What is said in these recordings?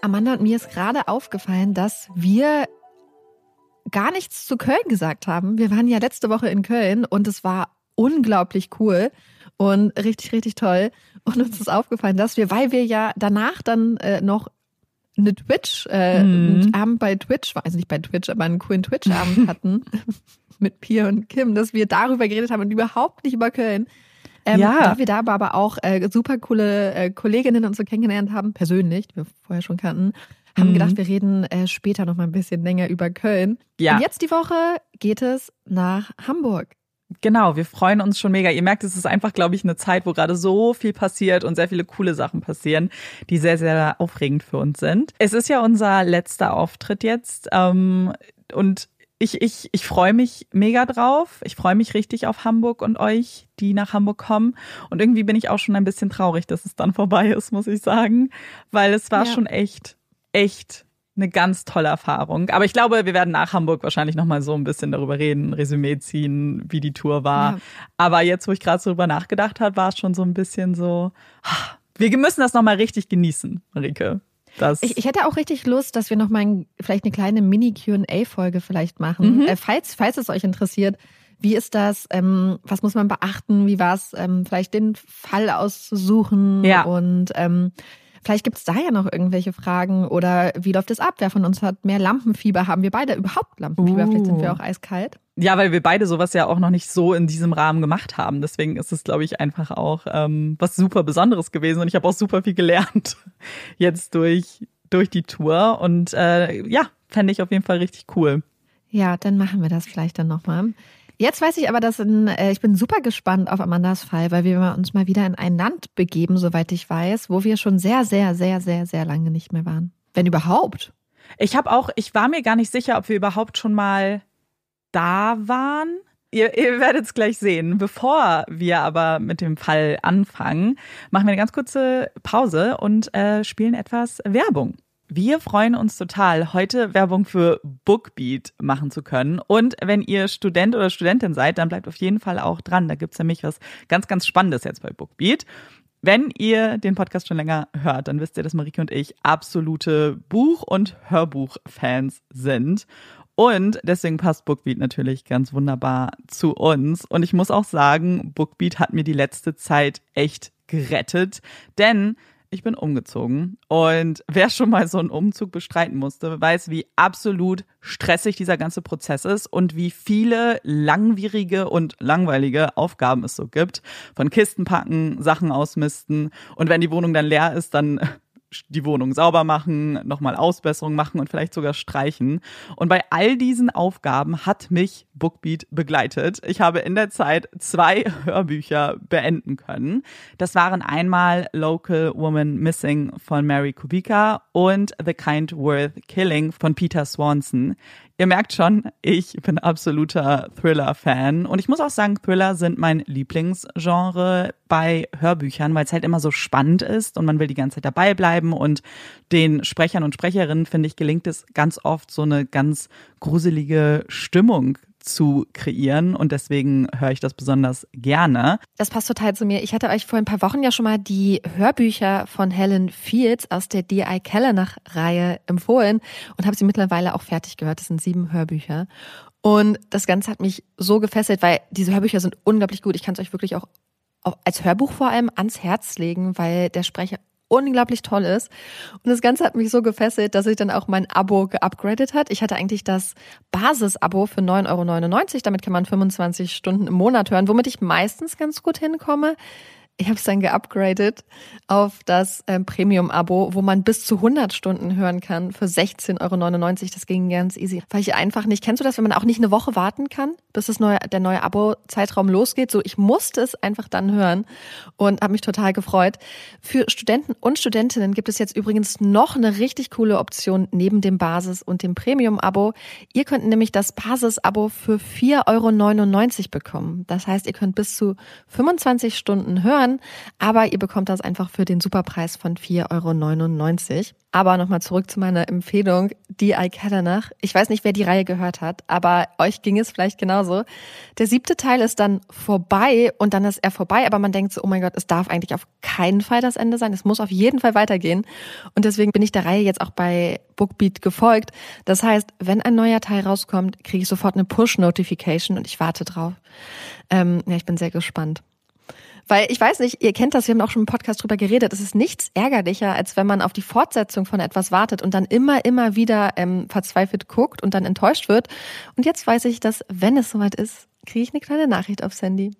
Amanda und mir ist gerade aufgefallen, dass wir gar nichts zu Köln gesagt haben. Wir waren ja letzte Woche in Köln und es war unglaublich cool und richtig, richtig toll. Und uns ist aufgefallen, dass wir, weil wir ja danach dann äh, noch eine Twitch, äh, mhm. Abend bei Twitch, also nicht bei Twitch, aber einen coolen Twitch-Abend hatten mit Pia und Kim, dass wir darüber geredet haben und überhaupt nicht über Köln. Ähm, ja. Da wir da aber auch äh, super coole äh, Kolleginnen und so kennengelernt haben, persönlich, die wir vorher schon kannten, haben mhm. gedacht, wir reden äh, später noch mal ein bisschen länger über Köln. Ja. Und jetzt die Woche geht es nach Hamburg. Genau, wir freuen uns schon mega. Ihr merkt, es ist einfach, glaube ich, eine Zeit, wo gerade so viel passiert und sehr viele coole Sachen passieren, die sehr, sehr aufregend für uns sind. Es ist ja unser letzter Auftritt jetzt ähm, und ich, ich, ich freue mich mega drauf. Ich freue mich richtig auf Hamburg und euch, die nach Hamburg kommen. Und irgendwie bin ich auch schon ein bisschen traurig, dass es dann vorbei ist, muss ich sagen. Weil es war ja. schon echt, echt eine ganz tolle Erfahrung. Aber ich glaube, wir werden nach Hamburg wahrscheinlich nochmal so ein bisschen darüber reden, Resümee ziehen, wie die Tour war. Ja. Aber jetzt, wo ich gerade so drüber nachgedacht habe, war es schon so ein bisschen so, wir müssen das nochmal richtig genießen, Marike. Das ich, ich hätte auch richtig Lust, dass wir noch mal ein, vielleicht eine kleine Mini-QA-Folge vielleicht machen. Mhm. Äh, falls, falls es euch interessiert, wie ist das? Ähm, was muss man beachten? Wie war es, ähm, vielleicht den Fall auszusuchen? Ja. Und ähm, vielleicht gibt es da ja noch irgendwelche Fragen oder wie läuft es ab? Wer von uns hat mehr Lampenfieber? Haben wir beide überhaupt Lampenfieber? Uh. Vielleicht sind wir uh. auch eiskalt. Ja, weil wir beide sowas ja auch noch nicht so in diesem Rahmen gemacht haben. Deswegen ist es, glaube ich, einfach auch ähm, was super Besonderes gewesen. Und ich habe auch super viel gelernt jetzt durch, durch die Tour. Und äh, ja, fände ich auf jeden Fall richtig cool. Ja, dann machen wir das vielleicht dann nochmal. Jetzt weiß ich aber, dass in, äh, ich bin super gespannt auf Amandas Fall, weil wir uns mal wieder in ein Land begeben, soweit ich weiß, wo wir schon sehr, sehr, sehr, sehr, sehr lange nicht mehr waren. Wenn überhaupt. Ich habe auch, ich war mir gar nicht sicher, ob wir überhaupt schon mal da waren. Ihr, ihr werdet es gleich sehen. Bevor wir aber mit dem Fall anfangen, machen wir eine ganz kurze Pause und äh, spielen etwas Werbung. Wir freuen uns total, heute Werbung für Bookbeat machen zu können. Und wenn ihr Student oder Studentin seid, dann bleibt auf jeden Fall auch dran. Da gibt's nämlich was ganz, ganz Spannendes jetzt bei Bookbeat. Wenn ihr den Podcast schon länger hört, dann wisst ihr, dass Marike und ich absolute Buch- und Hörbuchfans sind. Und deswegen passt Bookbeat natürlich ganz wunderbar zu uns. Und ich muss auch sagen, Bookbeat hat mir die letzte Zeit echt gerettet, denn ich bin umgezogen und wer schon mal so einen Umzug bestreiten musste, weiß, wie absolut stressig dieser ganze Prozess ist und wie viele langwierige und langweilige Aufgaben es so gibt. Von Kisten packen, Sachen ausmisten und wenn die Wohnung dann leer ist, dann die Wohnung sauber machen, nochmal Ausbesserungen machen und vielleicht sogar streichen. Und bei all diesen Aufgaben hat mich Bookbeat begleitet. Ich habe in der Zeit zwei Hörbücher beenden können. Das waren einmal Local Woman Missing von Mary Kubica und The Kind Worth Killing von Peter Swanson. Ihr merkt schon, ich bin absoluter Thriller-Fan. Und ich muss auch sagen, Thriller sind mein Lieblingsgenre bei Hörbüchern, weil es halt immer so spannend ist und man will die ganze Zeit dabei bleiben. Und den Sprechern und Sprecherinnen, finde ich, gelingt es ganz oft, so eine ganz gruselige Stimmung zu kreieren und deswegen höre ich das besonders gerne. Das passt total zu mir. Ich hatte euch vor ein paar Wochen ja schon mal die Hörbücher von Helen Fields aus der D.I. Kellenach-Reihe empfohlen und habe sie mittlerweile auch fertig gehört. Das sind sieben Hörbücher. Und das Ganze hat mich so gefesselt, weil diese Hörbücher sind unglaublich gut. Ich kann es euch wirklich auch als Hörbuch vor allem ans Herz legen, weil der Sprecher unglaublich toll ist. Und das Ganze hat mich so gefesselt, dass ich dann auch mein Abo geupgradet hat. Ich hatte eigentlich das Basis-Abo für 9,99 Euro. Damit kann man 25 Stunden im Monat hören, womit ich meistens ganz gut hinkomme. Ich habe es dann geupgradet auf das ähm, Premium-Abo, wo man bis zu 100 Stunden hören kann für 16,99 Euro. Das ging ganz easy. Weil ich einfach nicht, kennst du das, wenn man auch nicht eine Woche warten kann, bis das neue, der neue Abo-Zeitraum losgeht? So, ich musste es einfach dann hören und habe mich total gefreut. Für Studenten und Studentinnen gibt es jetzt übrigens noch eine richtig coole Option neben dem Basis- und dem Premium-Abo. Ihr könnt nämlich das Basis-Abo für 4,99 Euro bekommen. Das heißt, ihr könnt bis zu 25 Stunden hören hören, aber ihr bekommt das einfach für den Superpreis von 4,99 Euro. Aber nochmal zurück zu meiner Empfehlung, die Kellenach. Ich weiß nicht, wer die Reihe gehört hat, aber euch ging es vielleicht genauso. Der siebte Teil ist dann vorbei und dann ist er vorbei, aber man denkt so, oh mein Gott, es darf eigentlich auf keinen Fall das Ende sein. Es muss auf jeden Fall weitergehen. Und deswegen bin ich der Reihe jetzt auch bei Bookbeat gefolgt. Das heißt, wenn ein neuer Teil rauskommt, kriege ich sofort eine Push-Notification und ich warte drauf. Ähm, ja, ich bin sehr gespannt. Weil ich weiß nicht, ihr kennt das, wir haben auch schon im Podcast drüber geredet, es ist nichts ärgerlicher, als wenn man auf die Fortsetzung von etwas wartet und dann immer, immer wieder ähm, verzweifelt guckt und dann enttäuscht wird. Und jetzt weiß ich, dass, wenn es soweit ist, kriege ich eine kleine Nachricht aufs Handy.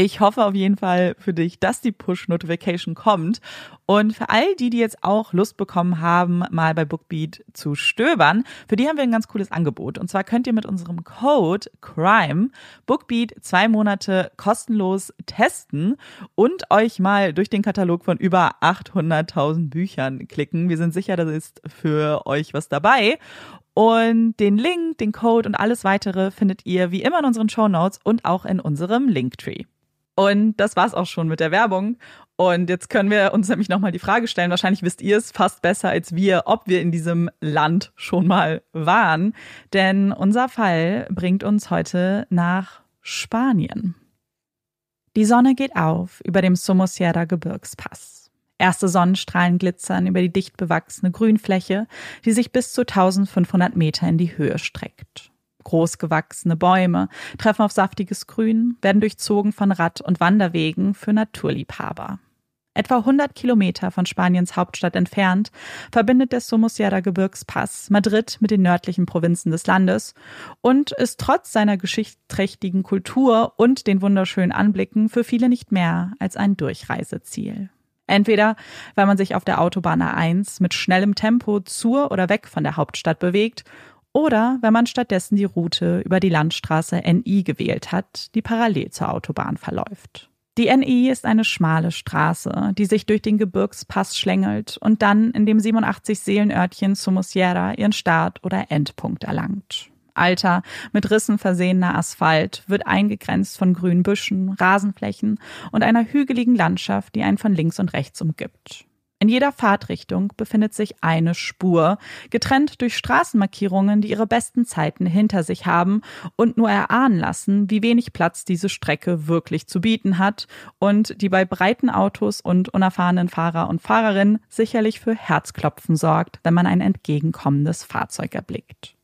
Ich hoffe auf jeden Fall für dich, dass die Push-Notification kommt. Und für all die, die jetzt auch Lust bekommen haben, mal bei Bookbeat zu stöbern, für die haben wir ein ganz cooles Angebot. Und zwar könnt ihr mit unserem Code CRIME Bookbeat zwei Monate kostenlos testen und euch mal durch den Katalog von über 800.000 Büchern klicken. Wir sind sicher, da ist für euch was dabei. Und den Link, den Code und alles weitere findet ihr wie immer in unseren Show Notes und auch in unserem Linktree. Und das war's auch schon mit der Werbung. Und jetzt können wir uns nämlich nochmal die Frage stellen, wahrscheinlich wisst ihr es fast besser als wir, ob wir in diesem Land schon mal waren. Denn unser Fall bringt uns heute nach Spanien. Die Sonne geht auf über dem Somosierra Gebirgspass. Erste Sonnenstrahlen glitzern über die dicht bewachsene Grünfläche, die sich bis zu 1500 Meter in die Höhe streckt. Großgewachsene Bäume treffen auf saftiges Grün, werden durchzogen von Rad- und Wanderwegen für Naturliebhaber. Etwa 100 Kilometer von Spaniens Hauptstadt entfernt verbindet der Somosierra Gebirgspass Madrid mit den nördlichen Provinzen des Landes und ist trotz seiner geschichtsträchtigen Kultur und den wunderschönen Anblicken für viele nicht mehr als ein Durchreiseziel. Entweder weil man sich auf der Autobahn A1 mit schnellem Tempo zur oder weg von der Hauptstadt bewegt oder wenn man stattdessen die Route über die Landstraße NI gewählt hat, die parallel zur Autobahn verläuft. Die NI ist eine schmale Straße, die sich durch den Gebirgspass schlängelt und dann in dem 87 Seelenörtchen Somosierra ihren Start- oder Endpunkt erlangt. Alter, mit Rissen versehener Asphalt wird eingegrenzt von grünen Büschen, Rasenflächen und einer hügeligen Landschaft, die einen von links und rechts umgibt. In jeder Fahrtrichtung befindet sich eine Spur, getrennt durch Straßenmarkierungen, die ihre besten Zeiten hinter sich haben und nur erahnen lassen, wie wenig Platz diese Strecke wirklich zu bieten hat und die bei breiten Autos und unerfahrenen Fahrer und Fahrerinnen sicherlich für Herzklopfen sorgt, wenn man ein entgegenkommendes Fahrzeug erblickt.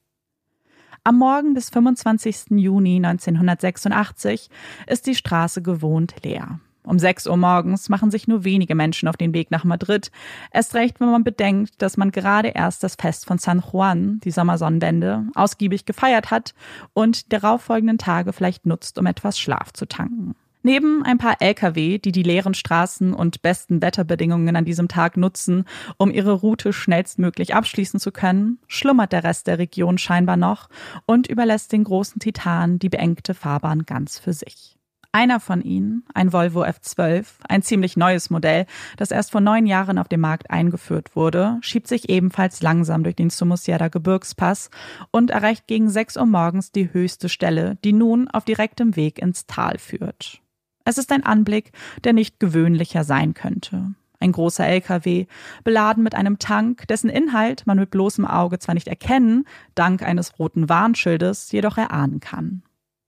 Am Morgen des 25. Juni 1986 ist die Straße gewohnt leer. Um 6 Uhr morgens machen sich nur wenige Menschen auf den Weg nach Madrid. Erst recht, wenn man bedenkt, dass man gerade erst das Fest von San Juan, die Sommersonnenwende, ausgiebig gefeiert hat und darauffolgenden Tage vielleicht nutzt, um etwas Schlaf zu tanken. Neben ein paar Lkw, die die leeren Straßen und besten Wetterbedingungen an diesem Tag nutzen, um ihre Route schnellstmöglich abschließen zu können, schlummert der Rest der Region scheinbar noch und überlässt den großen Titan die beengte Fahrbahn ganz für sich. Einer von ihnen, ein Volvo F12, ein ziemlich neues Modell, das erst vor neun Jahren auf dem Markt eingeführt wurde, schiebt sich ebenfalls langsam durch den Somosierra Gebirgspass und erreicht gegen sechs Uhr morgens die höchste Stelle, die nun auf direktem Weg ins Tal führt. Es ist ein Anblick, der nicht gewöhnlicher sein könnte. Ein großer LKW, beladen mit einem Tank, dessen Inhalt man mit bloßem Auge zwar nicht erkennen, dank eines roten Warnschildes jedoch erahnen kann.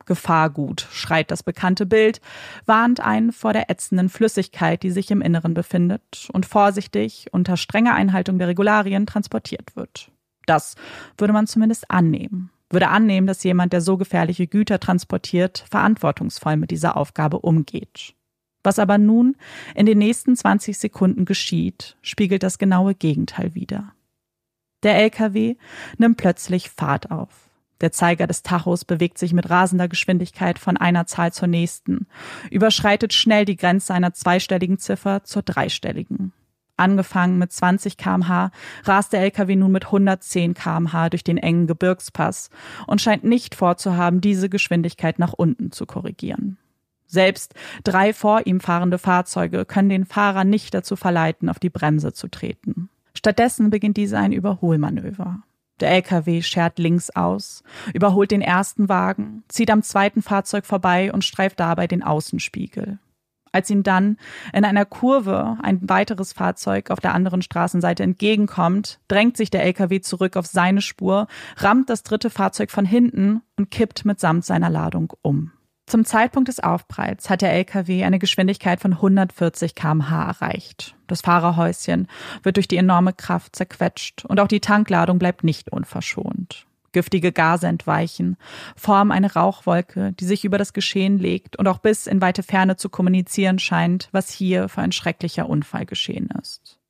Gefahrgut, schreit das bekannte Bild, warnt einen vor der ätzenden Flüssigkeit, die sich im Inneren befindet und vorsichtig unter strenger Einhaltung der Regularien transportiert wird. Das würde man zumindest annehmen. Würde annehmen, dass jemand, der so gefährliche Güter transportiert, verantwortungsvoll mit dieser Aufgabe umgeht. Was aber nun in den nächsten 20 Sekunden geschieht, spiegelt das genaue Gegenteil wider. Der LKW nimmt plötzlich Fahrt auf. Der Zeiger des Tachos bewegt sich mit rasender Geschwindigkeit von einer Zahl zur nächsten, überschreitet schnell die Grenze einer zweistelligen Ziffer zur dreistelligen. Angefangen mit 20 kmh rast der LKW nun mit 110 kmh durch den engen Gebirgspass und scheint nicht vorzuhaben, diese Geschwindigkeit nach unten zu korrigieren. Selbst drei vor ihm fahrende Fahrzeuge können den Fahrer nicht dazu verleiten, auf die Bremse zu treten. Stattdessen beginnt diese ein Überholmanöver. Der LKW schert links aus, überholt den ersten Wagen, zieht am zweiten Fahrzeug vorbei und streift dabei den Außenspiegel. Als ihm dann in einer Kurve ein weiteres Fahrzeug auf der anderen Straßenseite entgegenkommt, drängt sich der LKW zurück auf seine Spur, rammt das dritte Fahrzeug von hinten und kippt mitsamt seiner Ladung um. Zum Zeitpunkt des Aufpralls hat der LKW eine Geschwindigkeit von 140 kmh erreicht. Das Fahrerhäuschen wird durch die enorme Kraft zerquetscht und auch die Tankladung bleibt nicht unverschont. Giftige Gase entweichen, formen eine Rauchwolke, die sich über das Geschehen legt und auch bis in weite Ferne zu kommunizieren scheint, was hier für ein schrecklicher Unfall geschehen ist.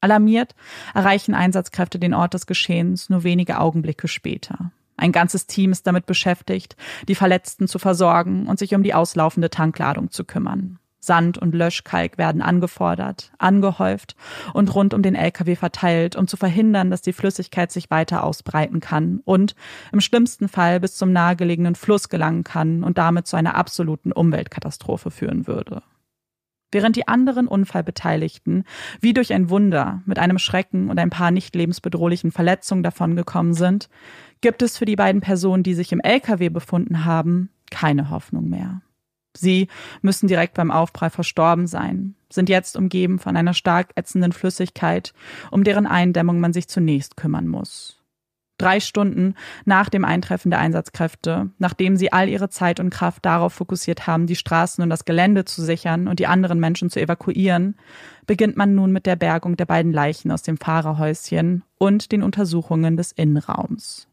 Alarmiert erreichen Einsatzkräfte den Ort des Geschehens nur wenige Augenblicke später. Ein ganzes Team ist damit beschäftigt, die Verletzten zu versorgen und sich um die auslaufende Tankladung zu kümmern. Sand und Löschkalk werden angefordert, angehäuft und rund um den LKW verteilt, um zu verhindern, dass die Flüssigkeit sich weiter ausbreiten kann und im schlimmsten Fall bis zum nahegelegenen Fluss gelangen kann und damit zu einer absoluten Umweltkatastrophe führen würde. Während die anderen Unfallbeteiligten wie durch ein Wunder mit einem Schrecken und ein paar nicht lebensbedrohlichen Verletzungen davongekommen sind, gibt es für die beiden Personen, die sich im LKW befunden haben, keine Hoffnung mehr. Sie müssen direkt beim Aufprall verstorben sein, sind jetzt umgeben von einer stark ätzenden Flüssigkeit, um deren Eindämmung man sich zunächst kümmern muss. Drei Stunden nach dem Eintreffen der Einsatzkräfte, nachdem sie all ihre Zeit und Kraft darauf fokussiert haben, die Straßen und das Gelände zu sichern und die anderen Menschen zu evakuieren, beginnt man nun mit der Bergung der beiden Leichen aus dem Fahrerhäuschen und den Untersuchungen des Innenraums.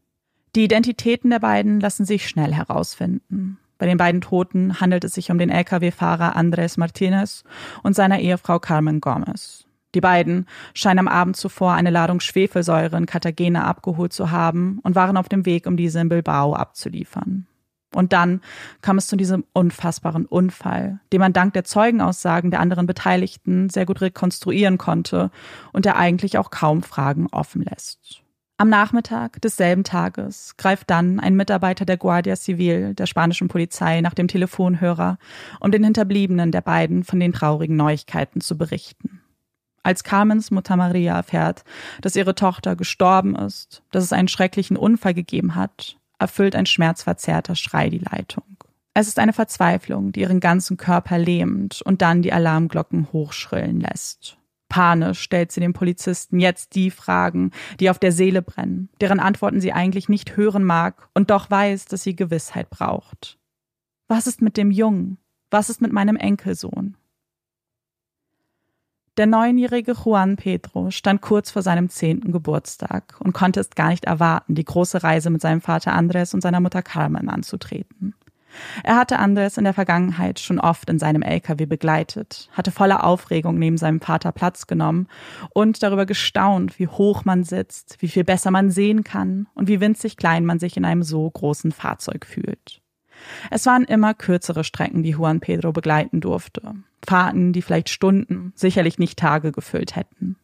Die Identitäten der beiden lassen sich schnell herausfinden. Bei den beiden Toten handelt es sich um den Lkw-Fahrer Andres Martinez und seiner Ehefrau Carmen Gomez. Die beiden scheinen am Abend zuvor eine Ladung Schwefelsäure in Cartagena abgeholt zu haben und waren auf dem Weg, um diese in Bilbao abzuliefern. Und dann kam es zu diesem unfassbaren Unfall, den man dank der Zeugenaussagen der anderen Beteiligten sehr gut rekonstruieren konnte und der eigentlich auch kaum Fragen offen lässt. Am Nachmittag desselben Tages greift dann ein Mitarbeiter der Guardia Civil, der spanischen Polizei, nach dem Telefonhörer, um den Hinterbliebenen der beiden von den traurigen Neuigkeiten zu berichten. Als Carmens Mutter Maria erfährt, dass ihre Tochter gestorben ist, dass es einen schrecklichen Unfall gegeben hat, erfüllt ein schmerzverzerrter Schrei die Leitung. Es ist eine Verzweiflung, die ihren ganzen Körper lähmt und dann die Alarmglocken hochschrillen lässt. Panisch stellt sie dem Polizisten jetzt die Fragen, die auf der Seele brennen, deren Antworten sie eigentlich nicht hören mag und doch weiß, dass sie Gewissheit braucht. Was ist mit dem Jungen? Was ist mit meinem Enkelsohn? Der neunjährige Juan Pedro stand kurz vor seinem zehnten Geburtstag und konnte es gar nicht erwarten, die große Reise mit seinem Vater Andres und seiner Mutter Carmen anzutreten. Er hatte Andres in der Vergangenheit schon oft in seinem LKW begleitet, hatte voller Aufregung neben seinem Vater Platz genommen und darüber gestaunt, wie hoch man sitzt, wie viel besser man sehen kann und wie winzig klein man sich in einem so großen Fahrzeug fühlt. Es waren immer kürzere Strecken, die Juan Pedro begleiten durfte. Fahrten, die vielleicht Stunden, sicherlich nicht Tage gefüllt hätten.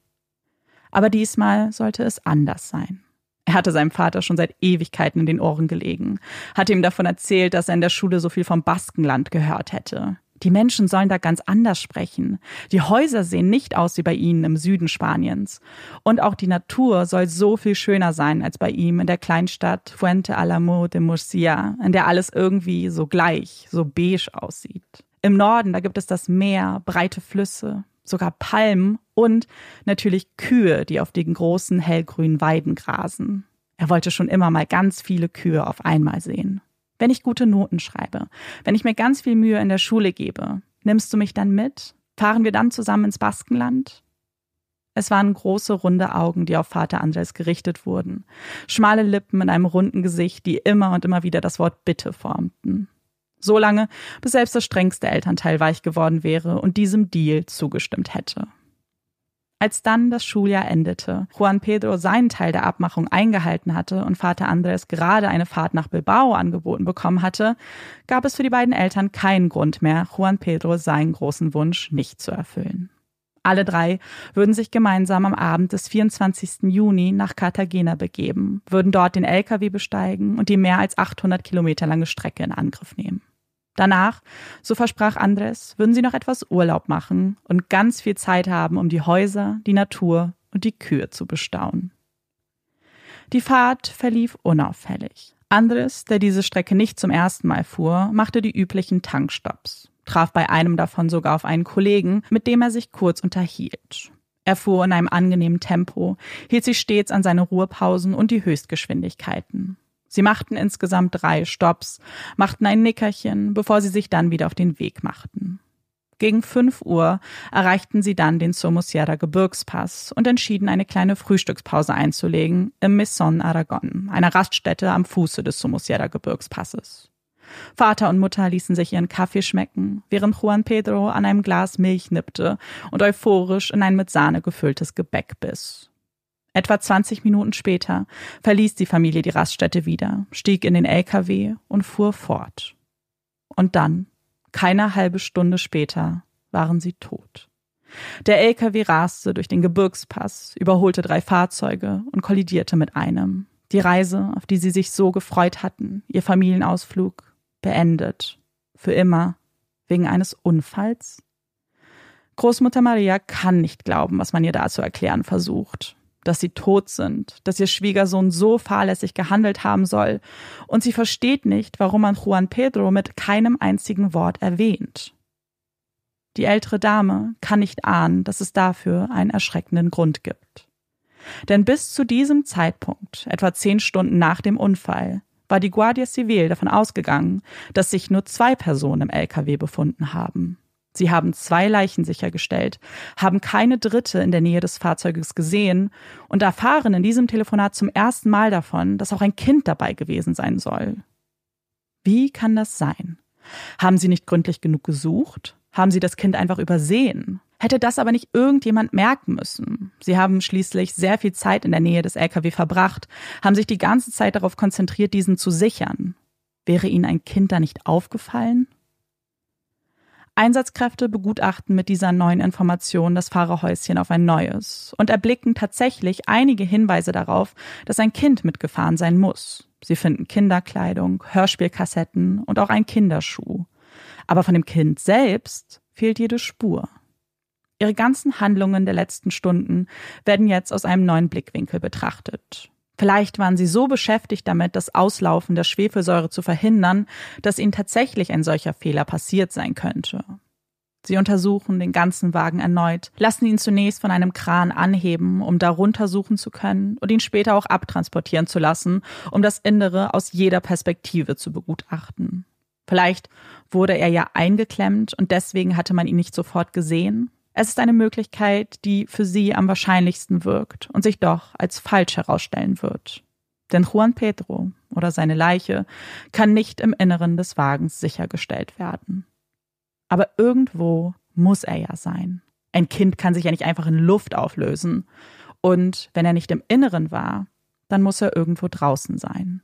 Aber diesmal sollte es anders sein. Er hatte seinem Vater schon seit Ewigkeiten in den Ohren gelegen, hatte ihm davon erzählt, dass er in der Schule so viel vom Baskenland gehört hätte, die Menschen sollen da ganz anders sprechen. Die Häuser sehen nicht aus wie bei ihnen im Süden Spaniens. Und auch die Natur soll so viel schöner sein als bei ihm in der Kleinstadt Fuente Alamo de Murcia, in der alles irgendwie so gleich, so beige aussieht. Im Norden, da gibt es das Meer, breite Flüsse, sogar Palmen und natürlich Kühe, die auf den großen hellgrünen Weiden grasen. Er wollte schon immer mal ganz viele Kühe auf einmal sehen wenn ich gute Noten schreibe, wenn ich mir ganz viel Mühe in der Schule gebe, nimmst du mich dann mit? Fahren wir dann zusammen ins Baskenland? Es waren große, runde Augen, die auf Vater Andres gerichtet wurden, schmale Lippen in einem runden Gesicht, die immer und immer wieder das Wort Bitte formten. So lange, bis selbst das strengste Elternteil weich geworden wäre und diesem Deal zugestimmt hätte. Als dann das Schuljahr endete, Juan Pedro seinen Teil der Abmachung eingehalten hatte und Vater Andres gerade eine Fahrt nach Bilbao angeboten bekommen hatte, gab es für die beiden Eltern keinen Grund mehr, Juan Pedro seinen großen Wunsch nicht zu erfüllen. Alle drei würden sich gemeinsam am Abend des 24. Juni nach Cartagena begeben, würden dort den LKW besteigen und die mehr als 800 Kilometer lange Strecke in Angriff nehmen. Danach, so versprach Andres, würden sie noch etwas Urlaub machen und ganz viel Zeit haben, um die Häuser, die Natur und die Kühe zu bestaunen. Die Fahrt verlief unauffällig. Andres, der diese Strecke nicht zum ersten Mal fuhr, machte die üblichen Tankstops, traf bei einem davon sogar auf einen Kollegen, mit dem er sich kurz unterhielt. Er fuhr in einem angenehmen Tempo, hielt sich stets an seine Ruhepausen und die Höchstgeschwindigkeiten. Sie machten insgesamt drei Stops, machten ein Nickerchen, bevor sie sich dann wieder auf den Weg machten. Gegen fünf Uhr erreichten sie dann den Somosierra Gebirgspass und entschieden, eine kleine Frühstückspause einzulegen im Maison Aragon, einer Raststätte am Fuße des Somosierra Gebirgspasses. Vater und Mutter ließen sich ihren Kaffee schmecken, während Juan Pedro an einem Glas Milch nippte und euphorisch in ein mit Sahne gefülltes Gebäck biss. Etwa 20 Minuten später verließ die Familie die Raststätte wieder, stieg in den LKW und fuhr fort. Und dann, keine halbe Stunde später, waren sie tot. Der LKW raste durch den Gebirgspass, überholte drei Fahrzeuge und kollidierte mit einem. Die Reise, auf die sie sich so gefreut hatten, ihr Familienausflug, beendet. Für immer. Wegen eines Unfalls? Großmutter Maria kann nicht glauben, was man ihr da zu erklären versucht dass sie tot sind, dass ihr Schwiegersohn so fahrlässig gehandelt haben soll, und sie versteht nicht, warum man Juan Pedro mit keinem einzigen Wort erwähnt. Die ältere Dame kann nicht ahnen, dass es dafür einen erschreckenden Grund gibt. Denn bis zu diesem Zeitpunkt, etwa zehn Stunden nach dem Unfall, war die Guardia Civil davon ausgegangen, dass sich nur zwei Personen im LKW befunden haben. Sie haben zwei Leichen sichergestellt, haben keine dritte in der Nähe des Fahrzeuges gesehen und erfahren in diesem Telefonat zum ersten Mal davon, dass auch ein Kind dabei gewesen sein soll. Wie kann das sein? Haben Sie nicht gründlich genug gesucht? Haben Sie das Kind einfach übersehen? Hätte das aber nicht irgendjemand merken müssen? Sie haben schließlich sehr viel Zeit in der Nähe des LKW verbracht, haben sich die ganze Zeit darauf konzentriert, diesen zu sichern. Wäre Ihnen ein Kind da nicht aufgefallen? Einsatzkräfte begutachten mit dieser neuen Information das Fahrerhäuschen auf ein neues und erblicken tatsächlich einige Hinweise darauf, dass ein Kind mitgefahren sein muss. Sie finden Kinderkleidung, Hörspielkassetten und auch einen Kinderschuh. Aber von dem Kind selbst fehlt jede Spur. Ihre ganzen Handlungen der letzten Stunden werden jetzt aus einem neuen Blickwinkel betrachtet. Vielleicht waren sie so beschäftigt damit, das Auslaufen der Schwefelsäure zu verhindern, dass ihnen tatsächlich ein solcher Fehler passiert sein könnte. Sie untersuchen den ganzen Wagen erneut, lassen ihn zunächst von einem Kran anheben, um darunter suchen zu können und ihn später auch abtransportieren zu lassen, um das Innere aus jeder Perspektive zu begutachten. Vielleicht wurde er ja eingeklemmt und deswegen hatte man ihn nicht sofort gesehen. Es ist eine Möglichkeit, die für sie am wahrscheinlichsten wirkt und sich doch als falsch herausstellen wird. Denn Juan Pedro oder seine Leiche kann nicht im Inneren des Wagens sichergestellt werden. Aber irgendwo muss er ja sein. Ein Kind kann sich ja nicht einfach in Luft auflösen. Und wenn er nicht im Inneren war, dann muss er irgendwo draußen sein.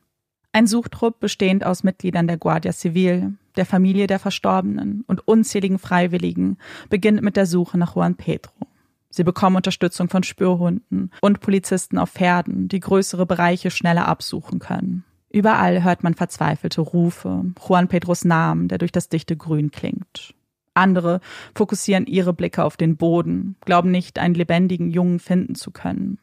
Ein Suchtrupp bestehend aus Mitgliedern der Guardia Civil, der Familie der Verstorbenen und unzähligen Freiwilligen beginnt mit der Suche nach Juan Pedro. Sie bekommen Unterstützung von Spürhunden und Polizisten auf Pferden, die größere Bereiche schneller absuchen können. Überall hört man verzweifelte Rufe, Juan Pedros Namen, der durch das dichte Grün klingt. Andere fokussieren ihre Blicke auf den Boden, glauben nicht, einen lebendigen Jungen finden zu können.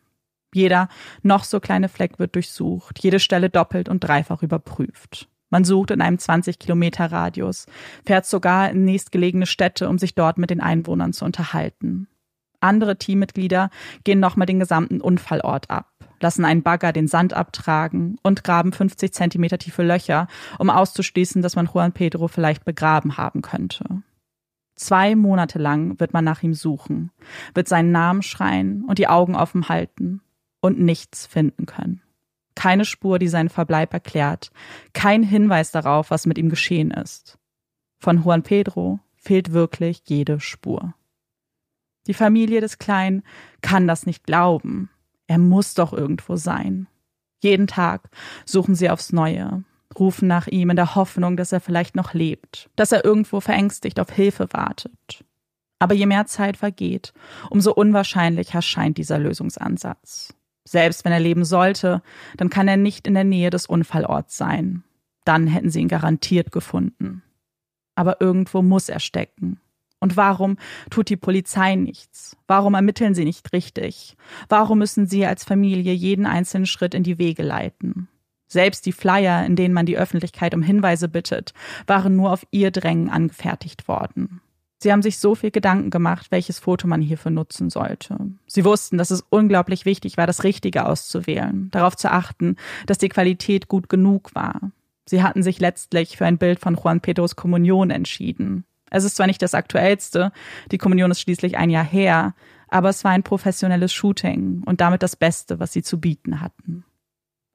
Jeder noch so kleine Fleck wird durchsucht, jede Stelle doppelt und dreifach überprüft. Man sucht in einem 20 Kilometer Radius, fährt sogar in nächstgelegene Städte, um sich dort mit den Einwohnern zu unterhalten. Andere Teammitglieder gehen nochmal den gesamten Unfallort ab, lassen einen Bagger den Sand abtragen und graben 50 Zentimeter tiefe Löcher, um auszuschließen, dass man Juan Pedro vielleicht begraben haben könnte. Zwei Monate lang wird man nach ihm suchen, wird seinen Namen schreien und die Augen offen halten und nichts finden können. Keine Spur, die seinen Verbleib erklärt, kein Hinweis darauf, was mit ihm geschehen ist. Von Juan Pedro fehlt wirklich jede Spur. Die Familie des Kleinen kann das nicht glauben. Er muss doch irgendwo sein. Jeden Tag suchen sie aufs Neue, rufen nach ihm in der Hoffnung, dass er vielleicht noch lebt, dass er irgendwo verängstigt auf Hilfe wartet. Aber je mehr Zeit vergeht, umso unwahrscheinlicher scheint dieser Lösungsansatz. Selbst wenn er leben sollte, dann kann er nicht in der Nähe des Unfallorts sein. Dann hätten sie ihn garantiert gefunden. Aber irgendwo muss er stecken. Und warum tut die Polizei nichts? Warum ermitteln sie nicht richtig? Warum müssen sie als Familie jeden einzelnen Schritt in die Wege leiten? Selbst die Flyer, in denen man die Öffentlichkeit um Hinweise bittet, waren nur auf ihr Drängen angefertigt worden. Sie haben sich so viel Gedanken gemacht, welches Foto man hierfür nutzen sollte. Sie wussten, dass es unglaublich wichtig war, das Richtige auszuwählen, darauf zu achten, dass die Qualität gut genug war. Sie hatten sich letztlich für ein Bild von Juan Pedros Kommunion entschieden. Es ist zwar nicht das aktuellste, die Kommunion ist schließlich ein Jahr her, aber es war ein professionelles Shooting und damit das Beste, was sie zu bieten hatten.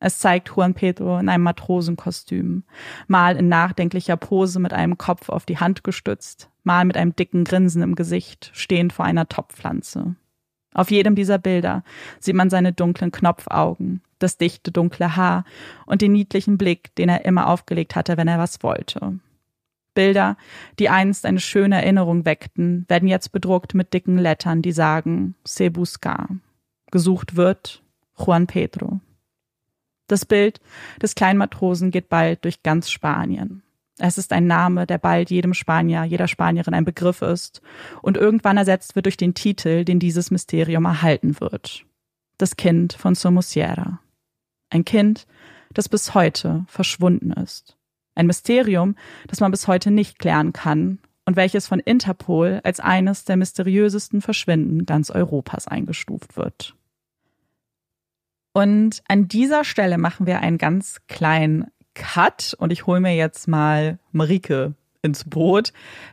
Es zeigt Juan Pedro in einem Matrosenkostüm, mal in nachdenklicher Pose mit einem Kopf auf die Hand gestützt, mal mit einem dicken Grinsen im Gesicht, stehend vor einer Topfpflanze. Auf jedem dieser Bilder sieht man seine dunklen Knopfaugen, das dichte dunkle Haar und den niedlichen Blick, den er immer aufgelegt hatte, wenn er was wollte. Bilder, die einst eine schöne Erinnerung weckten, werden jetzt bedruckt mit dicken Lettern, die sagen Se busca. Gesucht wird Juan Pedro. Das Bild des kleinen Matrosen geht bald durch ganz Spanien. Es ist ein Name, der bald jedem Spanier, jeder Spanierin ein Begriff ist und irgendwann ersetzt wird durch den Titel, den dieses Mysterium erhalten wird. Das Kind von Somosiera. Ein Kind, das bis heute verschwunden ist. Ein Mysterium, das man bis heute nicht klären kann und welches von Interpol als eines der mysteriösesten Verschwinden ganz Europas eingestuft wird. Und an dieser Stelle machen wir einen ganz kleinen Cut und ich hole mir jetzt mal Marike ins Boot,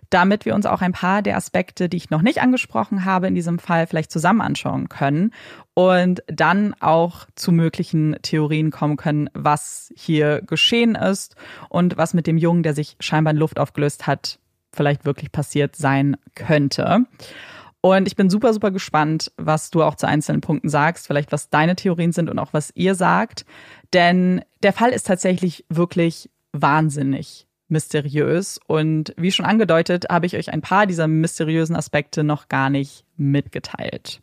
damit wir uns auch ein paar der Aspekte, die ich noch nicht angesprochen habe, in diesem Fall vielleicht zusammen anschauen können und dann auch zu möglichen Theorien kommen können, was hier geschehen ist und was mit dem Jungen, der sich scheinbar in Luft aufgelöst hat, vielleicht wirklich passiert sein könnte. Und ich bin super, super gespannt, was du auch zu einzelnen Punkten sagst, vielleicht was deine Theorien sind und auch was ihr sagt. Denn der Fall ist tatsächlich wirklich wahnsinnig mysteriös. Und wie schon angedeutet, habe ich euch ein paar dieser mysteriösen Aspekte noch gar nicht mitgeteilt.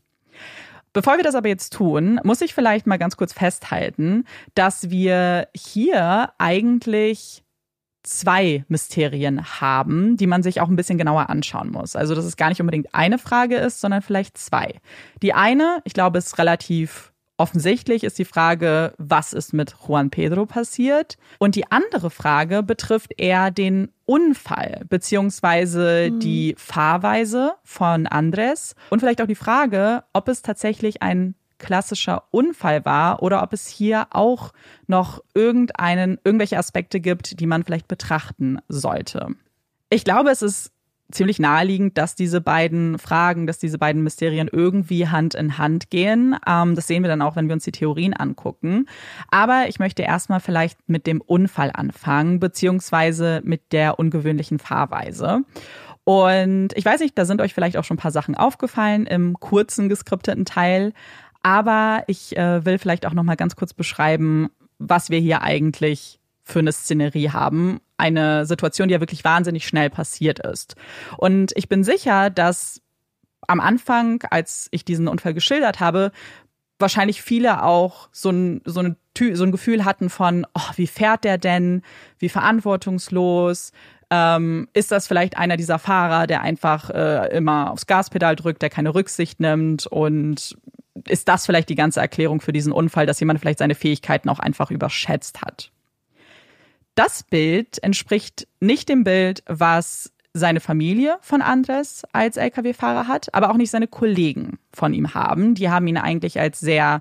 Bevor wir das aber jetzt tun, muss ich vielleicht mal ganz kurz festhalten, dass wir hier eigentlich zwei Mysterien haben, die man sich auch ein bisschen genauer anschauen muss. Also, dass es gar nicht unbedingt eine Frage ist, sondern vielleicht zwei. Die eine, ich glaube, ist relativ offensichtlich, ist die Frage, was ist mit Juan Pedro passiert? Und die andere Frage betrifft eher den Unfall beziehungsweise mhm. die Fahrweise von Andres und vielleicht auch die Frage, ob es tatsächlich ein klassischer Unfall war oder ob es hier auch noch irgendeinen, irgendwelche Aspekte gibt, die man vielleicht betrachten sollte. Ich glaube, es ist ziemlich naheliegend, dass diese beiden Fragen, dass diese beiden Mysterien irgendwie Hand in Hand gehen. Ähm, das sehen wir dann auch, wenn wir uns die Theorien angucken. Aber ich möchte erstmal vielleicht mit dem Unfall anfangen, beziehungsweise mit der ungewöhnlichen Fahrweise. Und ich weiß nicht, da sind euch vielleicht auch schon ein paar Sachen aufgefallen im kurzen geskripteten Teil. Aber ich äh, will vielleicht auch noch mal ganz kurz beschreiben, was wir hier eigentlich für eine Szenerie haben. Eine Situation, die ja wirklich wahnsinnig schnell passiert ist. Und ich bin sicher, dass am Anfang, als ich diesen Unfall geschildert habe, wahrscheinlich viele auch so ein, so, eine, so ein Gefühl hatten von, oh, wie fährt der denn? Wie verantwortungslos? Ähm, ist das vielleicht einer dieser Fahrer, der einfach äh, immer aufs Gaspedal drückt, der keine Rücksicht nimmt und ist das vielleicht die ganze Erklärung für diesen Unfall, dass jemand vielleicht seine Fähigkeiten auch einfach überschätzt hat. Das Bild entspricht nicht dem Bild, was seine Familie von Andres als Lkw-Fahrer hat, aber auch nicht seine Kollegen von ihm haben. Die haben ihn eigentlich als sehr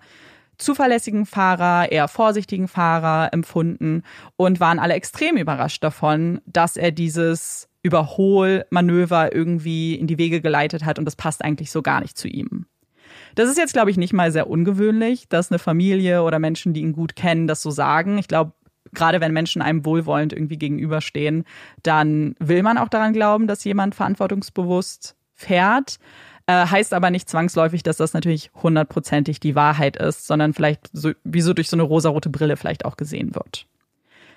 zuverlässigen Fahrer, eher vorsichtigen Fahrer empfunden und waren alle extrem überrascht davon, dass er dieses Überholmanöver irgendwie in die Wege geleitet hat und das passt eigentlich so gar nicht zu ihm. Das ist jetzt, glaube ich, nicht mal sehr ungewöhnlich, dass eine Familie oder Menschen, die ihn gut kennen, das so sagen. Ich glaube, gerade wenn Menschen einem wohlwollend irgendwie gegenüberstehen, dann will man auch daran glauben, dass jemand verantwortungsbewusst fährt. Äh, heißt aber nicht zwangsläufig, dass das natürlich hundertprozentig die Wahrheit ist, sondern vielleicht so, wie so durch so eine rosarote Brille vielleicht auch gesehen wird.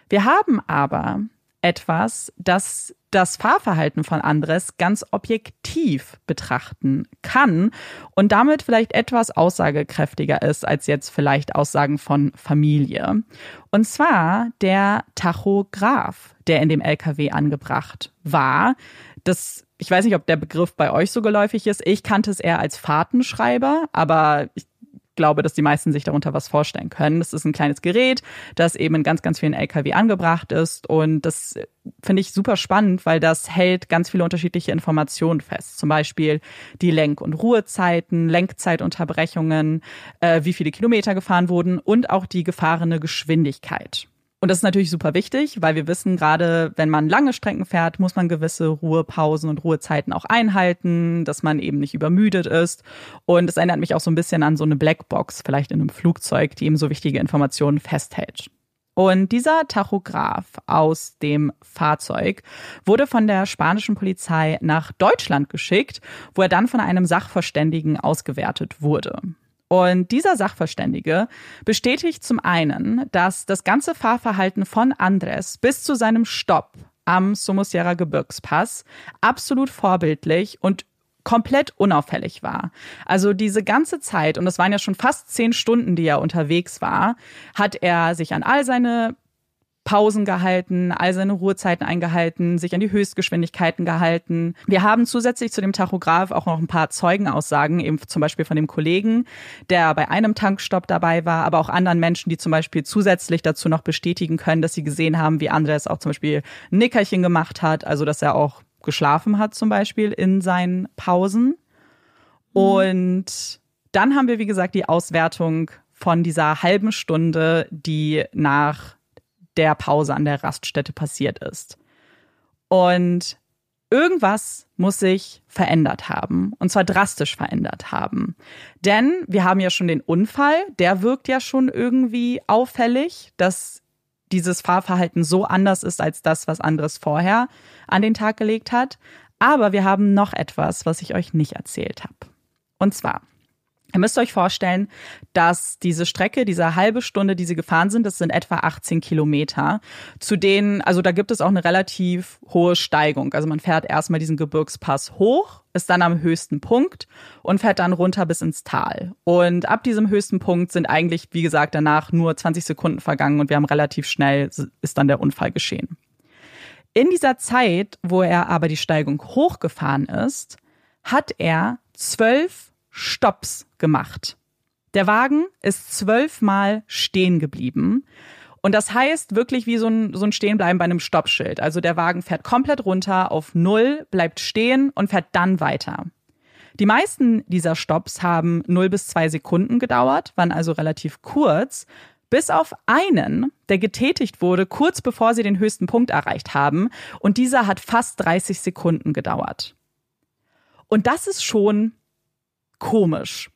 Wir haben aber etwas, das das Fahrverhalten von Andres ganz objektiv betrachten kann und damit vielleicht etwas aussagekräftiger ist als jetzt vielleicht Aussagen von Familie. Und zwar der Tachograph, der in dem LKW angebracht war. Das ich weiß nicht, ob der Begriff bei euch so geläufig ist. Ich kannte es eher als Fahrtenschreiber, aber ich glaube, dass die meisten sich darunter was vorstellen können. Das ist ein kleines Gerät, das eben in ganz, ganz vielen LKW angebracht ist. Und das finde ich super spannend, weil das hält ganz viele unterschiedliche Informationen fest. Zum Beispiel die Lenk- und Ruhezeiten, Lenkzeitunterbrechungen, äh, wie viele Kilometer gefahren wurden und auch die gefahrene Geschwindigkeit. Und das ist natürlich super wichtig, weil wir wissen, gerade wenn man lange Strecken fährt, muss man gewisse Ruhepausen und Ruhezeiten auch einhalten, dass man eben nicht übermüdet ist. Und es erinnert mich auch so ein bisschen an so eine Blackbox, vielleicht in einem Flugzeug, die eben so wichtige Informationen festhält. Und dieser Tachograph aus dem Fahrzeug wurde von der spanischen Polizei nach Deutschland geschickt, wo er dann von einem Sachverständigen ausgewertet wurde. Und dieser Sachverständige bestätigt zum einen, dass das ganze Fahrverhalten von Andres bis zu seinem Stopp am Somosierra Gebirgspass absolut vorbildlich und komplett unauffällig war. Also diese ganze Zeit, und das waren ja schon fast zehn Stunden, die er unterwegs war, hat er sich an all seine Pausen gehalten, all seine Ruhezeiten eingehalten, sich an die Höchstgeschwindigkeiten gehalten. Wir haben zusätzlich zu dem Tachograph auch noch ein paar Zeugenaussagen, eben zum Beispiel von dem Kollegen, der bei einem Tankstopp dabei war, aber auch anderen Menschen, die zum Beispiel zusätzlich dazu noch bestätigen können, dass sie gesehen haben, wie Andres auch zum Beispiel ein Nickerchen gemacht hat, also dass er auch geschlafen hat zum Beispiel in seinen Pausen. Mhm. Und dann haben wir, wie gesagt, die Auswertung von dieser halben Stunde, die nach der Pause an der Raststätte passiert ist. Und irgendwas muss sich verändert haben. Und zwar drastisch verändert haben. Denn wir haben ja schon den Unfall, der wirkt ja schon irgendwie auffällig, dass dieses Fahrverhalten so anders ist als das, was anderes vorher an den Tag gelegt hat. Aber wir haben noch etwas, was ich euch nicht erzählt habe. Und zwar Ihr müsst euch vorstellen, dass diese Strecke, diese halbe Stunde, die sie gefahren sind, das sind etwa 18 Kilometer. Zu denen, also da gibt es auch eine relativ hohe Steigung. Also man fährt erstmal diesen Gebirgspass hoch, ist dann am höchsten Punkt und fährt dann runter bis ins Tal. Und ab diesem höchsten Punkt sind eigentlich, wie gesagt, danach nur 20 Sekunden vergangen und wir haben relativ schnell, ist dann der Unfall geschehen. In dieser Zeit, wo er aber die Steigung hochgefahren ist, hat er zwölf Stops gemacht. Der Wagen ist zwölfmal stehen geblieben. Und das heißt wirklich wie so ein, so ein Stehenbleiben bei einem Stoppschild. Also der Wagen fährt komplett runter auf Null, bleibt stehen und fährt dann weiter. Die meisten dieser Stops haben 0 bis 2 Sekunden gedauert, waren also relativ kurz, bis auf einen, der getätigt wurde, kurz bevor sie den höchsten Punkt erreicht haben. Und dieser hat fast 30 Sekunden gedauert. Und das ist schon komisch.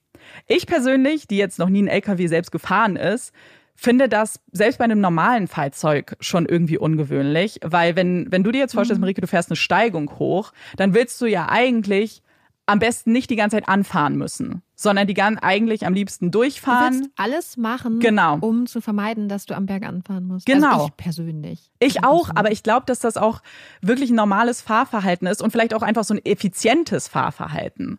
Ich persönlich, die jetzt noch nie ein LKW selbst gefahren ist, finde das selbst bei einem normalen Fahrzeug schon irgendwie ungewöhnlich, weil wenn, wenn du dir jetzt vorstellst, mhm. Marike, du fährst eine Steigung hoch, dann willst du ja eigentlich am besten nicht die ganze Zeit anfahren müssen, sondern die ganz eigentlich am liebsten durchfahren. Du willst alles machen, genau. um zu vermeiden, dass du am Berg anfahren musst. Genau. Also ich persönlich. Ich auch, aber ich glaube, dass das auch wirklich ein normales Fahrverhalten ist und vielleicht auch einfach so ein effizientes Fahrverhalten.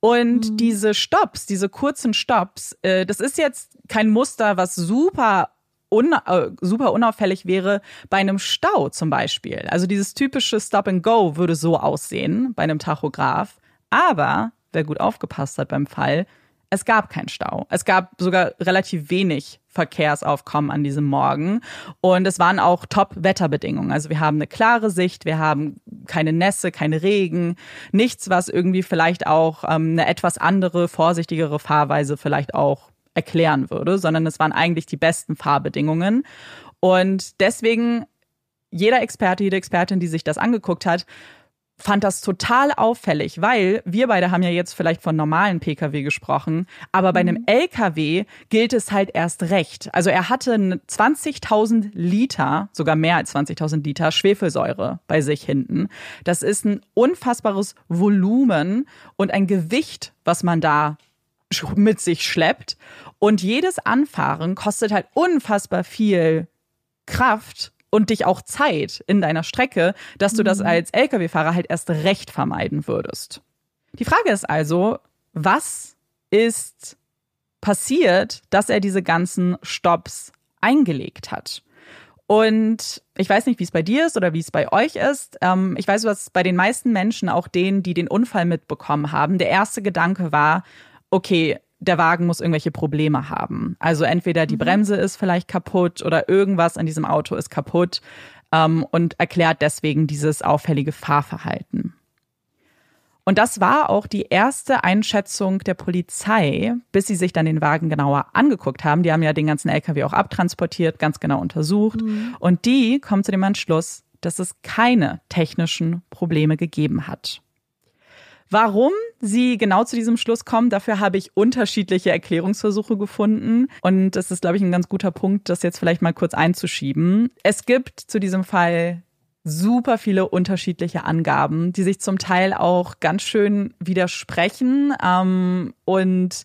Und mhm. diese Stops, diese kurzen Stops, äh, das ist jetzt kein Muster, was super un, äh, super unauffällig wäre bei einem Stau zum Beispiel. Also dieses typische Stop and Go würde so aussehen bei einem Tachograph. Aber wer gut aufgepasst hat beim Fall, es gab keinen Stau. Es gab sogar relativ wenig Verkehrsaufkommen an diesem Morgen. Und es waren auch Top-Wetterbedingungen. Also wir haben eine klare Sicht, wir haben keine Nässe, keine Regen, nichts, was irgendwie vielleicht auch ähm, eine etwas andere, vorsichtigere Fahrweise vielleicht auch erklären würde, sondern es waren eigentlich die besten Fahrbedingungen. Und deswegen jeder Experte, jede Expertin, die sich das angeguckt hat, fand das total auffällig, weil wir beide haben ja jetzt vielleicht von normalen Pkw gesprochen, aber bei einem mhm. Lkw gilt es halt erst recht. Also er hatte 20.000 Liter, sogar mehr als 20.000 Liter Schwefelsäure bei sich hinten. Das ist ein unfassbares Volumen und ein Gewicht, was man da mit sich schleppt. Und jedes Anfahren kostet halt unfassbar viel Kraft und dich auch Zeit in deiner Strecke, dass du das mhm. als Lkw-Fahrer halt erst recht vermeiden würdest. Die Frage ist also, was ist passiert, dass er diese ganzen Stops eingelegt hat? Und ich weiß nicht, wie es bei dir ist oder wie es bei euch ist. Ähm, ich weiß, was bei den meisten Menschen, auch denen, die den Unfall mitbekommen haben, der erste Gedanke war, okay, der Wagen muss irgendwelche Probleme haben. Also entweder die mhm. Bremse ist vielleicht kaputt oder irgendwas an diesem Auto ist kaputt ähm, und erklärt deswegen dieses auffällige Fahrverhalten. Und das war auch die erste Einschätzung der Polizei, bis sie sich dann den Wagen genauer angeguckt haben. Die haben ja den ganzen LKW auch abtransportiert, ganz genau untersucht. Mhm. Und die kommen zu dem Entschluss, dass es keine technischen Probleme gegeben hat. Warum sie genau zu diesem Schluss kommen, dafür habe ich unterschiedliche Erklärungsversuche gefunden. Und das ist, glaube ich, ein ganz guter Punkt, das jetzt vielleicht mal kurz einzuschieben. Es gibt zu diesem Fall super viele unterschiedliche Angaben, die sich zum Teil auch ganz schön widersprechen ähm, und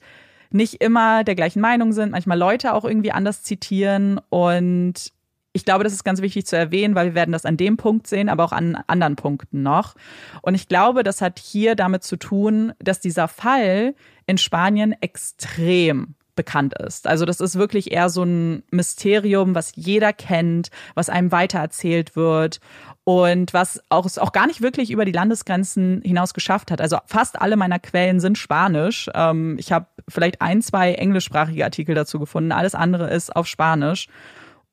nicht immer der gleichen Meinung sind, manchmal Leute auch irgendwie anders zitieren und ich glaube, das ist ganz wichtig zu erwähnen, weil wir werden das an dem Punkt sehen, aber auch an anderen Punkten noch. Und ich glaube, das hat hier damit zu tun, dass dieser Fall in Spanien extrem bekannt ist. Also das ist wirklich eher so ein Mysterium, was jeder kennt, was einem weitererzählt wird und was auch es auch gar nicht wirklich über die Landesgrenzen hinaus geschafft hat. Also fast alle meiner Quellen sind Spanisch. Ähm, ich habe vielleicht ein, zwei englischsprachige Artikel dazu gefunden. Alles andere ist auf Spanisch.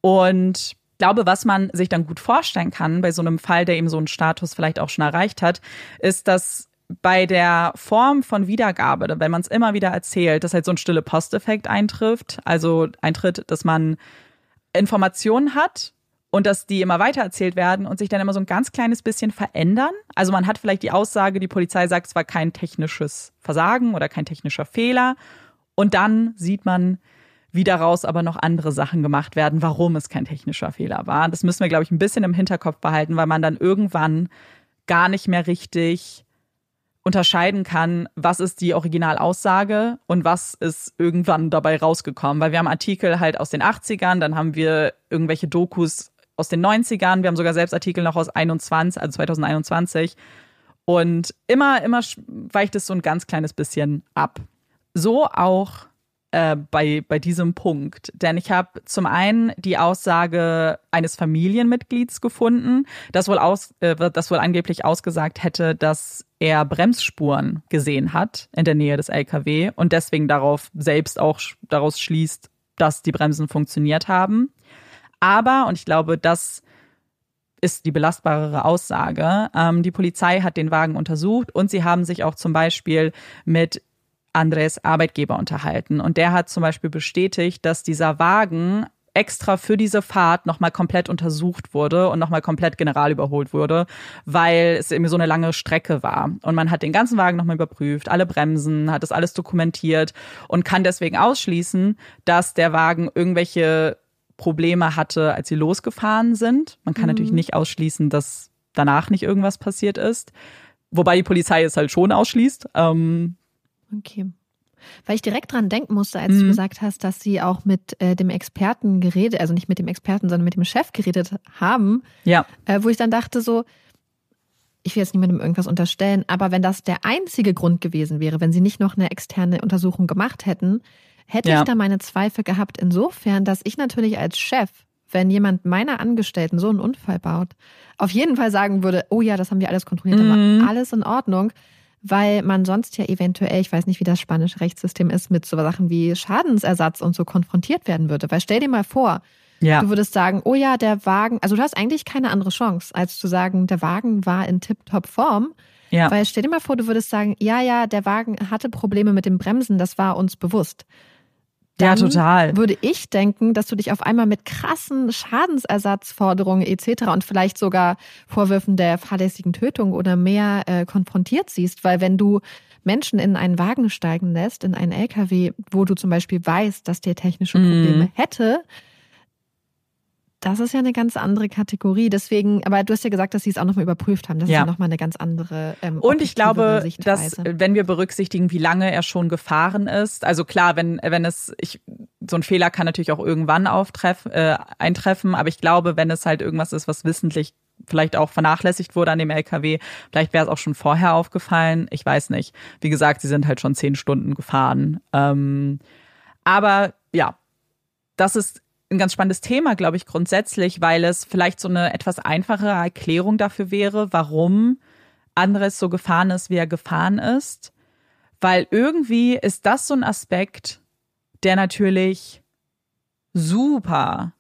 Und glaube, was man sich dann gut vorstellen kann bei so einem Fall, der eben so einen Status vielleicht auch schon erreicht hat, ist, dass bei der Form von Wiedergabe, wenn man es immer wieder erzählt, dass halt so ein stille Posteffekt eintrifft, also eintritt, dass man Informationen hat und dass die immer weiter erzählt werden und sich dann immer so ein ganz kleines bisschen verändern. Also man hat vielleicht die Aussage, die Polizei sagt, es war kein technisches Versagen oder kein technischer Fehler und dann sieht man, wie daraus aber noch andere Sachen gemacht werden, warum es kein technischer Fehler war. Das müssen wir, glaube ich, ein bisschen im Hinterkopf behalten, weil man dann irgendwann gar nicht mehr richtig unterscheiden kann, was ist die Originalaussage und was ist irgendwann dabei rausgekommen. Weil wir haben Artikel halt aus den 80ern, dann haben wir irgendwelche Dokus aus den 90ern, wir haben sogar selbst Artikel noch aus 21, also 2021. Und immer, immer weicht es so ein ganz kleines bisschen ab. So auch äh, bei, bei diesem Punkt. Denn ich habe zum einen die Aussage eines Familienmitglieds gefunden, das wohl, aus, äh, das wohl angeblich ausgesagt hätte, dass er Bremsspuren gesehen hat in der Nähe des LKW und deswegen darauf selbst auch daraus schließt, dass die Bremsen funktioniert haben. Aber, und ich glaube, das ist die belastbarere Aussage. Ähm, die Polizei hat den Wagen untersucht und sie haben sich auch zum Beispiel mit Andres Arbeitgeber unterhalten. Und der hat zum Beispiel bestätigt, dass dieser Wagen extra für diese Fahrt nochmal komplett untersucht wurde und nochmal komplett general überholt wurde, weil es irgendwie so eine lange Strecke war. Und man hat den ganzen Wagen nochmal überprüft, alle Bremsen, hat das alles dokumentiert und kann deswegen ausschließen, dass der Wagen irgendwelche Probleme hatte, als sie losgefahren sind. Man kann mhm. natürlich nicht ausschließen, dass danach nicht irgendwas passiert ist. Wobei die Polizei es halt schon ausschließt. Ähm, Okay. Weil ich direkt dran denken musste, als mhm. du gesagt hast, dass sie auch mit äh, dem Experten geredet, also nicht mit dem Experten, sondern mit dem Chef geredet haben. Ja. Äh, wo ich dann dachte so, ich will jetzt niemandem irgendwas unterstellen, aber wenn das der einzige Grund gewesen wäre, wenn sie nicht noch eine externe Untersuchung gemacht hätten, hätte ja. ich da meine Zweifel gehabt. Insofern, dass ich natürlich als Chef, wenn jemand meiner Angestellten so einen Unfall baut, auf jeden Fall sagen würde, oh ja, das haben wir alles kontrolliert, mhm. war alles in Ordnung weil man sonst ja eventuell, ich weiß nicht, wie das spanische Rechtssystem ist, mit so Sachen wie Schadensersatz und so konfrontiert werden würde. Weil stell dir mal vor, ja. du würdest sagen, oh ja, der Wagen, also du hast eigentlich keine andere Chance, als zu sagen, der Wagen war in tip-top Form. Ja. Weil stell dir mal vor, du würdest sagen, ja, ja, der Wagen hatte Probleme mit dem Bremsen, das war uns bewusst ja, total. würde ich denken, dass du dich auf einmal mit krassen Schadensersatzforderungen etc. und vielleicht sogar Vorwürfen der fahrlässigen Tötung oder mehr äh, konfrontiert siehst, weil wenn du Menschen in einen Wagen steigen lässt, in einen LKW, wo du zum Beispiel weißt, dass der technische Probleme mm. hätte, das ist ja eine ganz andere Kategorie. Deswegen, aber du hast ja gesagt, dass sie es auch nochmal überprüft haben. Das ja. ist ja nochmal eine ganz andere. Ähm, Und ich glaube, dass wenn wir berücksichtigen, wie lange er schon gefahren ist, also klar, wenn wenn es ich, so ein Fehler kann natürlich auch irgendwann auftreff, äh, eintreffen, aber ich glaube, wenn es halt irgendwas ist, was wissentlich vielleicht auch vernachlässigt wurde an dem LKW, vielleicht wäre es auch schon vorher aufgefallen. Ich weiß nicht. Wie gesagt, sie sind halt schon zehn Stunden gefahren. Ähm, aber ja, das ist ein ganz spannendes Thema, glaube ich, grundsätzlich, weil es vielleicht so eine etwas einfachere Erklärung dafür wäre, warum Andres so gefahren ist, wie er gefahren ist. Weil irgendwie ist das so ein Aspekt, der natürlich super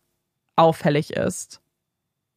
auffällig ist.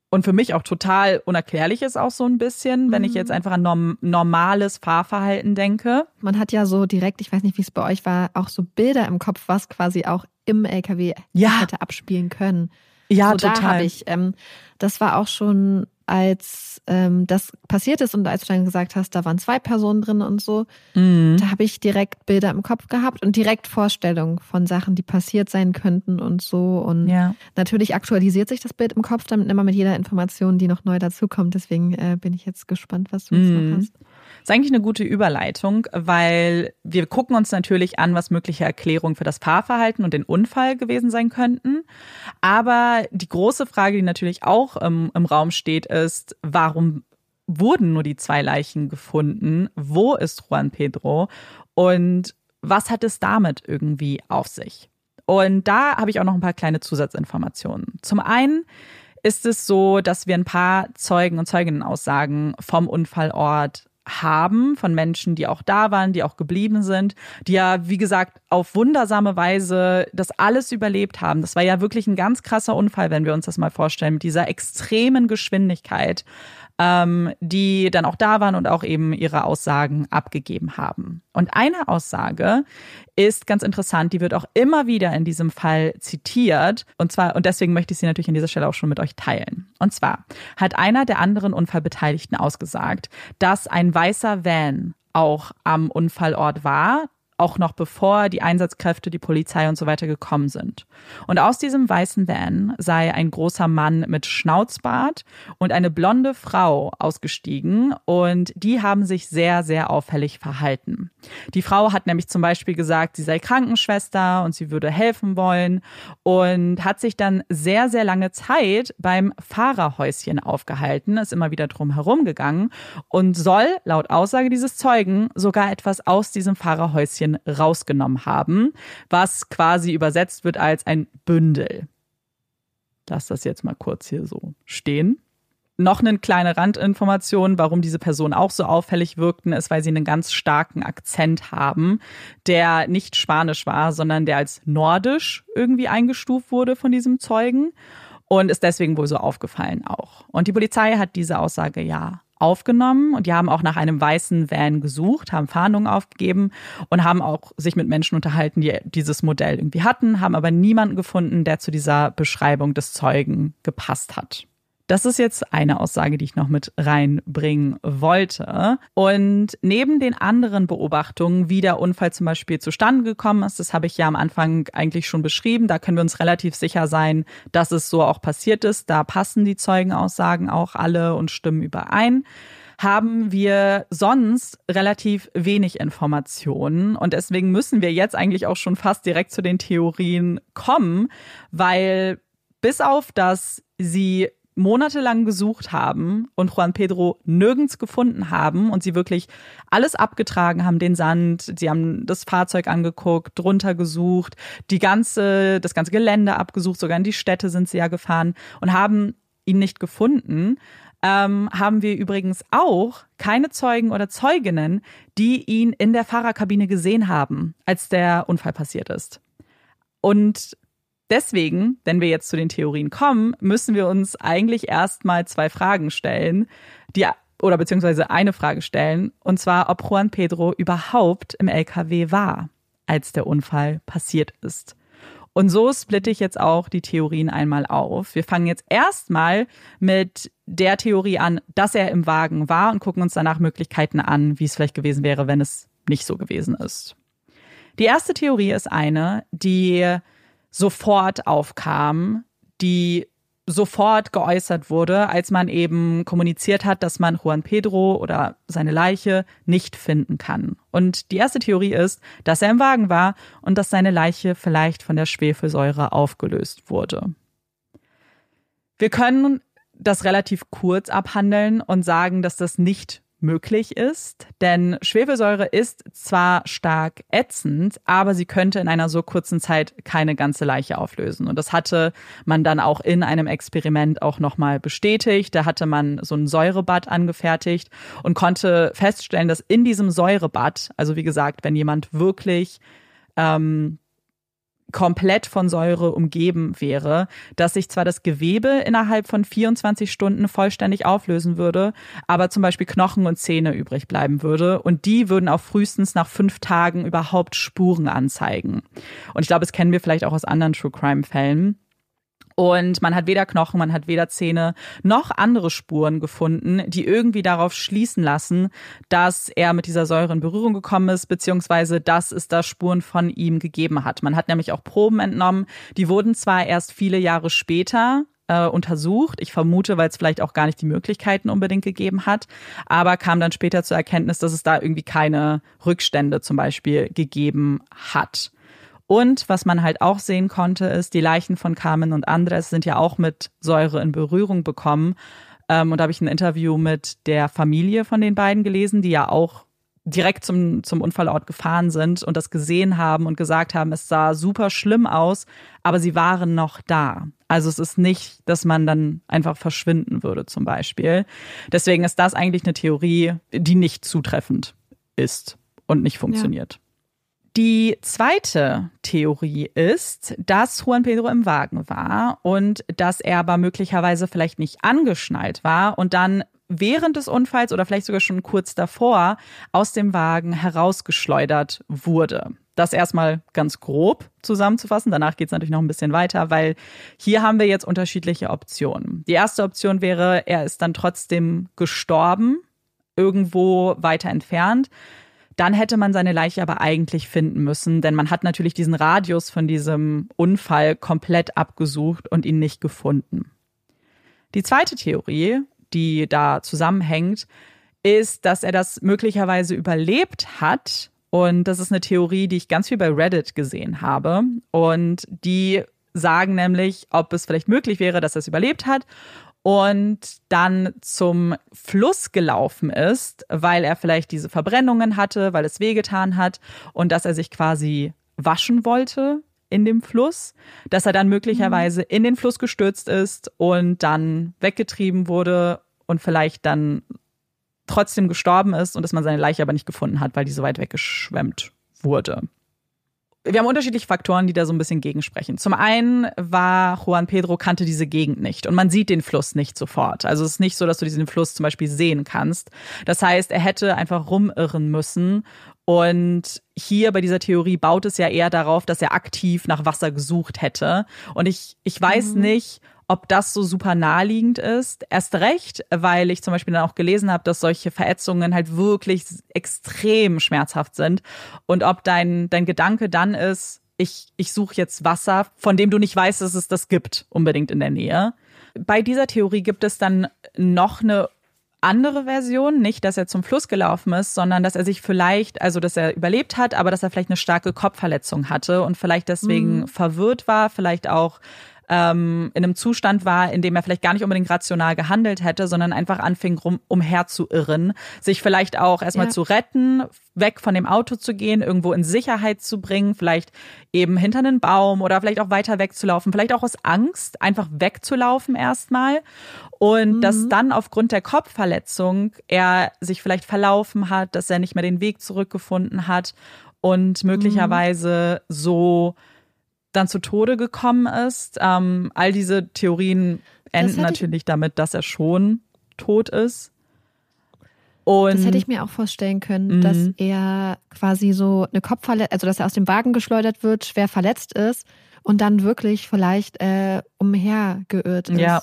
Und für mich auch total unerklärlich ist auch so ein bisschen, wenn ich jetzt mhm. einfach an norm normales Fahrverhalten denke. Man hat ja so direkt, ich weiß nicht, wie es bei euch war, auch so Bilder im Kopf, was quasi auch im LKW ja. hätte abspielen können. Ja, so, total. Da habe ich, ähm, das war auch schon, als ähm, das passiert ist und als du dann gesagt hast, da waren zwei Personen drin und so, mhm. da habe ich direkt Bilder im Kopf gehabt und direkt Vorstellungen von Sachen, die passiert sein könnten und so. Und ja. natürlich aktualisiert sich das Bild im Kopf dann immer mit jeder Information, die noch neu dazukommt. Deswegen äh, bin ich jetzt gespannt, was du jetzt mhm. noch hast. Ist eigentlich eine gute Überleitung, weil wir gucken uns natürlich an, was mögliche Erklärungen für das Fahrverhalten und den Unfall gewesen sein könnten. Aber die große Frage, die natürlich auch im, im Raum steht, ist, warum wurden nur die zwei Leichen gefunden? Wo ist Juan Pedro? Und was hat es damit irgendwie auf sich? Und da habe ich auch noch ein paar kleine Zusatzinformationen. Zum einen ist es so, dass wir ein paar Zeugen und Zeuginnenaussagen vom Unfallort haben von Menschen, die auch da waren, die auch geblieben sind, die ja, wie gesagt, auf wundersame Weise das alles überlebt haben. Das war ja wirklich ein ganz krasser Unfall, wenn wir uns das mal vorstellen, mit dieser extremen Geschwindigkeit ähm, die dann auch da waren und auch eben ihre Aussagen abgegeben haben. Und eine Aussage ist ganz interessant, die wird auch immer wieder in diesem Fall zitiert. Und zwar, und deswegen möchte ich sie natürlich an dieser Stelle auch schon mit euch teilen. Und zwar hat einer der anderen Unfallbeteiligten ausgesagt, dass ein weißer Van auch am Unfallort war, auch noch bevor die Einsatzkräfte, die Polizei und so weiter gekommen sind. Und aus diesem weißen Van sei ein großer Mann mit Schnauzbart und eine blonde Frau ausgestiegen und die haben sich sehr, sehr auffällig verhalten. Die Frau hat nämlich zum Beispiel gesagt, sie sei Krankenschwester und sie würde helfen wollen und hat sich dann sehr, sehr lange Zeit beim Fahrerhäuschen aufgehalten, ist immer wieder drum herum gegangen und soll laut Aussage dieses Zeugen sogar etwas aus diesem Fahrerhäuschen bisschen rausgenommen haben, was quasi übersetzt wird als ein Bündel. Lass das jetzt mal kurz hier so stehen. Noch eine kleine Randinformation, warum diese Personen auch so auffällig wirkten, ist, weil sie einen ganz starken Akzent haben, der nicht spanisch war, sondern der als nordisch irgendwie eingestuft wurde von diesem Zeugen und ist deswegen wohl so aufgefallen auch. Und die Polizei hat diese Aussage ja aufgenommen und die haben auch nach einem weißen Van gesucht, haben Fahndungen aufgegeben und haben auch sich mit Menschen unterhalten, die dieses Modell irgendwie hatten, haben aber niemanden gefunden, der zu dieser Beschreibung des Zeugen gepasst hat. Das ist jetzt eine Aussage, die ich noch mit reinbringen wollte. Und neben den anderen Beobachtungen, wie der Unfall zum Beispiel zustande gekommen ist, das habe ich ja am Anfang eigentlich schon beschrieben, da können wir uns relativ sicher sein, dass es so auch passiert ist. Da passen die Zeugenaussagen auch alle und stimmen überein haben wir sonst relativ wenig Informationen. Und deswegen müssen wir jetzt eigentlich auch schon fast direkt zu den Theorien kommen, weil bis auf dass sie monatelang gesucht haben und Juan Pedro nirgends gefunden haben und sie wirklich alles abgetragen haben, den Sand, sie haben das Fahrzeug angeguckt, drunter gesucht, die ganze, das ganze Gelände abgesucht, sogar in die Städte sind sie ja gefahren und haben ihn nicht gefunden. Ähm, haben wir übrigens auch keine Zeugen oder Zeuginnen, die ihn in der Fahrerkabine gesehen haben, als der Unfall passiert ist. Und Deswegen, wenn wir jetzt zu den Theorien kommen, müssen wir uns eigentlich erstmal zwei Fragen stellen, die oder beziehungsweise eine Frage stellen, und zwar, ob Juan Pedro überhaupt im LKW war, als der Unfall passiert ist. Und so splitte ich jetzt auch die Theorien einmal auf. Wir fangen jetzt erstmal mit der Theorie an, dass er im Wagen war und gucken uns danach Möglichkeiten an, wie es vielleicht gewesen wäre, wenn es nicht so gewesen ist. Die erste Theorie ist eine, die sofort aufkam, die sofort geäußert wurde, als man eben kommuniziert hat, dass man Juan Pedro oder seine Leiche nicht finden kann. Und die erste Theorie ist, dass er im Wagen war und dass seine Leiche vielleicht von der Schwefelsäure aufgelöst wurde. Wir können das relativ kurz abhandeln und sagen, dass das nicht möglich ist, denn Schwefelsäure ist zwar stark ätzend, aber sie könnte in einer so kurzen Zeit keine ganze Leiche auflösen. Und das hatte man dann auch in einem Experiment auch nochmal bestätigt. Da hatte man so ein Säurebad angefertigt und konnte feststellen, dass in diesem Säurebad, also wie gesagt, wenn jemand wirklich ähm, komplett von Säure umgeben wäre, dass sich zwar das Gewebe innerhalb von 24 Stunden vollständig auflösen würde, aber zum Beispiel Knochen und Zähne übrig bleiben würde und die würden auch frühestens nach fünf Tagen überhaupt Spuren anzeigen. Und ich glaube, das kennen wir vielleicht auch aus anderen True Crime Fällen. Und man hat weder Knochen, man hat weder Zähne noch andere Spuren gefunden, die irgendwie darauf schließen lassen, dass er mit dieser Säure in Berührung gekommen ist, beziehungsweise dass es da Spuren von ihm gegeben hat. Man hat nämlich auch Proben entnommen, die wurden zwar erst viele Jahre später äh, untersucht. Ich vermute, weil es vielleicht auch gar nicht die Möglichkeiten unbedingt gegeben hat, aber kam dann später zur Erkenntnis, dass es da irgendwie keine Rückstände zum Beispiel gegeben hat. Und was man halt auch sehen konnte, ist, die Leichen von Carmen und Andres sind ja auch mit Säure in Berührung bekommen. Ähm, und da habe ich ein Interview mit der Familie von den beiden gelesen, die ja auch direkt zum, zum Unfallort gefahren sind und das gesehen haben und gesagt haben, es sah super schlimm aus, aber sie waren noch da. Also es ist nicht, dass man dann einfach verschwinden würde zum Beispiel. Deswegen ist das eigentlich eine Theorie, die nicht zutreffend ist und nicht funktioniert. Ja. Die zweite Theorie ist, dass Juan Pedro im Wagen war und dass er aber möglicherweise vielleicht nicht angeschnallt war und dann während des Unfalls oder vielleicht sogar schon kurz davor aus dem Wagen herausgeschleudert wurde. Das erstmal ganz grob zusammenzufassen. Danach geht es natürlich noch ein bisschen weiter, weil hier haben wir jetzt unterschiedliche Optionen. Die erste Option wäre, er ist dann trotzdem gestorben, irgendwo weiter entfernt. Dann hätte man seine Leiche aber eigentlich finden müssen, denn man hat natürlich diesen Radius von diesem Unfall komplett abgesucht und ihn nicht gefunden. Die zweite Theorie, die da zusammenhängt, ist, dass er das möglicherweise überlebt hat, und das ist eine Theorie, die ich ganz viel bei Reddit gesehen habe. Und die sagen nämlich, ob es vielleicht möglich wäre, dass er es überlebt hat und dann zum Fluss gelaufen ist, weil er vielleicht diese Verbrennungen hatte, weil es wehgetan hat und dass er sich quasi waschen wollte in dem Fluss, dass er dann möglicherweise in den Fluss gestürzt ist und dann weggetrieben wurde und vielleicht dann trotzdem gestorben ist und dass man seine Leiche aber nicht gefunden hat, weil die so weit weggeschwemmt wurde. Wir haben unterschiedliche Faktoren, die da so ein bisschen gegensprechen. Zum einen war Juan Pedro kannte diese Gegend nicht und man sieht den Fluss nicht sofort. Also es ist nicht so, dass du diesen Fluss zum Beispiel sehen kannst. Das heißt, er hätte einfach rumirren müssen und hier bei dieser Theorie baut es ja eher darauf, dass er aktiv nach Wasser gesucht hätte. Und ich, ich weiß mhm. nicht, ob das so super naheliegend ist. Erst recht, weil ich zum Beispiel dann auch gelesen habe, dass solche Verätzungen halt wirklich extrem schmerzhaft sind. Und ob dein, dein Gedanke dann ist, ich, ich suche jetzt Wasser, von dem du nicht weißt, dass es das gibt, unbedingt in der Nähe. Bei dieser Theorie gibt es dann noch eine andere Version, nicht, dass er zum Fluss gelaufen ist, sondern dass er sich vielleicht, also dass er überlebt hat, aber dass er vielleicht eine starke Kopfverletzung hatte und vielleicht deswegen mhm. verwirrt war, vielleicht auch ähm, in einem Zustand war, in dem er vielleicht gar nicht unbedingt rational gehandelt hätte, sondern einfach anfing rum, umher zu irren, sich vielleicht auch erstmal ja. zu retten, weg von dem Auto zu gehen, irgendwo in Sicherheit zu bringen, vielleicht eben hinter einen Baum oder vielleicht auch weiter wegzulaufen, vielleicht auch aus Angst, einfach wegzulaufen erstmal. Und mhm. dass dann aufgrund der Kopfverletzung er sich vielleicht verlaufen hat, dass er nicht mehr den Weg zurückgefunden hat und möglicherweise mhm. so dann zu Tode gekommen ist. Ähm, all diese Theorien enden natürlich damit, dass er schon tot ist. Und das hätte ich mir auch vorstellen können, mhm. dass er quasi so eine Kopfverletzung, also dass er aus dem Wagen geschleudert wird, schwer verletzt ist und dann wirklich vielleicht äh, umhergeirrt ist. Ja.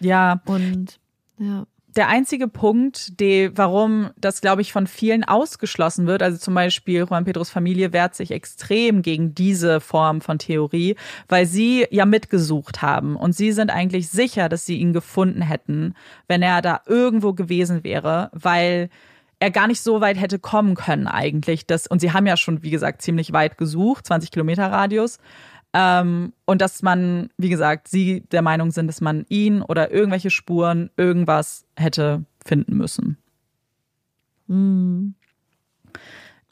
Ja. Und ja der einzige Punkt, die, warum das, glaube ich, von vielen ausgeschlossen wird, also zum Beispiel Juan Pedros Familie wehrt sich extrem gegen diese Form von Theorie, weil sie ja mitgesucht haben und sie sind eigentlich sicher, dass sie ihn gefunden hätten, wenn er da irgendwo gewesen wäre, weil er gar nicht so weit hätte kommen können eigentlich. Das, und sie haben ja schon, wie gesagt, ziemlich weit gesucht, 20 Kilometer Radius. Ähm, und dass man, wie gesagt, sie der Meinung sind, dass man ihn oder irgendwelche Spuren, irgendwas hätte finden müssen. Mhm.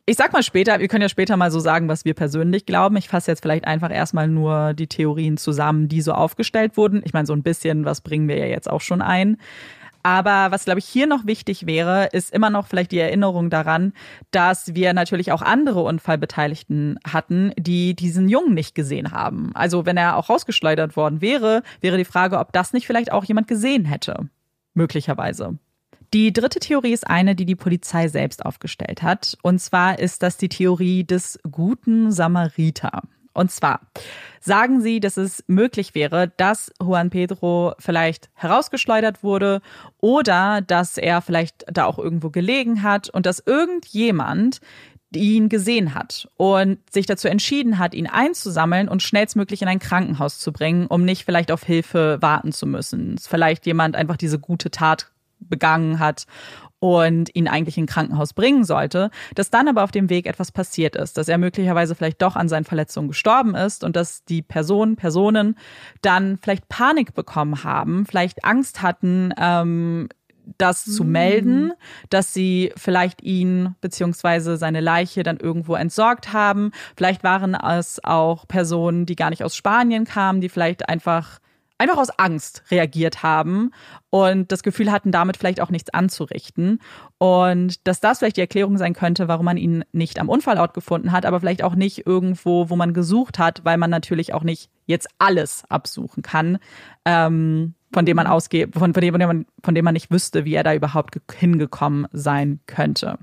Ich sag mal später, wir können ja später mal so sagen, was wir persönlich glauben. Ich fasse jetzt vielleicht einfach erstmal nur die Theorien zusammen, die so aufgestellt wurden. Ich meine, so ein bisschen, was bringen wir ja jetzt auch schon ein. Aber was, glaube ich, hier noch wichtig wäre, ist immer noch vielleicht die Erinnerung daran, dass wir natürlich auch andere Unfallbeteiligten hatten, die diesen Jungen nicht gesehen haben. Also wenn er auch rausgeschleudert worden wäre, wäre die Frage, ob das nicht vielleicht auch jemand gesehen hätte. Möglicherweise. Die dritte Theorie ist eine, die die Polizei selbst aufgestellt hat. Und zwar ist das die Theorie des guten Samariter. Und zwar sagen sie, dass es möglich wäre, dass Juan Pedro vielleicht herausgeschleudert wurde oder dass er vielleicht da auch irgendwo gelegen hat und dass irgendjemand ihn gesehen hat und sich dazu entschieden hat, ihn einzusammeln und schnellstmöglich in ein Krankenhaus zu bringen, um nicht vielleicht auf Hilfe warten zu müssen. Vielleicht jemand einfach diese gute Tat begangen hat und ihn eigentlich in Krankenhaus bringen sollte, dass dann aber auf dem Weg etwas passiert ist, dass er möglicherweise vielleicht doch an seinen Verletzungen gestorben ist und dass die Person, Personen dann vielleicht Panik bekommen haben, vielleicht Angst hatten, ähm, das zu hm. melden, dass sie vielleicht ihn beziehungsweise seine Leiche dann irgendwo entsorgt haben. Vielleicht waren es auch Personen, die gar nicht aus Spanien kamen, die vielleicht einfach einfach aus Angst reagiert haben und das Gefühl hatten, damit vielleicht auch nichts anzurichten. Und dass das vielleicht die Erklärung sein könnte, warum man ihn nicht am Unfallort gefunden hat, aber vielleicht auch nicht irgendwo, wo man gesucht hat, weil man natürlich auch nicht jetzt alles absuchen kann, ähm, von dem man ausgeht, von, von, dem, man, von dem man nicht wüsste, wie er da überhaupt hingekommen sein könnte.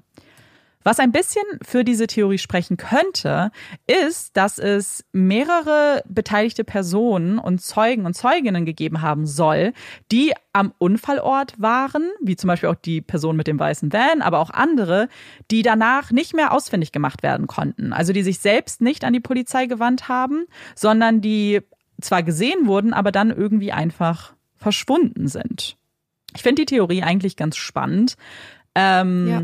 Was ein bisschen für diese Theorie sprechen könnte, ist, dass es mehrere beteiligte Personen und Zeugen und Zeuginnen gegeben haben soll, die am Unfallort waren, wie zum Beispiel auch die Person mit dem weißen Van, aber auch andere, die danach nicht mehr ausfindig gemacht werden konnten. Also die sich selbst nicht an die Polizei gewandt haben, sondern die zwar gesehen wurden, aber dann irgendwie einfach verschwunden sind. Ich finde die Theorie eigentlich ganz spannend. Ähm, ja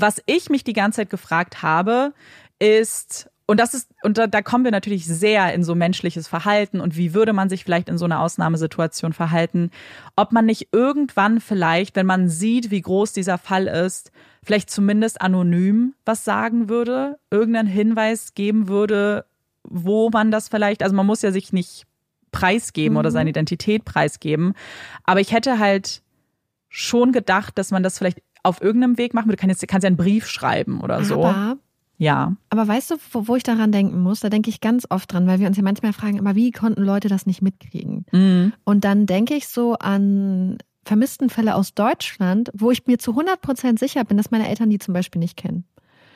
was ich mich die ganze Zeit gefragt habe, ist, und das ist, und da, da kommen wir natürlich sehr in so menschliches Verhalten und wie würde man sich vielleicht in so einer Ausnahmesituation verhalten, ob man nicht irgendwann vielleicht, wenn man sieht, wie groß dieser Fall ist, vielleicht zumindest anonym was sagen würde, irgendeinen Hinweis geben würde, wo man das vielleicht, also man muss ja sich nicht preisgeben mhm. oder seine Identität preisgeben, aber ich hätte halt schon gedacht, dass man das vielleicht auf irgendeinem Weg machen. Du kannst, kannst ja einen Brief schreiben oder so. Aber, ja. Aber weißt du, wo, wo ich daran denken muss? Da denke ich ganz oft dran, weil wir uns ja manchmal fragen, aber wie konnten Leute das nicht mitkriegen? Mhm. Und dann denke ich so an vermissten Fälle aus Deutschland, wo ich mir zu 100 Prozent sicher bin, dass meine Eltern die zum Beispiel nicht kennen.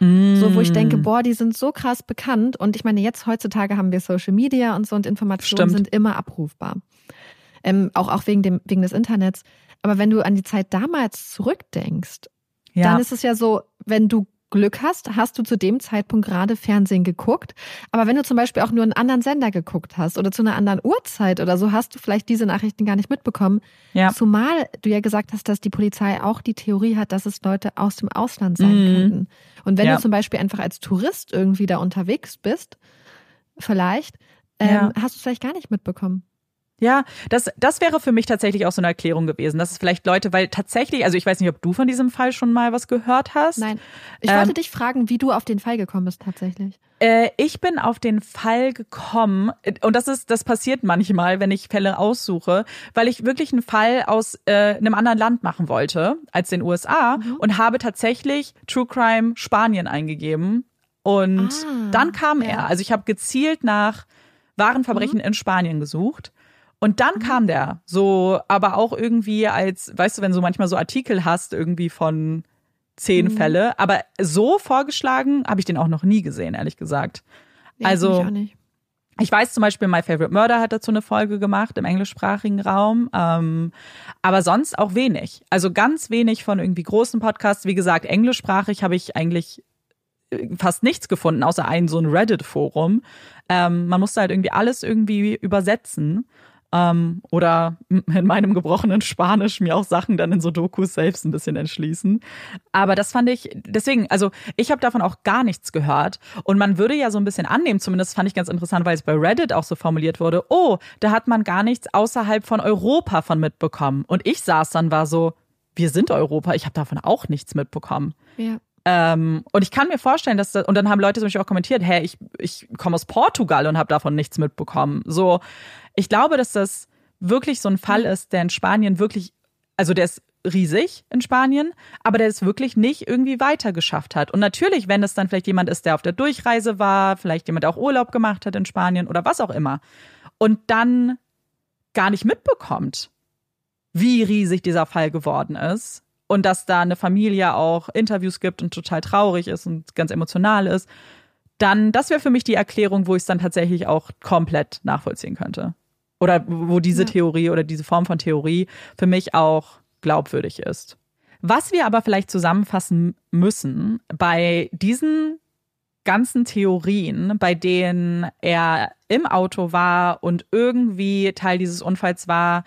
So, wo ich denke, mm. boah, die sind so krass bekannt. Und ich meine, jetzt heutzutage haben wir Social Media und so und Informationen Stimmt. sind immer abrufbar. Ähm, auch, auch wegen, dem, wegen des Internets. Aber wenn du an die Zeit damals zurückdenkst, ja. dann ist es ja so, wenn du Glück hast, hast du zu dem Zeitpunkt gerade Fernsehen geguckt. Aber wenn du zum Beispiel auch nur einen anderen Sender geguckt hast oder zu einer anderen Uhrzeit oder so, hast du vielleicht diese Nachrichten gar nicht mitbekommen. Ja. Zumal du ja gesagt hast, dass die Polizei auch die Theorie hat, dass es Leute aus dem Ausland sein mhm. könnten. Und wenn ja. du zum Beispiel einfach als Tourist irgendwie da unterwegs bist, vielleicht, ähm, ja. hast du es vielleicht gar nicht mitbekommen. Ja, das, das wäre für mich tatsächlich auch so eine Erklärung gewesen. dass es vielleicht Leute, weil tatsächlich, also ich weiß nicht, ob du von diesem Fall schon mal was gehört hast. Nein. Ich wollte ähm, dich fragen, wie du auf den Fall gekommen bist tatsächlich. Äh, ich bin auf den Fall gekommen, und das ist, das passiert manchmal, wenn ich Fälle aussuche, weil ich wirklich einen Fall aus äh, einem anderen Land machen wollte als den USA mhm. und habe tatsächlich True Crime Spanien eingegeben. Und ah, dann kam ja. er. Also ich habe gezielt nach wahren Verbrechen mhm. in Spanien gesucht. Und dann mhm. kam der so, aber auch irgendwie als, weißt du, wenn du manchmal so Artikel hast, irgendwie von zehn mhm. Fälle, aber so vorgeschlagen habe ich den auch noch nie gesehen, ehrlich gesagt. Ja, also, ich, ich, weiß zum Beispiel, My Favorite Murder hat dazu eine Folge gemacht im englischsprachigen Raum, ähm, aber sonst auch wenig. Also ganz wenig von irgendwie großen Podcasts. Wie gesagt, englischsprachig habe ich eigentlich äh, fast nichts gefunden, außer ein so ein Reddit-Forum. Ähm, man musste halt irgendwie alles irgendwie übersetzen. Ähm, oder in meinem gebrochenen Spanisch mir auch Sachen dann in so Dokus selbst ein bisschen entschließen. Aber das fand ich, deswegen, also ich habe davon auch gar nichts gehört. Und man würde ja so ein bisschen annehmen, zumindest fand ich ganz interessant, weil es bei Reddit auch so formuliert wurde, oh, da hat man gar nichts außerhalb von Europa von mitbekommen. Und ich saß dann, war so, wir sind Europa, ich habe davon auch nichts mitbekommen. Ja. Ähm, und ich kann mir vorstellen, dass das, und dann haben Leute zum Beispiel auch kommentiert, hä, ich, ich komme aus Portugal und habe davon nichts mitbekommen. So, ich glaube, dass das wirklich so ein Fall ist, der in Spanien wirklich, also der ist riesig in Spanien, aber der es wirklich nicht irgendwie weiter geschafft hat. Und natürlich, wenn es dann vielleicht jemand ist, der auf der Durchreise war, vielleicht jemand, der auch Urlaub gemacht hat in Spanien oder was auch immer, und dann gar nicht mitbekommt, wie riesig dieser Fall geworden ist, und dass da eine Familie auch Interviews gibt und total traurig ist und ganz emotional ist, dann, das wäre für mich die Erklärung, wo ich es dann tatsächlich auch komplett nachvollziehen könnte. Oder wo diese ja. Theorie oder diese Form von Theorie für mich auch glaubwürdig ist. Was wir aber vielleicht zusammenfassen müssen bei diesen ganzen Theorien, bei denen er im Auto war und irgendwie Teil dieses Unfalls war,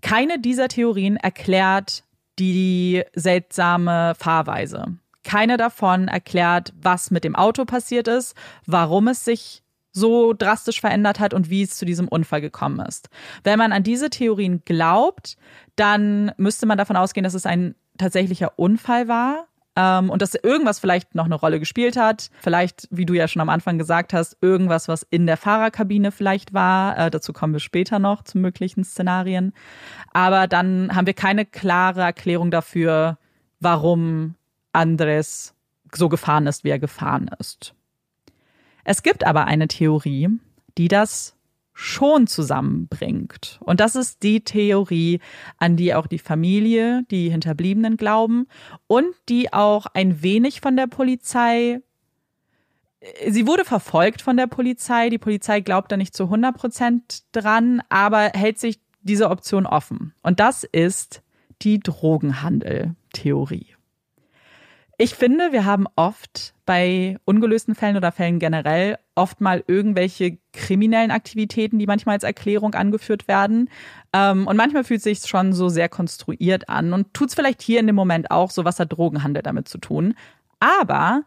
keine dieser Theorien erklärt, die seltsame Fahrweise. Keine davon erklärt, was mit dem Auto passiert ist, warum es sich so drastisch verändert hat und wie es zu diesem Unfall gekommen ist. Wenn man an diese Theorien glaubt, dann müsste man davon ausgehen, dass es ein tatsächlicher Unfall war. Ähm, und dass irgendwas vielleicht noch eine Rolle gespielt hat. Vielleicht, wie du ja schon am Anfang gesagt hast, irgendwas, was in der Fahrerkabine vielleicht war. Äh, dazu kommen wir später noch zu möglichen Szenarien. Aber dann haben wir keine klare Erklärung dafür, warum Andres so gefahren ist, wie er gefahren ist. Es gibt aber eine Theorie, die das schon zusammenbringt. Und das ist die Theorie, an die auch die Familie, die Hinterbliebenen glauben und die auch ein wenig von der Polizei Sie wurde verfolgt von der Polizei. Die Polizei glaubt da nicht zu 100 Prozent dran, aber hält sich diese Option offen. Und das ist die Drogenhandel-Theorie. Ich finde, wir haben oft bei ungelösten Fällen oder Fällen generell oft mal irgendwelche kriminellen Aktivitäten, die manchmal als Erklärung angeführt werden. Ähm, und manchmal fühlt es sich schon so sehr konstruiert an und tut es vielleicht hier in dem Moment auch, so was hat Drogenhandel damit zu tun. Aber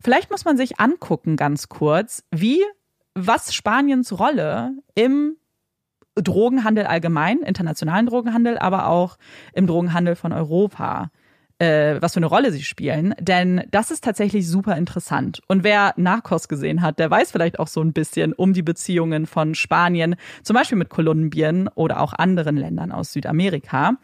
vielleicht muss man sich angucken, ganz kurz, wie, was Spaniens Rolle im Drogenhandel allgemein, internationalen Drogenhandel, aber auch im Drogenhandel von Europa äh, was für eine Rolle sie spielen. Denn das ist tatsächlich super interessant. Und wer Narcos gesehen hat, der weiß vielleicht auch so ein bisschen um die Beziehungen von Spanien, zum Beispiel mit Kolumbien oder auch anderen Ländern aus Südamerika.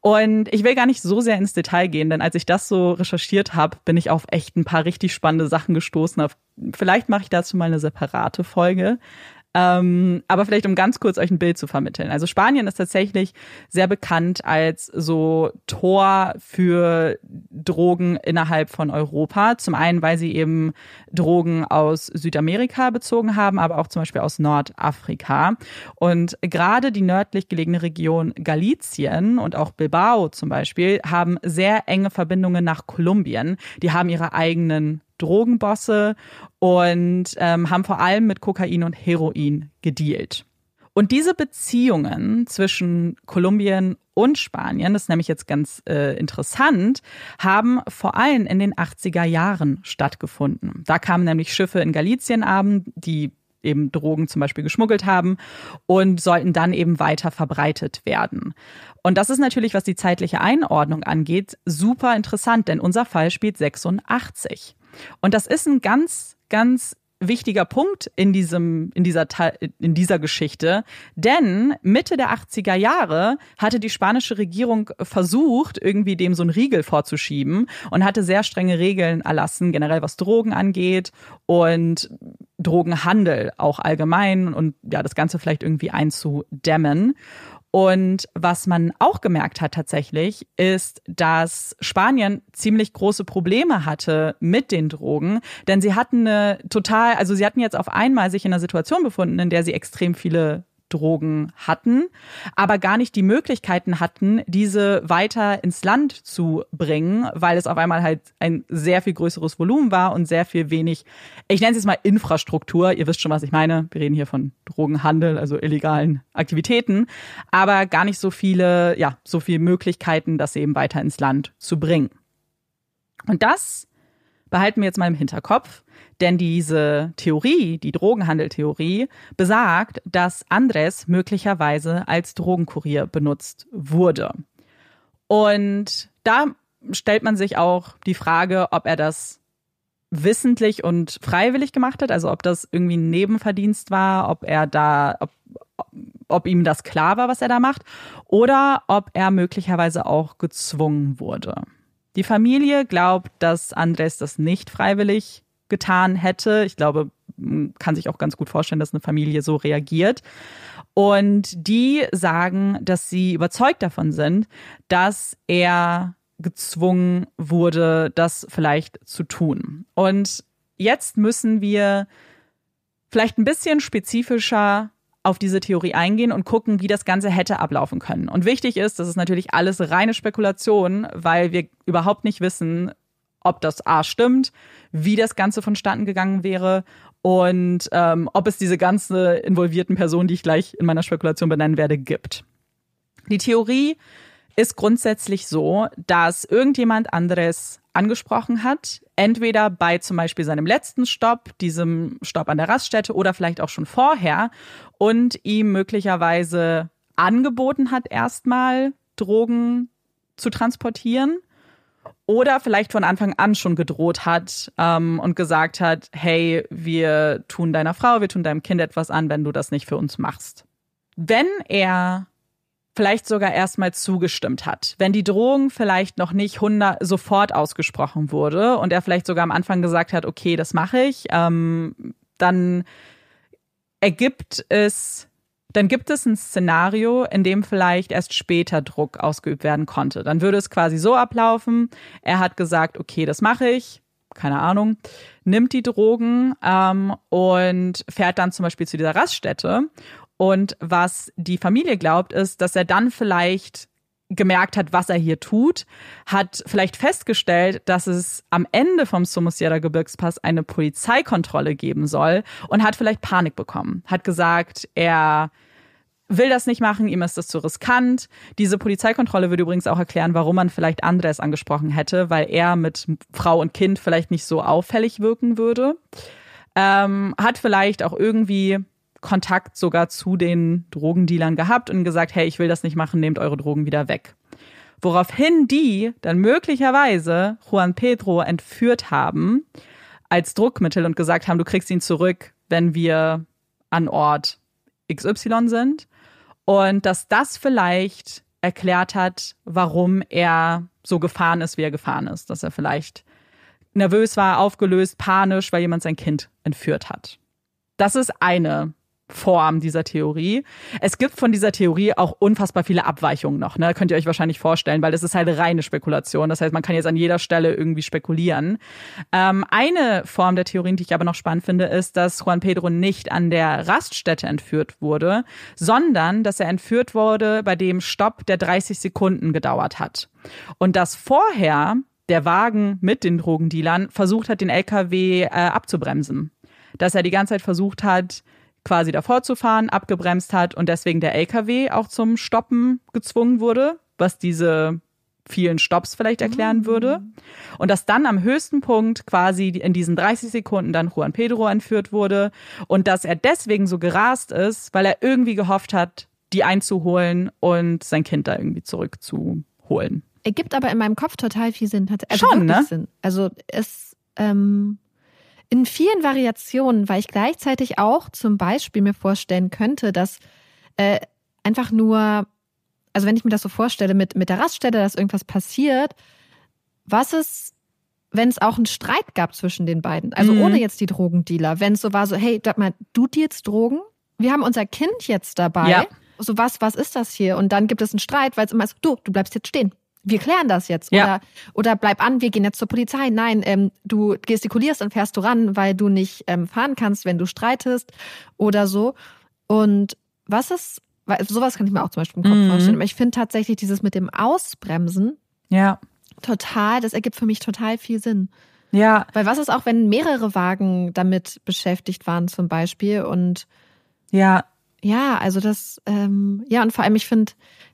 Und ich will gar nicht so sehr ins Detail gehen, denn als ich das so recherchiert habe, bin ich auf echt ein paar richtig spannende Sachen gestoßen. Vielleicht mache ich dazu mal eine separate Folge. Ähm, aber vielleicht um ganz kurz euch ein Bild zu vermitteln. Also Spanien ist tatsächlich sehr bekannt als so Tor für Drogen innerhalb von Europa. Zum einen, weil sie eben Drogen aus Südamerika bezogen haben, aber auch zum Beispiel aus Nordafrika. Und gerade die nördlich gelegene Region Galicien und auch Bilbao zum Beispiel haben sehr enge Verbindungen nach Kolumbien. Die haben ihre eigenen Drogenbosse und ähm, haben vor allem mit Kokain und Heroin gedealt. Und diese Beziehungen zwischen Kolumbien und Spanien, das ist nämlich jetzt ganz äh, interessant, haben vor allem in den 80er Jahren stattgefunden. Da kamen nämlich Schiffe in Galicien an, die eben Drogen zum Beispiel geschmuggelt haben und sollten dann eben weiter verbreitet werden. Und das ist natürlich, was die zeitliche Einordnung angeht, super interessant, denn unser Fall spielt 86. Und das ist ein ganz, ganz wichtiger Punkt in diesem in dieser in dieser Geschichte, denn Mitte der 80er Jahre hatte die spanische Regierung versucht, irgendwie dem so einen Riegel vorzuschieben und hatte sehr strenge Regeln erlassen, generell was Drogen angeht und Drogenhandel auch allgemein und ja, das ganze vielleicht irgendwie einzudämmen. Und was man auch gemerkt hat tatsächlich, ist, dass Spanien ziemlich große Probleme hatte mit den Drogen, denn sie hatten eine total, also sie hatten jetzt auf einmal sich in einer Situation befunden, in der sie extrem viele Drogen hatten, aber gar nicht die Möglichkeiten hatten, diese weiter ins Land zu bringen, weil es auf einmal halt ein sehr viel größeres Volumen war und sehr viel wenig, ich nenne es jetzt mal Infrastruktur. Ihr wisst schon, was ich meine. Wir reden hier von Drogenhandel, also illegalen Aktivitäten, aber gar nicht so viele, ja, so viele Möglichkeiten, das eben weiter ins Land zu bringen. Und das behalten wir jetzt mal im Hinterkopf, denn diese Theorie, die Drogenhandeltheorie, besagt, dass Andres möglicherweise als Drogenkurier benutzt wurde. Und da stellt man sich auch die Frage, ob er das wissentlich und freiwillig gemacht hat, also ob das irgendwie ein Nebenverdienst war, ob er da, ob, ob ihm das klar war, was er da macht, oder ob er möglicherweise auch gezwungen wurde. Die Familie glaubt, dass Andres das nicht freiwillig getan hätte. Ich glaube, man kann sich auch ganz gut vorstellen, dass eine Familie so reagiert. Und die sagen, dass sie überzeugt davon sind, dass er gezwungen wurde, das vielleicht zu tun. Und jetzt müssen wir vielleicht ein bisschen spezifischer auf diese Theorie eingehen und gucken, wie das Ganze hätte ablaufen können. Und wichtig ist, das ist natürlich alles reine Spekulation, weil wir überhaupt nicht wissen, ob das A stimmt, wie das Ganze vonstatten gegangen wäre und ähm, ob es diese ganze involvierten Personen, die ich gleich in meiner Spekulation benennen werde, gibt. Die Theorie ist grundsätzlich so, dass irgendjemand anderes angesprochen hat, entweder bei zum Beispiel seinem letzten Stopp, diesem Stopp an der Raststätte oder vielleicht auch schon vorher und ihm möglicherweise angeboten hat, erstmal Drogen zu transportieren oder vielleicht von Anfang an schon gedroht hat ähm, und gesagt hat, hey, wir tun deiner Frau, wir tun deinem Kind etwas an, wenn du das nicht für uns machst. Wenn er vielleicht sogar erstmal zugestimmt hat, wenn die Drohung vielleicht noch nicht 100 sofort ausgesprochen wurde und er vielleicht sogar am Anfang gesagt hat, okay, das mache ich, ähm, dann ergibt es dann gibt es ein Szenario, in dem vielleicht erst später Druck ausgeübt werden konnte. Dann würde es quasi so ablaufen, er hat gesagt, okay, das mache ich, keine Ahnung, nimmt die Drogen ähm, und fährt dann zum Beispiel zu dieser Raststätte. Und was die Familie glaubt, ist, dass er dann vielleicht gemerkt hat, was er hier tut, hat vielleicht festgestellt, dass es am Ende vom Somosierra Gebirgspass eine Polizeikontrolle geben soll und hat vielleicht Panik bekommen. Hat gesagt, er will das nicht machen, ihm ist das zu riskant. Diese Polizeikontrolle würde übrigens auch erklären, warum man vielleicht Andres angesprochen hätte, weil er mit Frau und Kind vielleicht nicht so auffällig wirken würde. Ähm, hat vielleicht auch irgendwie Kontakt sogar zu den Drogendealern gehabt und gesagt, hey, ich will das nicht machen, nehmt eure Drogen wieder weg. Woraufhin die dann möglicherweise Juan Pedro entführt haben als Druckmittel und gesagt haben, du kriegst ihn zurück, wenn wir an Ort XY sind. Und dass das vielleicht erklärt hat, warum er so gefahren ist, wie er gefahren ist. Dass er vielleicht nervös war, aufgelöst, panisch, weil jemand sein Kind entführt hat. Das ist eine Form dieser Theorie. Es gibt von dieser Theorie auch unfassbar viele Abweichungen noch, ne? Könnt ihr euch wahrscheinlich vorstellen, weil das ist halt reine Spekulation. Das heißt, man kann jetzt an jeder Stelle irgendwie spekulieren. Ähm, eine Form der Theorien, die ich aber noch spannend finde, ist, dass Juan Pedro nicht an der Raststätte entführt wurde, sondern dass er entführt wurde bei dem Stopp, der 30 Sekunden gedauert hat. Und dass vorher der Wagen mit den Drogendealern versucht hat, den LKW äh, abzubremsen. Dass er die ganze Zeit versucht hat, quasi davor zu fahren, abgebremst hat und deswegen der LKW auch zum Stoppen gezwungen wurde, was diese vielen Stops vielleicht erklären mhm. würde. Und dass dann am höchsten Punkt quasi in diesen 30 Sekunden dann Juan Pedro entführt wurde und dass er deswegen so gerast ist, weil er irgendwie gehofft hat, die einzuholen und sein Kind da irgendwie zurückzuholen. Ergibt aber in meinem Kopf total viel Sinn. Also Schon, ne? Sinn. Also es ähm, in vielen Variationen, weil ich gleichzeitig auch zum Beispiel mir vorstellen könnte, dass äh, einfach nur, also wenn ich mir das so vorstelle, mit, mit der Raststelle, dass irgendwas passiert, was ist, wenn es auch einen Streit gab zwischen den beiden? Also mhm. ohne jetzt die Drogendealer, wenn es so war, so, hey, sag mal, du jetzt Drogen? Wir haben unser Kind jetzt dabei. Ja. So, was, was ist das hier? Und dann gibt es einen Streit, weil es immer ist, du, du bleibst jetzt stehen wir klären das jetzt. Ja. Oder, oder bleib an, wir gehen jetzt zur Polizei. Nein, ähm, du gestikulierst und fährst du ran, weil du nicht ähm, fahren kannst, wenn du streitest oder so. Und was ist, weil sowas kann ich mir auch zum Beispiel im Kopf mhm. vorstellen. Aber ich finde tatsächlich dieses mit dem Ausbremsen ja. total, das ergibt für mich total viel Sinn. Ja. Weil was ist auch, wenn mehrere Wagen damit beschäftigt waren zum Beispiel und ja. Ja, also das, ähm, ja, und vor allem, ich finde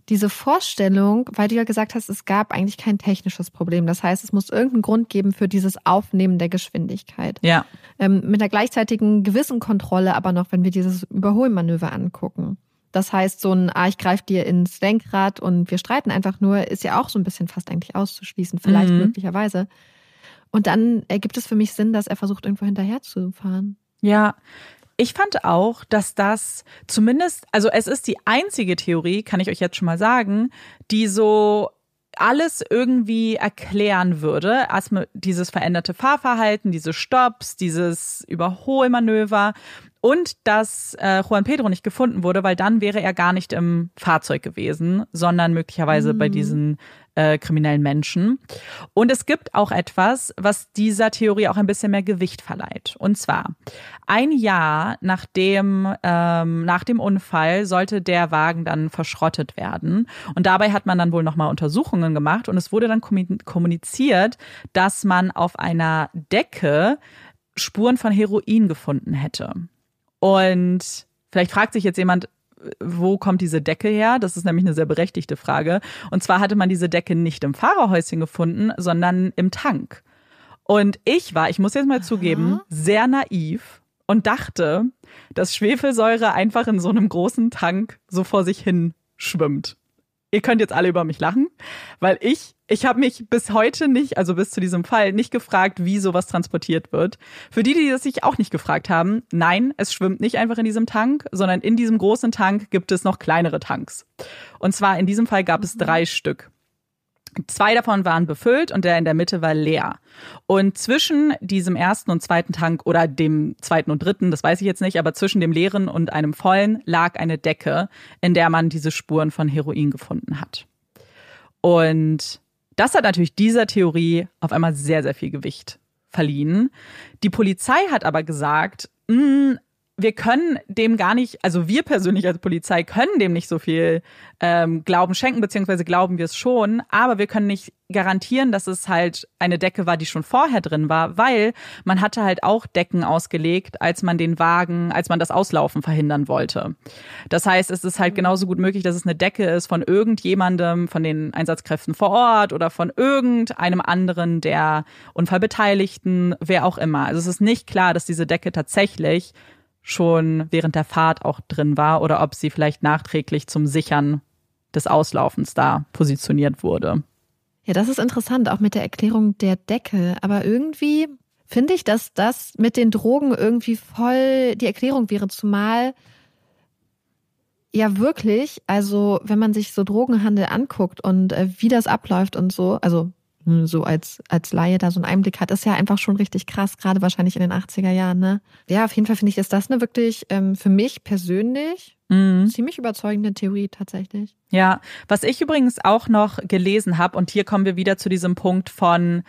diese Vorstellung, weil du ja gesagt hast, es gab eigentlich kein technisches Problem. Das heißt, es muss irgendeinen Grund geben für dieses Aufnehmen der Geschwindigkeit. Ja. Ähm, mit einer gleichzeitigen gewissen Kontrolle, aber noch, wenn wir dieses Überholmanöver angucken. Das heißt, so ein, ah, ich greife dir ins Lenkrad und wir streiten einfach nur, ist ja auch so ein bisschen fast eigentlich auszuschließen, vielleicht mhm. möglicherweise. Und dann ergibt es für mich Sinn, dass er versucht, irgendwo hinterher zu fahren. Ja, ich fand auch, dass das zumindest, also es ist die einzige Theorie, kann ich euch jetzt schon mal sagen, die so alles irgendwie erklären würde. Erstmal dieses veränderte Fahrverhalten, diese Stops, dieses Überholmanöver und dass äh, Juan Pedro nicht gefunden wurde, weil dann wäre er gar nicht im Fahrzeug gewesen, sondern möglicherweise mhm. bei diesen äh, kriminellen Menschen. Und es gibt auch etwas, was dieser Theorie auch ein bisschen mehr Gewicht verleiht. Und zwar ein Jahr nach dem, ähm, nach dem Unfall sollte der Wagen dann verschrottet werden. Und dabei hat man dann wohl nochmal Untersuchungen gemacht und es wurde dann kommuniziert, dass man auf einer Decke Spuren von Heroin gefunden hätte. Und vielleicht fragt sich jetzt jemand, wo kommt diese Decke her? Das ist nämlich eine sehr berechtigte Frage. Und zwar hatte man diese Decke nicht im Fahrerhäuschen gefunden, sondern im Tank. Und ich war, ich muss jetzt mal zugeben, sehr naiv und dachte, dass Schwefelsäure einfach in so einem großen Tank so vor sich hin schwimmt. Ihr könnt jetzt alle über mich lachen, weil ich ich habe mich bis heute nicht, also bis zu diesem Fall, nicht gefragt, wie sowas transportiert wird. Für die, die das sich auch nicht gefragt haben, nein, es schwimmt nicht einfach in diesem Tank, sondern in diesem großen Tank gibt es noch kleinere Tanks. Und zwar in diesem Fall gab es drei Stück. Zwei davon waren befüllt und der in der Mitte war leer. Und zwischen diesem ersten und zweiten Tank oder dem zweiten und dritten, das weiß ich jetzt nicht, aber zwischen dem leeren und einem vollen lag eine Decke, in der man diese Spuren von Heroin gefunden hat. Und das hat natürlich dieser Theorie auf einmal sehr, sehr viel Gewicht verliehen. Die Polizei hat aber gesagt, mh, hm, wir können dem gar nicht, also wir persönlich als Polizei können dem nicht so viel ähm, Glauben schenken, beziehungsweise glauben wir es schon, aber wir können nicht garantieren, dass es halt eine Decke war, die schon vorher drin war, weil man hatte halt auch Decken ausgelegt, als man den Wagen, als man das Auslaufen verhindern wollte. Das heißt, es ist halt genauso gut möglich, dass es eine Decke ist von irgendjemandem, von den Einsatzkräften vor Ort oder von irgendeinem anderen der Unfallbeteiligten, wer auch immer. Also es ist nicht klar, dass diese Decke tatsächlich schon während der Fahrt auch drin war oder ob sie vielleicht nachträglich zum Sichern des Auslaufens da positioniert wurde. Ja, das ist interessant, auch mit der Erklärung der Decke. Aber irgendwie finde ich, dass das mit den Drogen irgendwie voll die Erklärung wäre, zumal ja wirklich, also wenn man sich so Drogenhandel anguckt und äh, wie das abläuft und so, also so als, als Laie da so einen Einblick hat, ist ja einfach schon richtig krass, gerade wahrscheinlich in den 80er Jahren. Ne? Ja, auf jeden Fall finde ich, ist das eine wirklich ähm, für mich persönlich mhm. ziemlich überzeugende Theorie tatsächlich. Ja, was ich übrigens auch noch gelesen habe, und hier kommen wir wieder zu diesem Punkt von,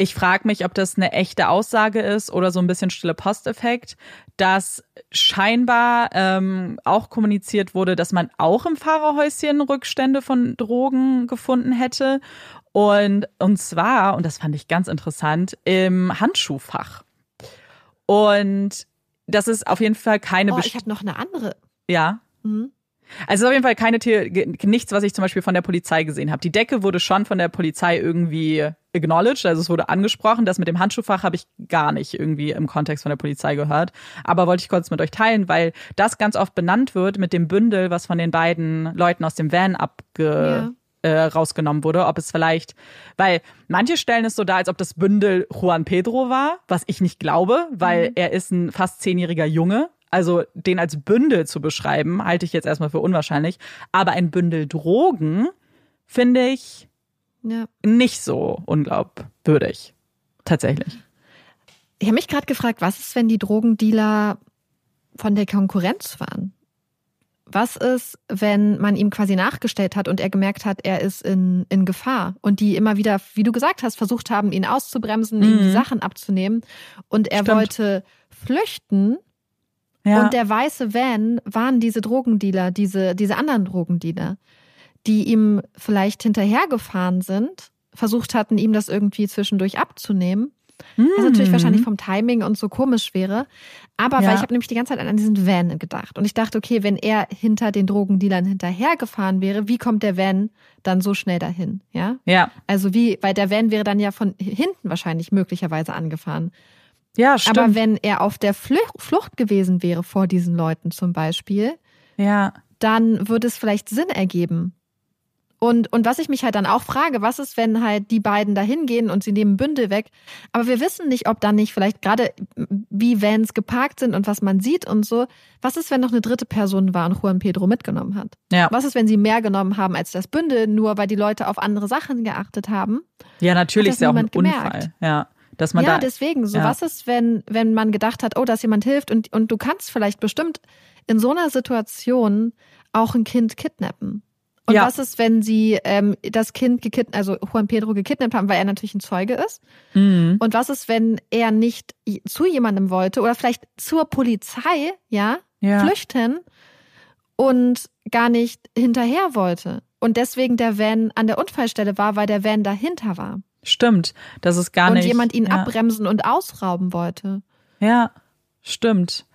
ich frage mich, ob das eine echte Aussage ist oder so ein bisschen stille Posteffekt, dass scheinbar ähm, auch kommuniziert wurde, dass man auch im Fahrerhäuschen Rückstände von Drogen gefunden hätte und, und zwar, und das fand ich ganz interessant, im Handschuhfach. Und das ist auf jeden Fall keine. Oh, ich habe noch eine andere. Ja. Mhm. Also auf jeden Fall keine nichts, was ich zum Beispiel von der Polizei gesehen habe. Die Decke wurde schon von der Polizei irgendwie acknowledged, also es wurde angesprochen. Das mit dem Handschuhfach habe ich gar nicht irgendwie im Kontext von der Polizei gehört. Aber wollte ich kurz mit euch teilen, weil das ganz oft benannt wird mit dem Bündel, was von den beiden Leuten aus dem Van abge ja äh, rausgenommen wurde, ob es vielleicht, weil manche stellen es so dar, als ob das Bündel Juan Pedro war, was ich nicht glaube, weil mhm. er ist ein fast zehnjähriger Junge. Also den als Bündel zu beschreiben, halte ich jetzt erstmal für unwahrscheinlich. Aber ein Bündel Drogen finde ich ja. nicht so unglaubwürdig. Tatsächlich. Ich habe mich gerade gefragt, was ist, wenn die Drogendealer von der Konkurrenz waren? Was ist, wenn man ihm quasi nachgestellt hat und er gemerkt hat, er ist in, in Gefahr und die immer wieder, wie du gesagt hast, versucht haben, ihn auszubremsen, mhm. ihm die mhm. Sachen abzunehmen und er Stimmt. wollte flüchten ja. und der weiße Van waren diese Drogendealer, diese, diese anderen Drogendealer, die ihm vielleicht hinterhergefahren sind, versucht hatten, ihm das irgendwie zwischendurch abzunehmen was natürlich mhm. wahrscheinlich vom Timing und so komisch wäre. Aber ja. weil ich habe nämlich die ganze Zeit an diesen Van gedacht. Und ich dachte, okay, wenn er hinter den Drogendealern hinterhergefahren wäre, wie kommt der Van dann so schnell dahin? Ja. Ja. Also wie, weil der Van wäre dann ja von hinten wahrscheinlich möglicherweise angefahren. Ja, stimmt. Aber wenn er auf der Flucht gewesen wäre vor diesen Leuten zum Beispiel, ja. dann würde es vielleicht Sinn ergeben, und, und was ich mich halt dann auch frage, was ist, wenn halt die beiden da hingehen und sie nehmen Bündel weg? Aber wir wissen nicht, ob dann nicht vielleicht gerade wie Vans geparkt sind und was man sieht und so. Was ist, wenn noch eine dritte Person war und Juan Pedro mitgenommen hat? Ja. Was ist, wenn sie mehr genommen haben als das Bündel, nur weil die Leute auf andere Sachen geachtet haben? Ja, natürlich ist ja auch ein gemerkt. Unfall. Ja. Dass man ja, da, deswegen. So, ja. was ist, wenn, wenn man gedacht hat, oh, dass jemand hilft und, und du kannst vielleicht bestimmt in so einer Situation auch ein Kind kidnappen. Und ja. was ist, wenn sie ähm, das Kind gekidnappt, also Juan Pedro gekidnappt haben, weil er natürlich ein Zeuge ist? Mhm. Und was ist, wenn er nicht zu jemandem wollte oder vielleicht zur Polizei, ja, ja, flüchten und gar nicht hinterher wollte? Und deswegen der Van an der Unfallstelle war, weil der Van dahinter war. Stimmt, das ist gar und nicht. Und jemand ihn ja. abbremsen und ausrauben wollte. Ja, stimmt.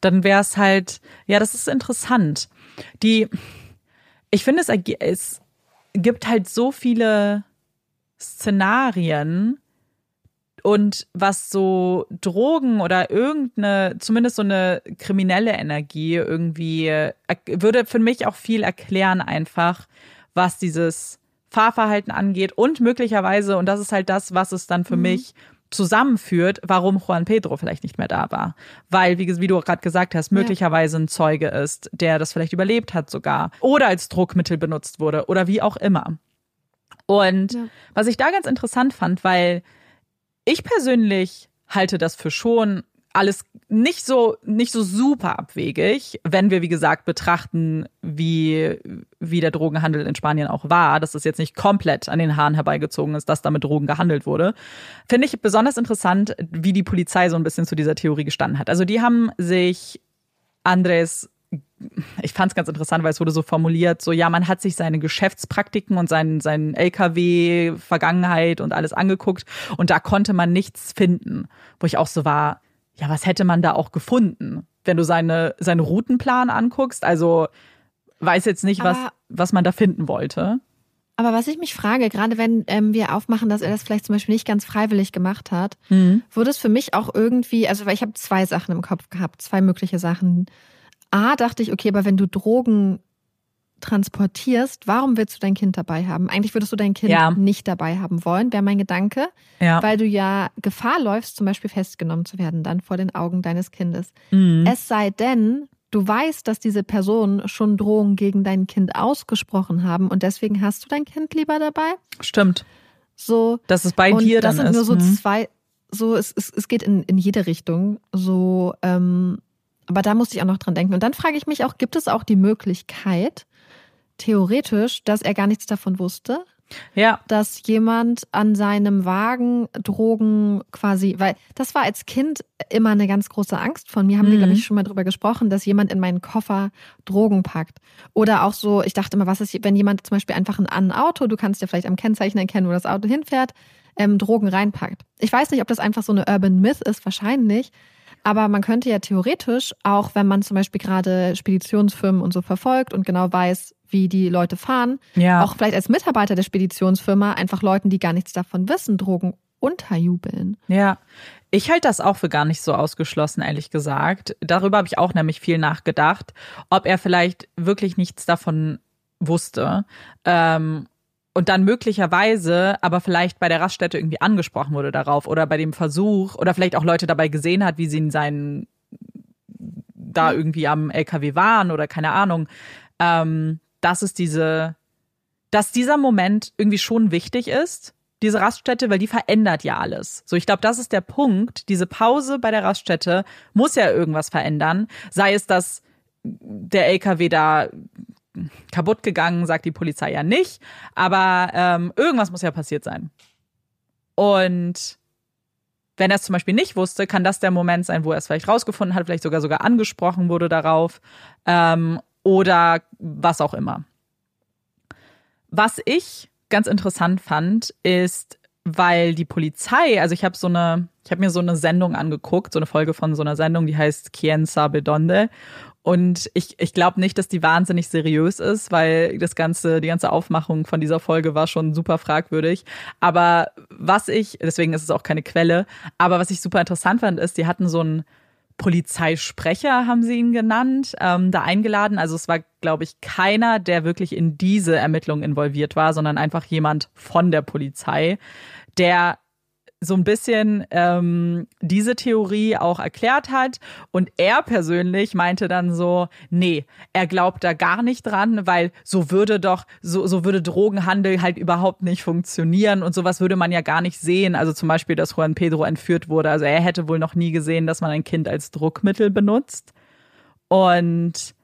Dann wäre es halt, ja, das ist interessant. Die, ich finde, es, es gibt halt so viele Szenarien und was so Drogen oder irgendeine, zumindest so eine kriminelle Energie irgendwie, würde für mich auch viel erklären einfach, was dieses Fahrverhalten angeht und möglicherweise, und das ist halt das, was es dann für mhm. mich zusammenführt, warum Juan Pedro vielleicht nicht mehr da war. Weil, wie, wie du gerade gesagt hast, möglicherweise ein Zeuge ist, der das vielleicht überlebt hat sogar. Oder als Druckmittel benutzt wurde oder wie auch immer. Und ja. was ich da ganz interessant fand, weil ich persönlich halte das für schon alles nicht so nicht so super abwegig, wenn wir wie gesagt betrachten, wie wie der Drogenhandel in Spanien auch war, dass es jetzt nicht komplett an den Haaren herbeigezogen ist, dass da mit Drogen gehandelt wurde. Finde ich besonders interessant, wie die Polizei so ein bisschen zu dieser Theorie gestanden hat. Also die haben sich Andres ich fand es ganz interessant, weil es wurde so formuliert, so ja, man hat sich seine Geschäftspraktiken und seinen, seinen LKW-Vergangenheit und alles angeguckt und da konnte man nichts finden, wo ich auch so war, ja, was hätte man da auch gefunden, wenn du seine, seinen Routenplan anguckst? Also weiß jetzt nicht, was, was man da finden wollte. Aber was ich mich frage, gerade wenn ähm, wir aufmachen, dass er das vielleicht zum Beispiel nicht ganz freiwillig gemacht hat, mhm. würde es für mich auch irgendwie, also weil ich habe zwei Sachen im Kopf gehabt, zwei mögliche Sachen. A, dachte ich, okay, aber wenn du Drogen transportierst, warum willst du dein Kind dabei haben? Eigentlich würdest du dein Kind ja. nicht dabei haben wollen, wäre mein Gedanke, ja. weil du ja Gefahr läufst, zum Beispiel festgenommen zu werden, dann vor den Augen deines Kindes. Mhm. Es sei denn, du weißt, dass diese Personen schon Drohungen gegen dein Kind ausgesprochen haben und deswegen hast du dein Kind lieber dabei. Stimmt. So. Dass es bei dir dann ist. Das sind nur so mhm. zwei, so, es, es, es geht in, in jede Richtung. So, ähm, aber da musste ich auch noch dran denken. Und dann frage ich mich auch, gibt es auch die Möglichkeit, theoretisch, dass er gar nichts davon wusste? Ja. Dass jemand an seinem Wagen Drogen quasi, weil das war als Kind immer eine ganz große Angst von mir, haben mhm. wir, glaube ich, schon mal drüber gesprochen, dass jemand in meinen Koffer Drogen packt. Oder auch so, ich dachte immer, was ist, wenn jemand zum Beispiel einfach in ein Auto, du kannst ja vielleicht am Kennzeichen erkennen, wo das Auto hinfährt, ähm, Drogen reinpackt. Ich weiß nicht, ob das einfach so eine Urban Myth ist, wahrscheinlich. Aber man könnte ja theoretisch, auch wenn man zum Beispiel gerade Speditionsfirmen und so verfolgt und genau weiß, wie die Leute fahren, ja. auch vielleicht als Mitarbeiter der Speditionsfirma einfach Leuten, die gar nichts davon wissen, Drogen unterjubeln. Ja, ich halte das auch für gar nicht so ausgeschlossen, ehrlich gesagt. Darüber habe ich auch nämlich viel nachgedacht, ob er vielleicht wirklich nichts davon wusste. Ähm, und dann möglicherweise aber vielleicht bei der Raststätte irgendwie angesprochen wurde darauf oder bei dem Versuch oder vielleicht auch Leute dabei gesehen hat, wie sie in seinen da irgendwie am LKW waren oder keine Ahnung. Ähm, dass es diese, dass dieser Moment irgendwie schon wichtig ist, diese Raststätte, weil die verändert ja alles. So, ich glaube, das ist der Punkt. Diese Pause bei der Raststätte muss ja irgendwas verändern. Sei es, dass der LKW da kaputt gegangen, sagt die Polizei ja nicht. Aber ähm, irgendwas muss ja passiert sein. Und wenn er es zum Beispiel nicht wusste, kann das der Moment sein, wo er es vielleicht rausgefunden hat, vielleicht sogar sogar angesprochen wurde darauf ähm, oder was auch immer. Was ich ganz interessant fand, ist, weil die Polizei, also ich habe so eine, ich habe mir so eine Sendung angeguckt, so eine Folge von so einer Sendung, die heißt Quien sabe donde und ich, ich glaube nicht, dass die wahnsinnig seriös ist, weil das ganze, die ganze Aufmachung von dieser Folge war schon super fragwürdig. Aber was ich, deswegen ist es auch keine Quelle, aber was ich super interessant fand, ist, die hatten so einen Polizeisprecher, haben sie ihn genannt, ähm, da eingeladen. Also es war, glaube ich, keiner, der wirklich in diese Ermittlungen involviert war, sondern einfach jemand von der Polizei, der so ein bisschen ähm, diese Theorie auch erklärt hat. Und er persönlich meinte dann so, nee, er glaubt da gar nicht dran, weil so würde doch, so, so würde Drogenhandel halt überhaupt nicht funktionieren und sowas würde man ja gar nicht sehen. Also zum Beispiel, dass Juan Pedro entführt wurde. Also er hätte wohl noch nie gesehen, dass man ein Kind als Druckmittel benutzt. Und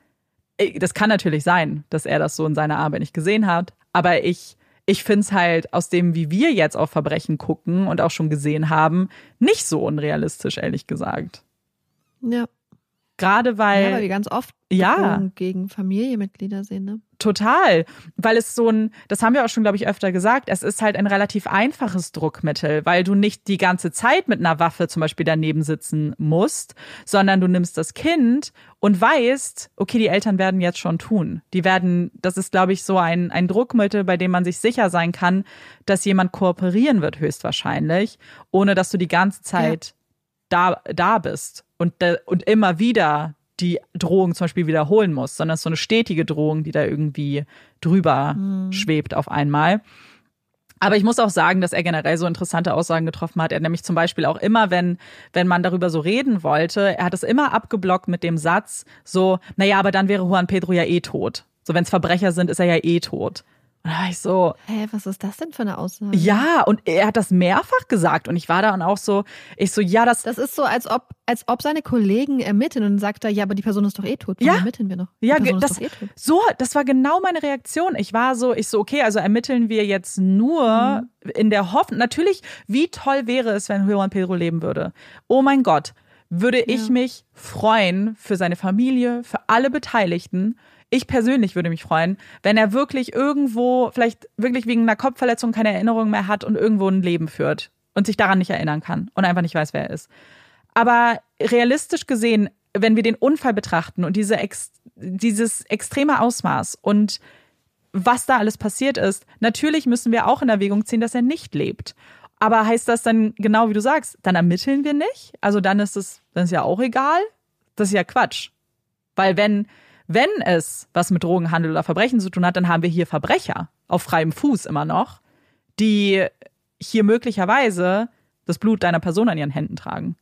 äh, das kann natürlich sein, dass er das so in seiner Arbeit nicht gesehen hat. Aber ich ich finde es halt aus dem, wie wir jetzt auf Verbrechen gucken und auch schon gesehen haben, nicht so unrealistisch, ehrlich gesagt. Ja. Gerade weil. Ja, weil wir ganz oft ja. gegen Familienmitglieder sehen, ne? Total. Weil es so ein, das haben wir auch schon, glaube ich, öfter gesagt, es ist halt ein relativ einfaches Druckmittel, weil du nicht die ganze Zeit mit einer Waffe zum Beispiel daneben sitzen musst, sondern du nimmst das Kind und weißt, okay, die Eltern werden jetzt schon tun. Die werden, das ist, glaube ich, so ein, ein Druckmittel, bei dem man sich sicher sein kann, dass jemand kooperieren wird, höchstwahrscheinlich, ohne dass du die ganze Zeit ja. da, da bist und, und immer wieder die Drohung zum Beispiel wiederholen muss, sondern es ist so eine stetige Drohung, die da irgendwie drüber Mhm. schwebt auf einmal. Aber ich muss auch sagen, dass er generell so interessante Aussagen getroffen hat. Er nämlich zum Beispiel auch immer, wenn, wenn man darüber so reden wollte, er hat es immer abgeblockt mit dem Satz so, naja, aber dann wäre Juan Pedro ja eh tot. So, wenn es Verbrecher sind, ist er ja eh tot. Und da war ich so, Hä, was ist das denn für eine Aussage? ja, und er hat das mehrfach gesagt. Und ich war da und auch so, ich so, ja, das, Das ist so, als ob, als ob seine Kollegen ermitteln und sagt er, ja, aber die Person ist doch eh tot. Warum Ja. ermitteln wir noch? Ja, die Person das, ist doch eh tot. so, das war genau meine Reaktion. Ich war so, ich so, okay, also ermitteln wir jetzt nur in der Hoffnung, natürlich, wie toll wäre es, wenn Juan Pedro leben würde. Oh mein Gott, würde ich Ja. mich freuen für seine Familie, für alle Beteiligten. Ich persönlich würde mich freuen, wenn er wirklich irgendwo, vielleicht wirklich wegen einer Kopfverletzung keine Erinnerung mehr hat und irgendwo ein Leben führt und sich daran nicht erinnern kann und einfach nicht weiß, wer er ist. Aber realistisch gesehen, wenn wir den Unfall betrachten und diese ex dieses extreme Ausmaß und was da alles passiert ist, natürlich müssen wir auch in Erwägung ziehen, dass er nicht lebt. Aber heißt das dann genau wie du sagst, dann ermitteln wir nicht? Also dann ist es, dann ist ja auch egal? Das ist ja Quatsch. Weil wenn, wenn es was mit Drogenhandel oder Verbrechen zu tun hat, dann haben wir hier Verbrecher auf freiem Fuß immer noch, die hier möglicherweise das Blut deiner Person an ihren Händen tragen.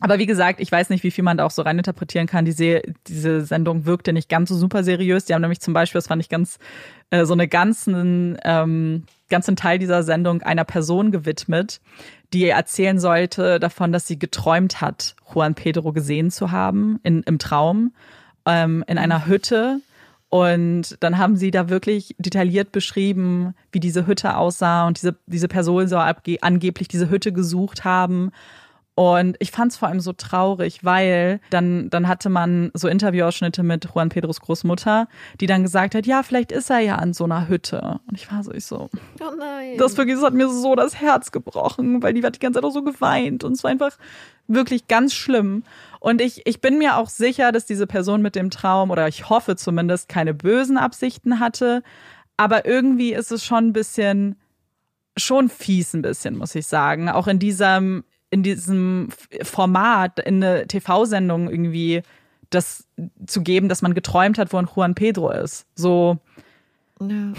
Aber wie gesagt, ich weiß nicht, wie viel man da auch so reininterpretieren kann. Diese, diese Sendung wirkte nicht ganz so super seriös. Die haben nämlich zum Beispiel, das fand ich ganz, äh, so eine ganzen, ähm, ganzen Teil dieser Sendung einer Person gewidmet, die erzählen sollte davon, dass sie geträumt hat, Juan Pedro gesehen zu haben in, im Traum, ähm, in einer Hütte. Und dann haben sie da wirklich detailliert beschrieben, wie diese Hütte aussah und diese, diese Person soll angeblich diese Hütte gesucht haben. Und ich fand es vor allem so traurig, weil dann, dann hatte man so Interviewausschnitte mit Juan Pedros Großmutter, die dann gesagt hat, ja, vielleicht ist er ja an so einer Hütte. Und ich war so, ich so, Oh nein. das wirklich, das hat mir so das Herz gebrochen, weil die hat die ganze Zeit auch so geweint und es war einfach wirklich ganz schlimm. Und ich, ich bin mir auch sicher, dass diese Person mit dem Traum, oder ich hoffe zumindest, keine bösen Absichten hatte. Aber irgendwie ist es schon ein bisschen, schon fies ein bisschen, muss ich sagen. Auch in diesem, in diesem Format, in eine TV-Sendung irgendwie das zu geben, dass man geträumt hat, wo ein Juan Pedro ist. So, ja.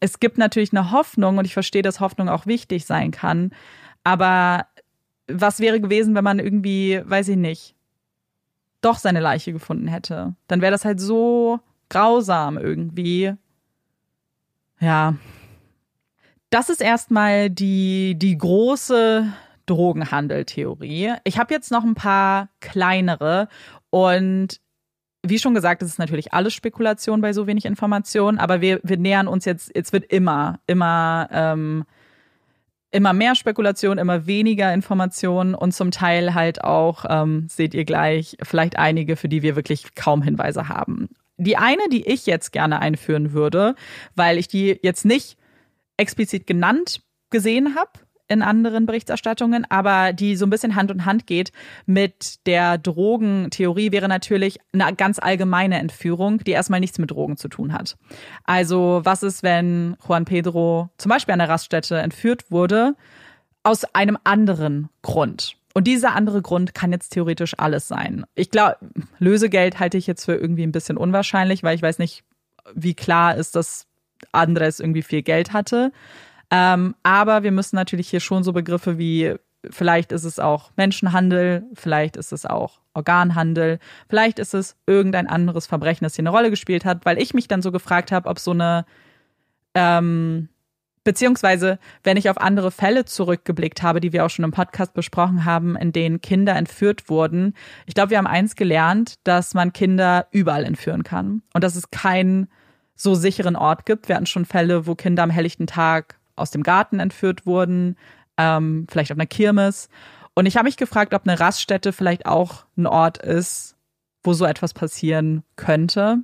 es gibt natürlich eine Hoffnung und ich verstehe, dass Hoffnung auch wichtig sein kann. Aber was wäre gewesen, wenn man irgendwie, weiß ich nicht, doch seine Leiche gefunden hätte? Dann wäre das halt so grausam irgendwie. Ja. Das ist erstmal die, die große Drogenhandel-Theorie. Ich habe jetzt noch ein paar kleinere und wie schon gesagt, es ist natürlich alles Spekulation bei so wenig Informationen, aber wir, wir nähern uns jetzt, jetzt wird immer, immer, ähm, immer mehr Spekulation, immer weniger Informationen und zum Teil halt auch, ähm, seht ihr gleich, vielleicht einige, für die wir wirklich kaum Hinweise haben. Die eine, die ich jetzt gerne einführen würde, weil ich die jetzt nicht explizit genannt gesehen habe, in anderen Berichterstattungen, aber die so ein bisschen Hand in Hand geht mit der Drogentheorie, wäre natürlich eine ganz allgemeine Entführung, die erstmal nichts mit Drogen zu tun hat. Also was ist, wenn Juan Pedro zum Beispiel an der Raststätte entführt wurde, aus einem anderen Grund? Und dieser andere Grund kann jetzt theoretisch alles sein. Ich glaube, Lösegeld halte ich jetzt für irgendwie ein bisschen unwahrscheinlich, weil ich weiß nicht, wie klar ist, dass Andres irgendwie viel Geld hatte. Ähm, aber wir müssen natürlich hier schon so Begriffe wie, vielleicht ist es auch Menschenhandel, vielleicht ist es auch Organhandel, vielleicht ist es irgendein anderes Verbrechen, das hier eine Rolle gespielt hat, weil ich mich dann so gefragt habe, ob so eine, ähm, beziehungsweise wenn ich auf andere Fälle zurückgeblickt habe, die wir auch schon im Podcast besprochen haben, in denen Kinder entführt wurden. Ich glaube, wir haben eins gelernt, dass man Kinder überall entführen kann und dass es keinen so sicheren Ort gibt. Wir hatten schon Fälle, wo Kinder am helllichten Tag aus dem Garten entführt wurden, ähm, vielleicht auf einer Kirmes. Und ich habe mich gefragt, ob eine Raststätte vielleicht auch ein Ort ist, wo so etwas passieren könnte.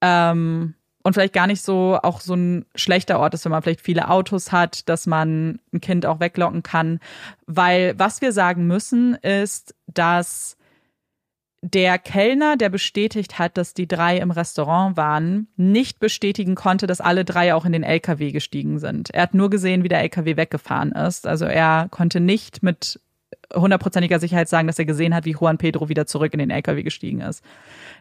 Ähm, und vielleicht gar nicht so auch so ein schlechter Ort ist, wenn man vielleicht viele Autos hat, dass man ein Kind auch weglocken kann. Weil was wir sagen müssen, ist, dass der Kellner, der bestätigt hat, dass die drei im Restaurant waren, nicht bestätigen konnte, dass alle drei auch in den LKW gestiegen sind. Er hat nur gesehen, wie der LKW weggefahren ist. Also er konnte nicht mit hundertprozentiger Sicherheit sagen, dass er gesehen hat, wie Juan Pedro wieder zurück in den LKW gestiegen ist.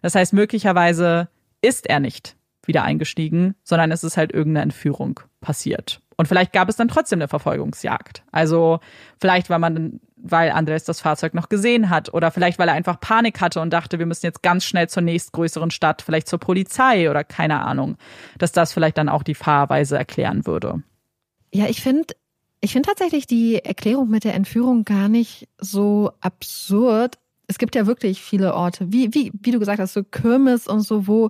Das heißt, möglicherweise ist er nicht wieder eingestiegen, sondern es ist halt irgendeine Entführung passiert. Und vielleicht gab es dann trotzdem eine Verfolgungsjagd. Also vielleicht, weil man, weil Andres das Fahrzeug noch gesehen hat oder vielleicht, weil er einfach Panik hatte und dachte, wir müssen jetzt ganz schnell zur nächstgrößeren Stadt, vielleicht zur Polizei oder keine Ahnung, dass das vielleicht dann auch die Fahrweise erklären würde. Ja, ich finde, ich finde tatsächlich die Erklärung mit der Entführung gar nicht so absurd. Es gibt ja wirklich viele Orte, wie, wie, wie du gesagt hast, so Kirmes und so, wo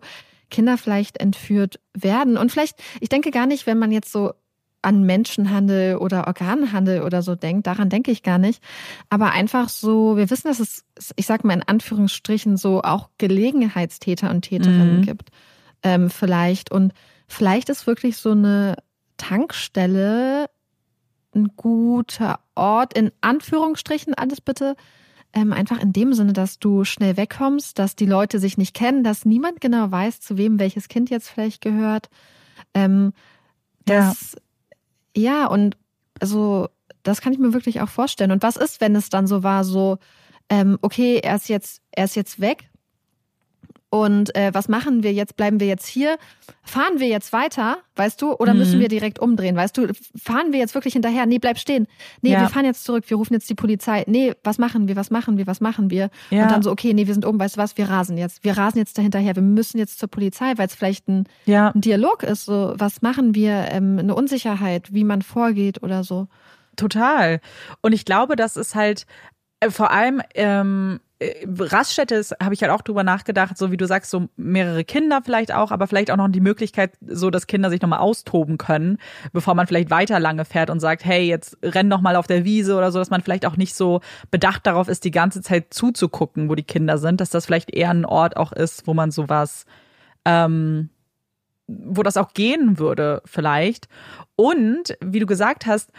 Kinder vielleicht entführt werden. Und vielleicht, ich denke gar nicht, wenn man jetzt so an Menschenhandel oder Organhandel oder so denkt, daran denke ich gar nicht. Aber einfach so, wir wissen, dass es, ich sag mal in Anführungsstrichen, so auch Gelegenheitstäter und Täterinnen mhm. gibt. Ähm, vielleicht. Und vielleicht ist wirklich so eine Tankstelle ein guter Ort, in Anführungsstrichen alles bitte, ähm, einfach in dem Sinne, dass du schnell wegkommst, dass die Leute sich nicht kennen, dass niemand genau weiß, zu wem welches Kind jetzt vielleicht gehört. Ähm, das, ja. Ja, und also das kann ich mir wirklich auch vorstellen. Und was ist, wenn es dann so war, so, ähm, okay, er ist jetzt, er ist jetzt weg, und äh, was machen wir jetzt? Bleiben wir jetzt hier? Fahren wir jetzt weiter, weißt du? Oder mhm. müssen wir direkt umdrehen, weißt du? Fahren wir jetzt wirklich hinterher? Nee, bleib stehen. Nee, ja. wir fahren jetzt zurück, wir rufen jetzt die Polizei. Nee, was machen wir? Was machen wir? Was machen wir? Ja. Und dann so, okay, nee, wir sind oben, weißt du was? Wir rasen jetzt. Wir rasen jetzt dahinterher. Wir müssen jetzt zur Polizei, weil es vielleicht ein, ja. ein, Dialog ist. So, was machen wir? Ähm, eine Unsicherheit, wie man vorgeht oder so. Total. Und ich glaube, das ist halt äh, vor allem ähm, äh, Raststätte habe ich halt auch drüber nachgedacht, so wie du sagst, so mehrere Kinder vielleicht auch, aber vielleicht auch noch die Möglichkeit, so dass Kinder sich nochmal austoben können, bevor man vielleicht weiter lange fährt und sagt, hey, jetzt renn noch mal auf der Wiese oder so, dass man vielleicht auch nicht so bedacht darauf ist, die ganze Zeit zuzugucken, wo die Kinder sind, dass das vielleicht eher ein Ort auch ist, wo man sowas, ähm, wo das auch gehen würde vielleicht. Und wie du gesagt hast,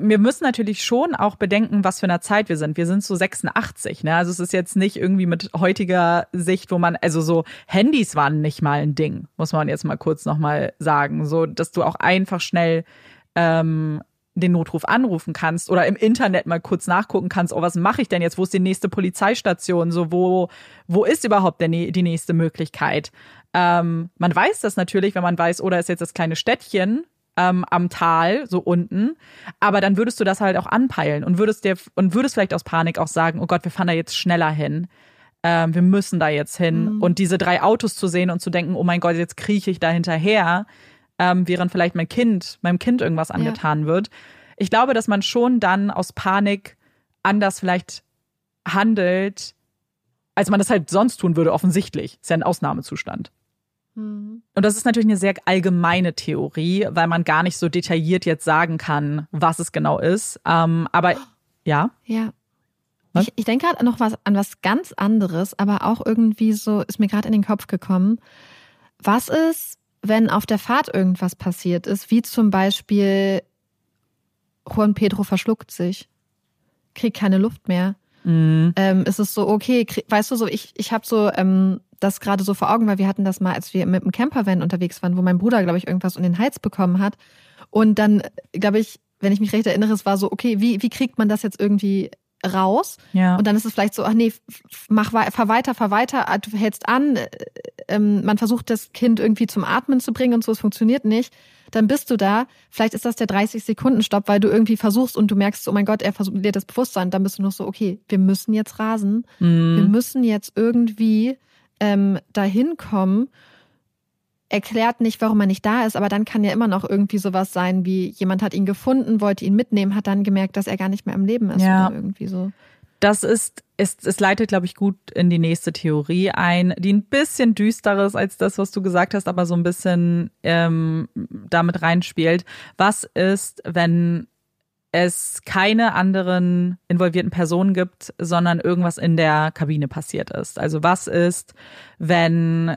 wir müssen natürlich schon auch bedenken, was für eine Zeit wir sind. Wir sind so 86, ne? Also es ist jetzt nicht irgendwie mit heutiger Sicht, wo man, also so Handys waren nicht mal ein Ding, muss man jetzt mal kurz nochmal sagen. So, dass du auch einfach schnell ähm, den Notruf anrufen kannst oder im Internet mal kurz nachgucken kannst, oh, was mache ich denn jetzt? Wo ist die nächste Polizeistation? So, wo, wo ist überhaupt der, die nächste Möglichkeit? Ähm, man weiß das natürlich, wenn man weiß, oder oh, ist jetzt das kleine Städtchen, ähm, am Tal, so unten. Aber dann würdest du das halt auch anpeilen und würdest dir und würdest vielleicht aus Panik auch sagen, oh Gott, wir fahren da jetzt schneller hin. Ähm, wir müssen da jetzt hin. Mhm. Und diese drei Autos zu sehen und zu denken, oh mein Gott, jetzt krieche ich da hinterher, ähm, während vielleicht mein Kind, meinem Kind irgendwas angetan ja. wird. Ich glaube, dass man schon dann aus Panik anders vielleicht handelt, als man das halt sonst tun würde, offensichtlich. Ist ja ein Ausnahmezustand. Mhm. Und das ist natürlich eine sehr allgemeine Theorie, weil man gar nicht so detailliert jetzt sagen kann, was es genau ist. Ähm, aber ja. Ja. Ich, ich denke gerade noch was an was ganz anderes, aber auch irgendwie so ist mir gerade in den Kopf gekommen. Was ist, wenn auf der Fahrt irgendwas passiert ist, wie zum Beispiel Juan Pedro verschluckt sich, kriegt keine Luft mehr. Mhm. Ähm, ist es so, okay, weißt du, so ich, ich habe so ähm, das gerade so vor Augen, weil wir hatten das mal, als wir mit dem Campervan unterwegs waren, wo mein Bruder, glaube ich, irgendwas um den Hals bekommen hat. Und dann, glaube ich, wenn ich mich recht erinnere, es war so, okay, wie, wie kriegt man das jetzt irgendwie raus? Ja. Und dann ist es vielleicht so, ach nee, mach fahr weiter, fahr weiter, ah, du hältst an, äh, ähm, man versucht das Kind irgendwie zum Atmen zu bringen und so, es funktioniert nicht. Dann bist du da. Vielleicht ist das der 30-Sekunden-Stopp, weil du irgendwie versuchst und du merkst, oh mein Gott, er verliert das Bewusstsein. Dann bist du noch so, okay, wir müssen jetzt rasen. Mhm. Wir müssen jetzt irgendwie ähm, dahin kommen, erklärt nicht, warum er nicht da ist, aber dann kann ja immer noch irgendwie sowas sein, wie jemand hat ihn gefunden, wollte ihn mitnehmen, hat dann gemerkt, dass er gar nicht mehr am Leben ist ja. oder irgendwie so. Das ist, es, es leitet, glaube ich, gut in die nächste Theorie ein, die ein bisschen düsterer ist als das, was du gesagt hast, aber so ein bisschen ähm, damit reinspielt. Was ist, wenn es keine anderen involvierten Personen gibt, sondern irgendwas in der Kabine passiert ist. Also was ist, wenn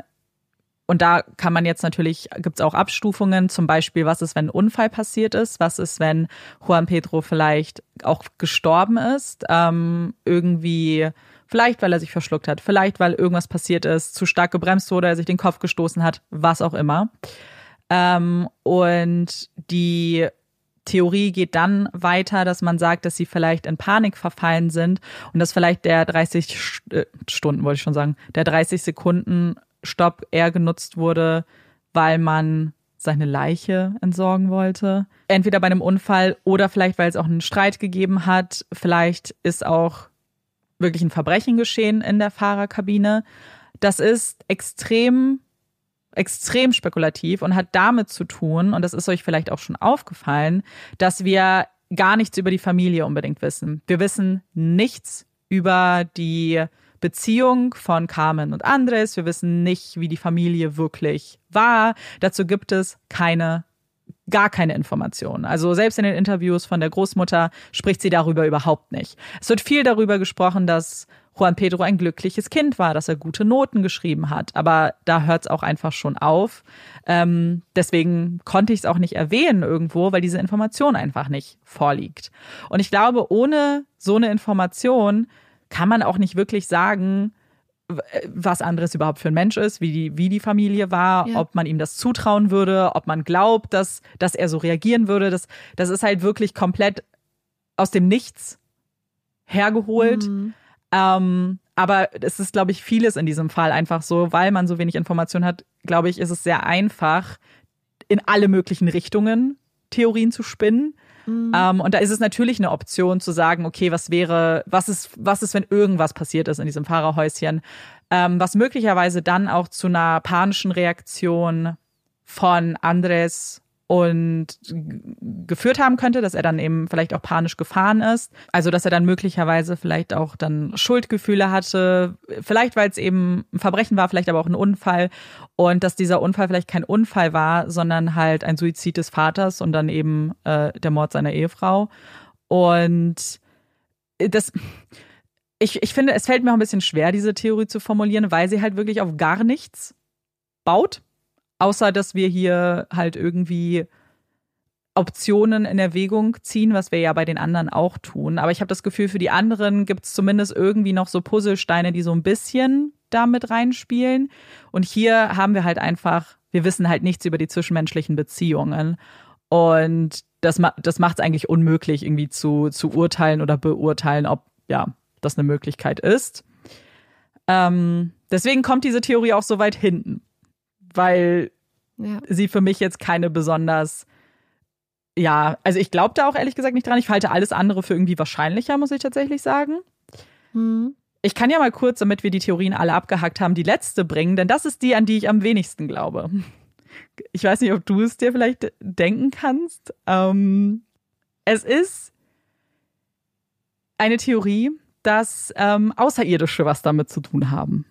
und da kann man jetzt natürlich, gibt es auch Abstufungen, zum Beispiel, was ist, wenn ein Unfall passiert ist, was ist, wenn Juan Pedro vielleicht auch gestorben ist, ähm, irgendwie, vielleicht weil er sich verschluckt hat, vielleicht weil irgendwas passiert ist, zu stark gebremst wurde, er sich den Kopf gestoßen hat, was auch immer. Ähm, und die Theorie geht dann weiter, dass man sagt, dass sie vielleicht in Panik verfallen sind und dass vielleicht der 30 äh, Stunden, wollte ich schon sagen, der 30 Sekunden Stopp eher genutzt wurde, weil man seine Leiche entsorgen wollte. Entweder bei einem Unfall oder vielleicht, weil es auch einen Streit gegeben hat. Vielleicht ist auch wirklich ein Verbrechen geschehen in der Fahrerkabine. Das ist extrem, extrem spekulativ und hat damit zu tun, und das ist euch vielleicht auch schon aufgefallen, dass wir gar nichts über die Familie unbedingt wissen. Wir wissen nichts über die Beziehung von Carmen und Andres. Wir wissen nicht, wie die Familie wirklich war. Dazu gibt es keine gar keine Informationen. Also selbst in den Interviews von der Großmutter spricht sie darüber überhaupt nicht. Es wird viel darüber gesprochen, dass Juan Pedro ein glückliches Kind war, dass er gute Noten geschrieben hat. Aber da hört es auch einfach schon auf. Ähm, deswegen konnte ich es auch nicht erwähnen irgendwo, weil diese Information einfach nicht vorliegt. Und ich glaube, ohne so eine Information kann man auch nicht wirklich sagen, was anderes überhaupt für ein Mensch ist, wie die, wie die Familie war, ja. ob man ihm das zutrauen würde, ob man glaubt, dass, dass er so reagieren würde. Das, das ist halt wirklich komplett aus dem Nichts hergeholt. Mhm. Ähm, aber es ist, glaube ich, vieles in diesem Fall einfach so, weil man so wenig Informationen hat, glaube ich, ist es sehr einfach, in alle möglichen Richtungen Theorien zu spinnen. Mhm. Ähm, und da ist es natürlich eine Option zu sagen, okay, was wäre, was ist, was ist, wenn irgendwas passiert ist in diesem Fahrerhäuschen, ähm, was möglicherweise dann auch zu einer panischen Reaktion von Andres und geführt haben könnte, dass er dann eben vielleicht auch panisch gefahren ist. Also, dass er dann möglicherweise vielleicht auch dann Schuldgefühle hatte, vielleicht weil es eben ein Verbrechen war, vielleicht aber auch ein Unfall und dass dieser Unfall vielleicht kein Unfall war, sondern halt ein Suizid des Vaters und dann eben äh, der Mord seiner Ehefrau. Und das, ich, ich finde, es fällt mir auch ein bisschen schwer, diese Theorie zu formulieren, weil sie halt wirklich auf gar nichts baut Außer, dass wir hier halt irgendwie Optionen in Erwägung ziehen, was wir ja bei den anderen auch tun. Aber ich habe das Gefühl, für die anderen gibt es zumindest irgendwie noch so Puzzlesteine, die so ein bisschen damit reinspielen. Und hier haben wir halt einfach, wir wissen halt nichts über die zwischenmenschlichen Beziehungen. Und das, das macht es eigentlich unmöglich, irgendwie zu, zu urteilen oder beurteilen, ob ja, das eine Möglichkeit ist. Ähm, deswegen kommt diese Theorie auch so weit hinten weil ja. sie für mich jetzt keine besonders ja, also ich glaube da auch ehrlich gesagt nicht dran. Ich halte alles andere für irgendwie wahrscheinlicher, muss ich tatsächlich sagen. Mhm. Ich kann ja mal kurz, damit wir die Theorien alle abgehackt haben, die letzte bringen, denn das ist die, an die ich am wenigsten glaube. Ich weiß nicht, ob du es dir vielleicht denken kannst. Ähm, es ist eine Theorie, dass ähm, Außerirdische was damit zu tun haben.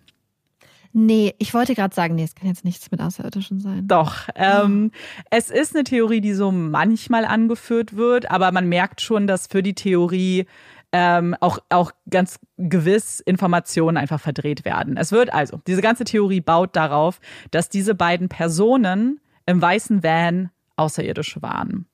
Nee, ich wollte gerade sagen, nee, es kann jetzt nichts mit Außerirdischen sein. Doch. Ähm, oh. Es ist eine Theorie, die so manchmal angeführt wird, aber man merkt schon, dass für die Theorie ähm, auch, auch ganz gewiss Informationen einfach verdreht werden. Es wird also, diese ganze Theorie baut darauf, dass diese beiden Personen im weißen Van Außerirdische waren.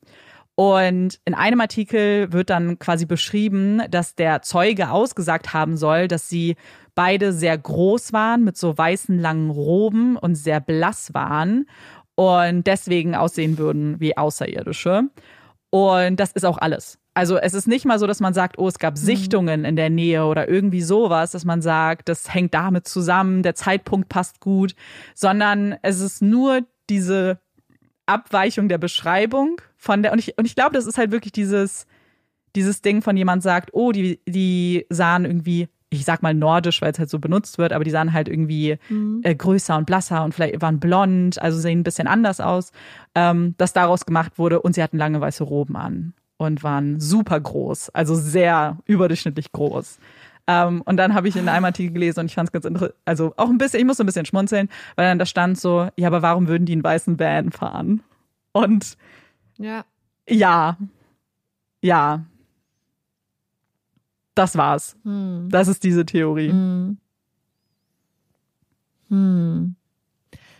Und in einem Artikel wird dann quasi beschrieben, dass der Zeuge ausgesagt haben soll, dass sie beide sehr groß waren, mit so weißen langen Roben und sehr blass waren und deswegen aussehen würden wie Außerirdische. Und das ist auch alles. Also es ist nicht mal so, dass man sagt, oh, es gab mhm. Sichtungen in der Nähe oder irgendwie sowas, dass man sagt, das hängt damit zusammen, der Zeitpunkt passt gut, sondern es ist nur diese Abweichung der Beschreibung von der, und ich, und ich glaube, das ist halt wirklich dieses, dieses Ding von jemand sagt, oh, die, die sahen irgendwie ich sag mal nordisch, weil es halt so benutzt wird, aber die sahen halt irgendwie mhm. äh, größer und blasser und vielleicht waren blond, also sehen ein bisschen anders aus, ähm, dass daraus gemacht wurde und sie hatten lange weiße Roben an und waren super groß, also sehr überdurchschnittlich groß. Ähm, und dann habe ich in einem Artikel gelesen und ich fand es ganz interessant, also auch ein bisschen, ich muss ein bisschen schmunzeln, weil dann da stand so, ja, aber warum würden die einen weißen Van fahren? Und ja, ja, ja, das war's. Hm. Das ist diese Theorie. Hm. Hm.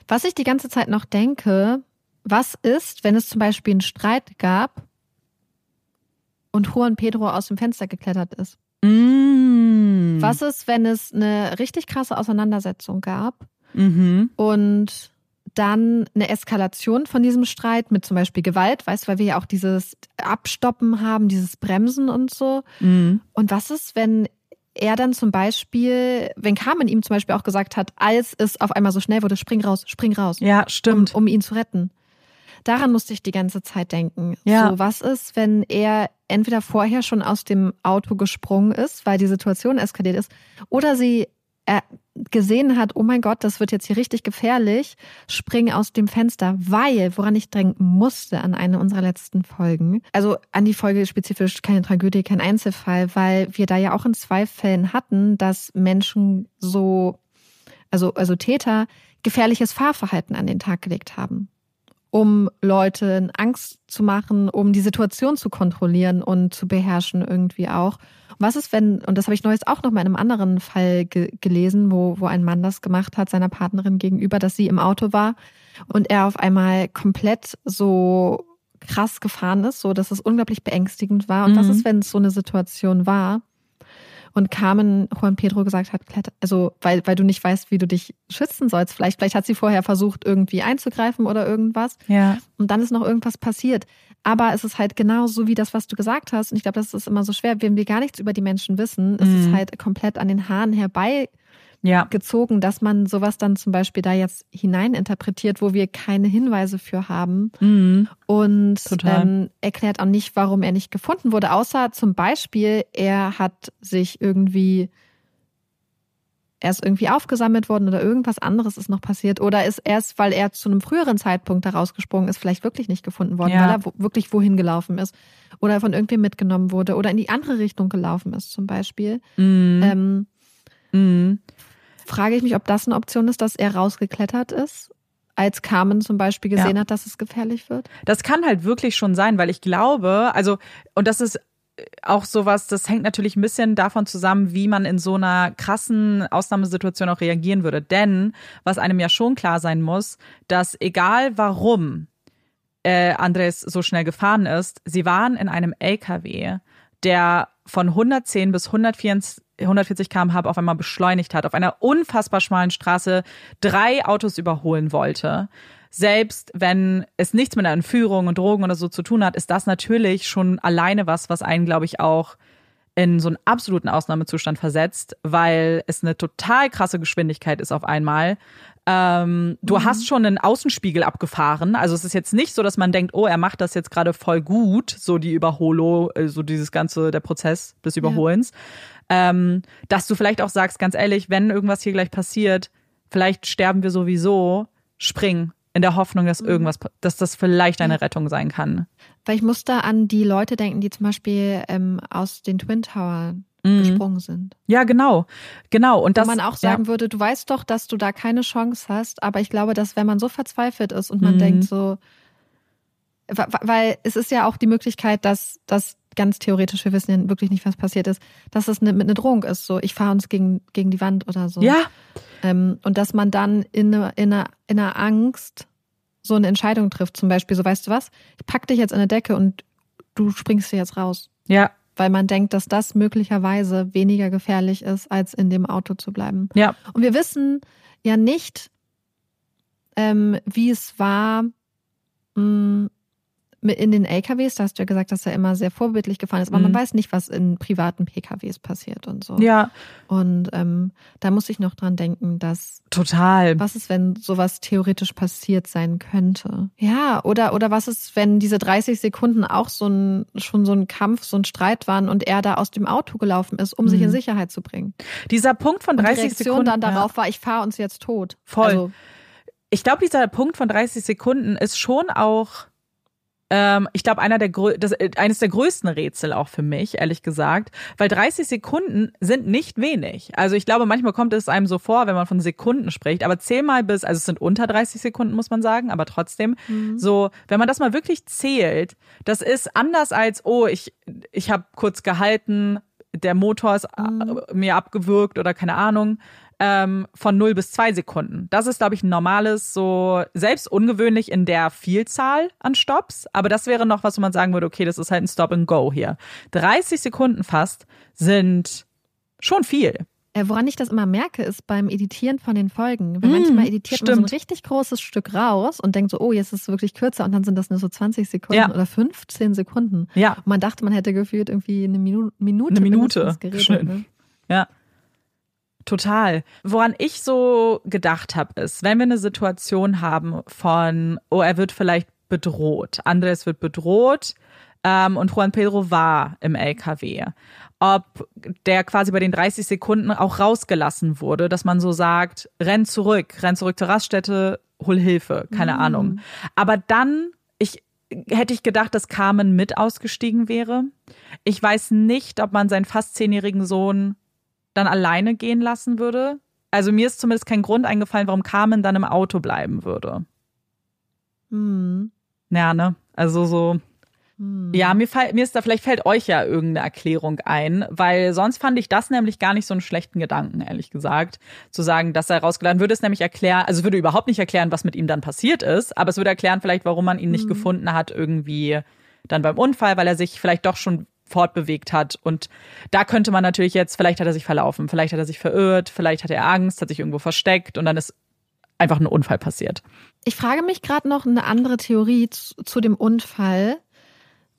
Was ich die ganze Zeit noch denke, was ist, wenn es zum Beispiel einen Streit gab und Juan Pedro aus dem Fenster geklettert ist? Mm. Was ist, wenn es eine richtig krasse Auseinandersetzung gab mhm. und dann eine Eskalation von diesem Streit mit zum Beispiel Gewalt, weißt du, weil wir ja auch dieses Abstoppen haben, dieses Bremsen und so. Mhm. Und was ist, wenn er dann zum Beispiel, wenn Carmen ihm zum Beispiel auch gesagt hat, als es auf einmal so schnell wurde, spring raus, spring raus. Ja, stimmt. Um, um ihn zu retten. Daran musste ich die ganze Zeit denken. Ja. So, was ist, wenn er entweder vorher schon aus dem Auto gesprungen ist, weil die Situation eskaliert ist, oder sie er gesehen hat, oh mein Gott, das wird jetzt hier richtig gefährlich, spring aus dem Fenster, weil, woran ich denken musste an eine unserer letzten Folgen, also an die Folge spezifisch keine Tragödie, kein Einzelfall, weil wir da ja auch in zwei Fällen hatten, dass Menschen so, also, also Täter, gefährliches Fahrverhalten an den Tag gelegt haben um Leuten Angst zu machen, um die Situation zu kontrollieren und zu beherrschen irgendwie auch. Was ist, wenn, und das habe ich neues auch noch mal in einem anderen Fall ge gelesen, wo, wo ein Mann das gemacht hat, seiner Partnerin gegenüber, dass sie im Auto war und er auf einmal komplett so krass gefahren ist, so dass es unglaublich beängstigend war. Und mhm. was ist, wenn es so eine Situation war, und Carmen Juan Pedro gesagt hat, also weil, weil du nicht weißt, wie du dich schützen sollst. Vielleicht, vielleicht hat sie vorher versucht, irgendwie einzugreifen oder irgendwas. Ja. Und dann ist noch irgendwas passiert. Aber es ist halt genau so wie das, was du gesagt hast. Und ich glaube, das ist immer so schwer, wenn wir gar nichts über die Menschen wissen. Mhm. Es ist mhm. halt komplett an den Haaren herbei ja. gezogen, dass man sowas dann zum Beispiel da jetzt hineininterpretiert, wo wir keine Hinweise für haben. Mhm. Und ähm, erklärt auch nicht, warum er nicht gefunden wurde, außer zum Beispiel, er hat sich irgendwie er ist irgendwie aufgesammelt worden oder irgendwas anderes ist noch passiert oder ist erst, weil er zu einem früheren Zeitpunkt da rausgesprungen ist, vielleicht wirklich nicht gefunden worden, ja. weil er wo, wirklich wohin gelaufen ist oder von irgendwem mitgenommen wurde oder in die andere Richtung gelaufen ist zum Beispiel. Mhm. Ähm, mhm frage ich mich, ob das eine Option ist, dass er rausgeklettert ist, als Carmen zum Beispiel gesehen ja. hat, dass es gefährlich wird? Das kann halt wirklich schon sein, weil ich glaube, also, und das ist auch sowas, das hängt natürlich ein bisschen davon zusammen, wie man in so einer krassen Ausnahmesituation auch reagieren würde. Denn was einem ja schon klar sein muss, dass egal warum äh, Andres so schnell gefahren ist, sie waren in einem LKW, der von 110 bis 124 140 km/h auf einmal beschleunigt hat, auf einer unfassbar schmalen Straße drei Autos überholen wollte. Selbst wenn es nichts mit einer Entführung und Drogen oder so zu tun hat, ist das natürlich schon alleine was, was einen, glaube ich, auch in so einen absoluten Ausnahmezustand versetzt, weil es eine total krasse Geschwindigkeit ist auf einmal. Ähm, du mhm. hast schon einen Außenspiegel abgefahren. Also es ist jetzt nicht so, dass man denkt, oh, er macht das jetzt gerade voll gut, so die Überholung, äh, so dieses ganze, der Prozess des Überholens. Ja. Ähm, dass du vielleicht auch sagst, ganz ehrlich, wenn irgendwas hier gleich passiert, vielleicht sterben wir sowieso, spring in der Hoffnung, dass mhm. irgendwas, dass das vielleicht eine Rettung sein kann. Weil ich muss da an die Leute denken, die zum Beispiel ähm, aus den Twin Towers mhm. gesprungen sind. Ja, genau. Genau. Und Wo das, man auch sagen ja. würde, du weißt doch, dass du da keine Chance hast, aber ich glaube, dass wenn man so verzweifelt ist und man mhm. denkt so, weil es ist ja auch die Möglichkeit, dass das ganz theoretisch, wir wissen ja wirklich nicht, was passiert ist, dass es ne, mit einer Drohung ist, so ich fahre uns gegen, gegen die Wand oder so. Ja. Ähm, und dass man dann in, in, einer, in einer Angst so eine Entscheidung trifft, zum Beispiel, so weißt du was, ich pack dich jetzt in eine Decke und du springst hier jetzt raus. Ja weil man denkt, dass das möglicherweise weniger gefährlich ist, als in dem Auto zu bleiben. Ja. Und wir wissen ja nicht, ähm, wie es war, mh, mm, in den LKWs, da hast du ja gesagt, dass er immer sehr vorbildlich gefahren ist, aber mhm. man weiß nicht, was in privaten PKWs passiert und so. Ja. Und ähm, da muss ich noch dran denken, dass total. Was ist, wenn sowas theoretisch passiert sein könnte? Ja, oder oder was ist, wenn diese 30 Sekunden auch so ein schon so ein Kampf, so ein Streit waren und er da aus dem Auto gelaufen ist, um mhm. sich in mhm. Sicherheit zu bringen? Dieser Punkt von 30 und die Reaktion Sekunden dann darauf ja. war, ich fahre uns jetzt tot. Voll. Also, ich glaube, dieser Punkt von 30 Sekunden ist schon auch ähm, ich glaube, einer der das, äh, eines der größten Rätsel auch für mich, ehrlich gesagt, weil 30 Sekunden sind nicht wenig. Also ich glaube, manchmal kommt es einem so vor, wenn man von Sekunden spricht, aber zähl mal bis, also es sind unter 30 Sekunden, muss man sagen, aber trotzdem, mhm. so, wenn man das mal wirklich zählt, das ist anders als, oh, ich, ich habe kurz gehalten, der Motor ist äh, mhm. mir abgewürgt oder keine Ahnung ähm, von 0 bis 2 Sekunden. Das ist, glaube ich, ein normales, so selbst ungewöhnlich in der Vielzahl an Stops. Aber das wäre noch was, wo man sagen würde, okay, das ist halt ein Stop and Go hier. 30 Sekunden fast sind schon viel. Äh, woran ich das immer merke, ist beim Editieren von den Folgen. Weil Mm, manchmal editiert man so ein stimmt. richtig großes Stück raus und denkt so, oh, jetzt ist es wirklich kürzer und dann sind das nur so 20 Sekunden Ja. oder 15 Sekunden. Ja, Und man dachte, man hätte gefühlt irgendwie eine Minu Minute, Eine Minute geredet. Ne? Ja. Total. Woran ich so gedacht habe, ist, wenn wir eine Situation haben von, oh, er wird vielleicht bedroht, Andres wird bedroht ähm, und Juan Pedro war im LKW, ob der quasi bei den 30 Sekunden auch rausgelassen wurde, dass man so sagt, renn zurück, renn zurück zur Raststätte, hol Hilfe, keine Ahnung. Aber dann, ich hätte ich gedacht, dass Carmen mit ausgestiegen wäre. Ich weiß nicht, ob man seinen fast zehnjährigen Sohn dann alleine gehen lassen würde. Also mir ist zumindest kein Grund eingefallen, warum Carmen dann im Auto bleiben würde. Hm. Ja, ne? Also so. Hm. Ja, mir, fall, mir ist da, vielleicht fällt euch ja irgendeine Erklärung ein, weil sonst fand ich das nämlich gar nicht so einen schlechten Gedanken, ehrlich gesagt. Zu sagen, dass er rausgeladen würde es nämlich erklären, also würde überhaupt nicht erklären, was mit ihm dann passiert ist, aber es würde erklären vielleicht, warum man ihn nicht gefunden hat, irgendwie dann beim Unfall, weil er sich vielleicht doch schon fortbewegt hat. Und da könnte man natürlich jetzt, vielleicht hat er sich verlaufen, vielleicht hat er sich verirrt, vielleicht hat er Angst, hat sich irgendwo versteckt und dann ist einfach ein Unfall passiert. Ich frage mich gerade noch eine andere Theorie zu, zu dem Unfall.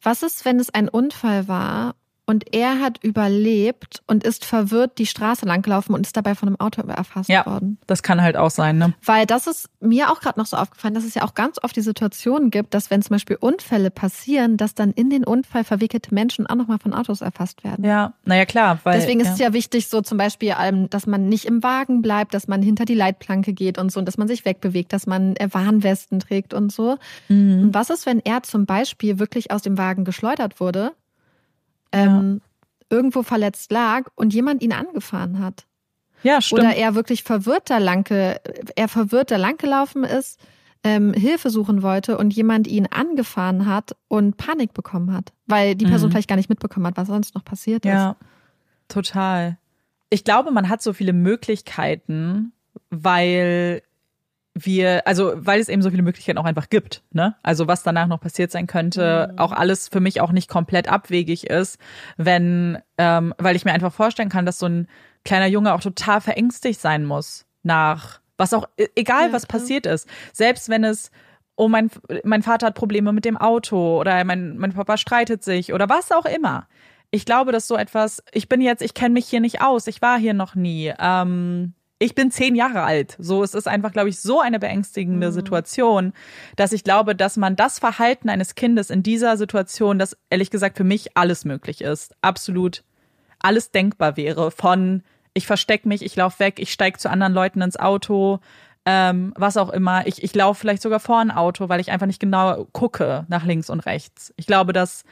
Was ist, wenn es ein Unfall war und er hat überlebt und ist verwirrt die Straße langgelaufen und ist dabei von einem Auto erfasst Ja, worden? das kann halt auch sein, ne? Weil das ist mir auch gerade noch so aufgefallen, dass es ja auch ganz oft die Situation gibt, dass wenn zum Beispiel Unfälle passieren, dass dann in den Unfall verwickelte Menschen auch nochmal von Autos erfasst werden. Ja, naja, klar. Weil, Deswegen ist ja. es ja wichtig, so zum Beispiel, ähm, dass man nicht im Wagen bleibt, dass man hinter die Leitplanke geht und so, und dass man sich wegbewegt, dass man äh, Warnwesten trägt und so. Mhm. Und was ist, wenn er zum Beispiel wirklich aus dem Wagen geschleudert wurde, ähm, irgendwo verletzt lag und jemand ihn angefahren hat? Ja, stimmt. Oder er wirklich verwirrt da lang, er verwirrt da lang gelaufen ist, ähm, Hilfe suchen wollte und jemand ihn angefahren hat und Panik bekommen hat, weil die Person Mhm. vielleicht gar nicht mitbekommen hat, was sonst noch passiert ist. Ja, total. Ich glaube, man hat so viele Möglichkeiten, weil wir, also weil es eben so viele Möglichkeiten auch einfach gibt, ne? Also was danach noch passiert sein könnte, auch alles für mich auch nicht komplett abwegig ist, wenn, ähm, weil ich mir einfach vorstellen kann, dass so ein kleiner Junge auch total verängstigt sein muss nach was auch, e- egal Ja, was klar. passiert ist, selbst wenn es oh, mein, mein Vater hat Probleme mit dem Auto oder mein, mein Papa streitet sich oder was auch immer. Ich glaube, dass so etwas, ich bin jetzt, ich kenne mich hier nicht aus, ich war hier noch nie. Ähm, ich bin zehn Jahre alt. So, es ist einfach, glaube ich, so eine beängstigende Situation, dass ich glaube, dass man das Verhalten eines Kindes in dieser Situation, das ehrlich gesagt für mich alles möglich ist, absolut alles denkbar wäre. Von ich versteck mich, ich laufe weg, ich steig zu anderen Leuten ins Auto, ähm, was auch immer. Ich, ich laufe vielleicht sogar vor ein Auto, weil ich einfach nicht genau gucke nach links und rechts. Ich glaube, dass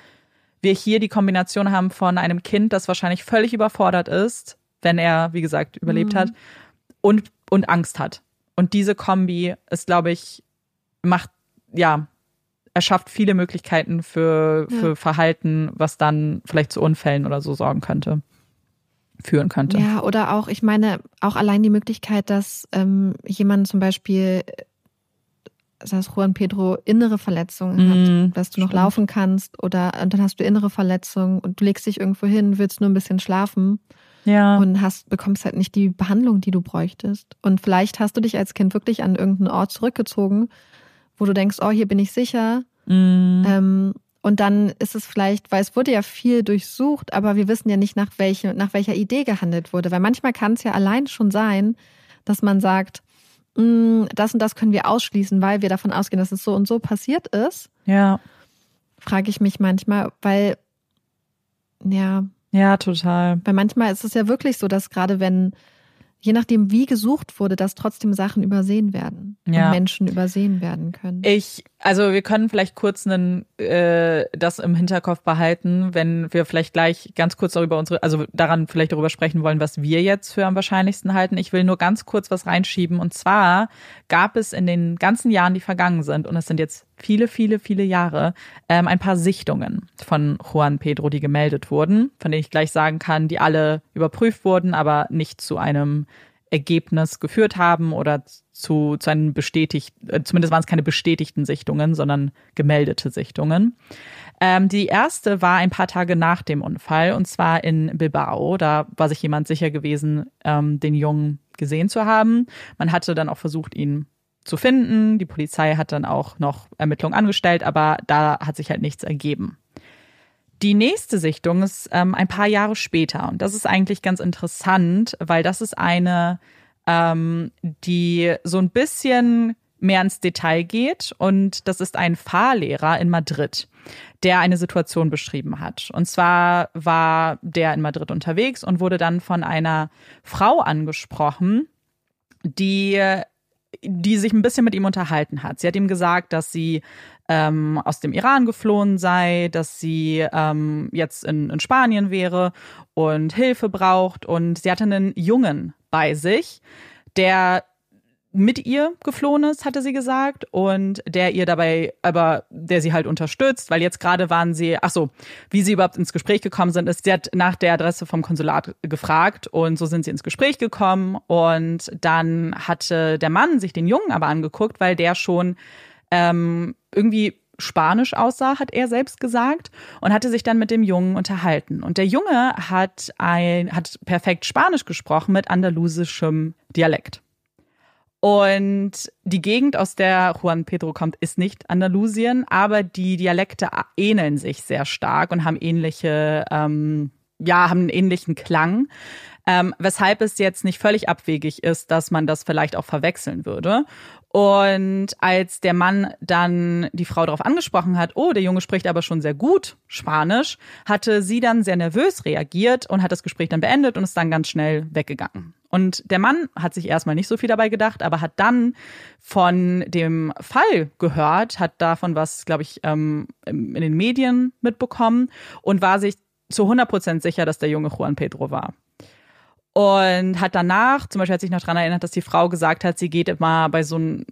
wir hier die Kombination haben von einem Kind, das wahrscheinlich völlig überfordert ist, wenn er, wie gesagt, überlebt hat, und, und Angst hat. Und diese Kombi ist, glaube ich, macht, ja, erschafft viele Möglichkeiten für, für Ja. Verhalten, was dann vielleicht zu Unfällen oder so sorgen könnte, führen könnte. Ja, oder auch, ich meine, auch allein die Möglichkeit, dass ähm, jemand zum Beispiel, äh, dass Juan Pedro innere Verletzungen Mhm, hat, dass du noch stimmt. laufen kannst oder und dann hast du innere Verletzungen und du legst dich irgendwo hin, willst nur ein bisschen schlafen Ja. und hast, bekommst halt nicht die Behandlung, die du bräuchtest. Und vielleicht hast du dich als Kind wirklich an irgendeinen Ort zurückgezogen, wo du denkst, oh, hier bin ich sicher. Mhm. Ähm, und dann ist es vielleicht, weil es wurde ja viel durchsucht, aber wir wissen ja nicht, nach, welche, nach welcher Idee gehandelt wurde. Weil manchmal kann es ja allein schon sein, dass man sagt, "Mm, das und das können wir ausschließen, weil wir davon ausgehen, dass es so und so passiert ist. ja. Frage ich mich manchmal, weil, ja, Ja, total. weil manchmal ist es ja wirklich so, dass gerade wenn, je nachdem wie gesucht wurde, dass trotzdem Sachen übersehen werden Ja. und Menschen übersehen werden können. Ich, also wir können vielleicht kurz einen, äh, das im Hinterkopf behalten, wenn wir vielleicht gleich ganz kurz darüber unsere, also daran vielleicht darüber sprechen wollen, was wir jetzt für am wahrscheinlichsten halten. Ich will nur ganz kurz was reinschieben. Und zwar gab es in den ganzen Jahren, die vergangen sind, und es sind jetzt viele, viele, viele Jahre, ähm, ein paar Sichtungen von Juan Pedro, die gemeldet wurden, von denen ich gleich sagen kann, die alle überprüft wurden, aber nicht zu einem Ergebnis geführt haben oder zu, zu einem bestätigt, äh, zumindest waren es keine bestätigten Sichtungen, sondern gemeldete Sichtungen. Ähm, die erste war ein paar Tage nach dem Unfall und zwar in Bilbao. Da war sich jemand sicher gewesen, ähm, den Jungen gesehen zu haben. Man hatte dann auch versucht, ihn zu finden. Die Polizei hat dann auch noch Ermittlungen angestellt, aber da hat sich halt nichts ergeben. Die nächste Sichtung ist ähm, ein paar Jahre später und das ist eigentlich ganz interessant, weil das ist eine, ähm, die so ein bisschen mehr ins Detail geht und das ist ein Fahrlehrer in Madrid, der eine Situation beschrieben hat. Und zwar war der in Madrid unterwegs und wurde dann von einer Frau angesprochen, die die sich ein bisschen mit ihm unterhalten hat. Sie hat ihm gesagt, dass sie ähm, aus dem Iran geflohen sei, dass sie ähm, jetzt in, in Spanien wäre und Hilfe braucht. Und sie hatte einen Jungen bei sich, der mit ihr geflohen ist, hatte sie gesagt, und der ihr dabei, aber der sie halt unterstützt, weil jetzt gerade waren sie, ach so, wie sie überhaupt ins Gespräch gekommen sind, ist, sie hat nach der Adresse vom Konsulat gefragt und so sind sie ins Gespräch gekommen und dann hatte der Mann sich den Jungen aber angeguckt, weil der schon ähm, irgendwie Spanisch aussah, hat er selbst gesagt, und hatte sich dann mit dem Jungen unterhalten. Und der Junge hat ein, hat perfekt Spanisch gesprochen mit andalusischem Dialekt. Und die Gegend, aus der Juan Pedro kommt, ist nicht Andalusien, aber die Dialekte ähneln sich sehr stark und haben ähnliche, ähm, ja, haben einen ähnlichen Klang. Ähm, weshalb es jetzt nicht völlig abwegig ist, dass man das vielleicht auch verwechseln würde. Und als der Mann dann die Frau darauf angesprochen hat, oh, der Junge spricht aber schon sehr gut Spanisch, hatte sie dann sehr nervös reagiert und hat das Gespräch dann beendet und ist dann ganz schnell weggegangen. Und der Mann hat sich erstmal nicht so viel dabei gedacht, aber hat dann von dem Fall gehört, hat davon was, glaube ich, ähm, in den Medien mitbekommen und war sich zu 100 Prozent sicher, dass der junge Juan Pedro war. Und hat danach, zum Beispiel hat sich noch daran erinnert, dass die Frau gesagt hat, sie geht immer bei so einem,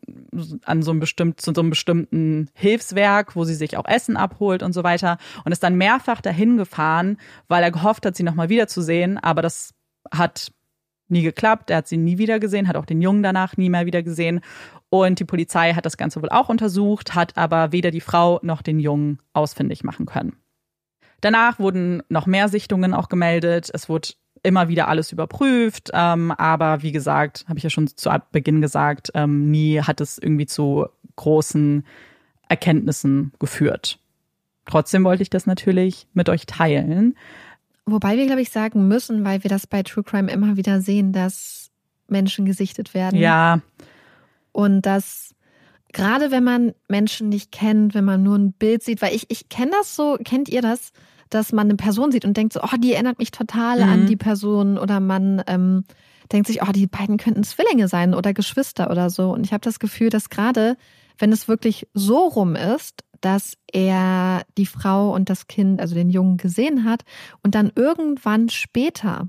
an so einem bestimmten, zu so einem bestimmten Hilfswerk, wo sie sich auch Essen abholt und so weiter. Und ist dann mehrfach dahin gefahren, weil er gehofft hat, sie nochmal wiederzusehen. Aber das hat nie geklappt. Er hat sie nie wieder gesehen, hat auch den Jungen danach nie mehr wieder gesehen. Und die Polizei hat das Ganze wohl auch untersucht, hat aber weder die Frau noch den Jungen ausfindig machen können. Danach wurden noch mehr Sichtungen auch gemeldet. Es wurde immer wieder alles überprüft. Ähm, aber wie gesagt, habe ich ja schon zu Beginn gesagt, ähm, nie hat es irgendwie zu großen Erkenntnissen geführt. Trotzdem wollte ich das natürlich mit euch teilen. Wobei wir, glaube ich, sagen müssen, weil wir das bei True Crime immer wieder sehen, dass Menschen gesichtet werden. Ja. Und dass gerade wenn man Menschen nicht kennt, wenn man nur ein Bild sieht, weil ich, ich kenne das so, kennt ihr das? Dass man eine Person sieht und denkt so, oh, die erinnert mich total mhm. an die Person oder man ähm, denkt sich, oh, die beiden könnten Zwillinge sein oder Geschwister oder so. Und ich habe das Gefühl, dass gerade, wenn es wirklich so rum ist, dass er die Frau und das Kind, also den Jungen gesehen hat und dann irgendwann später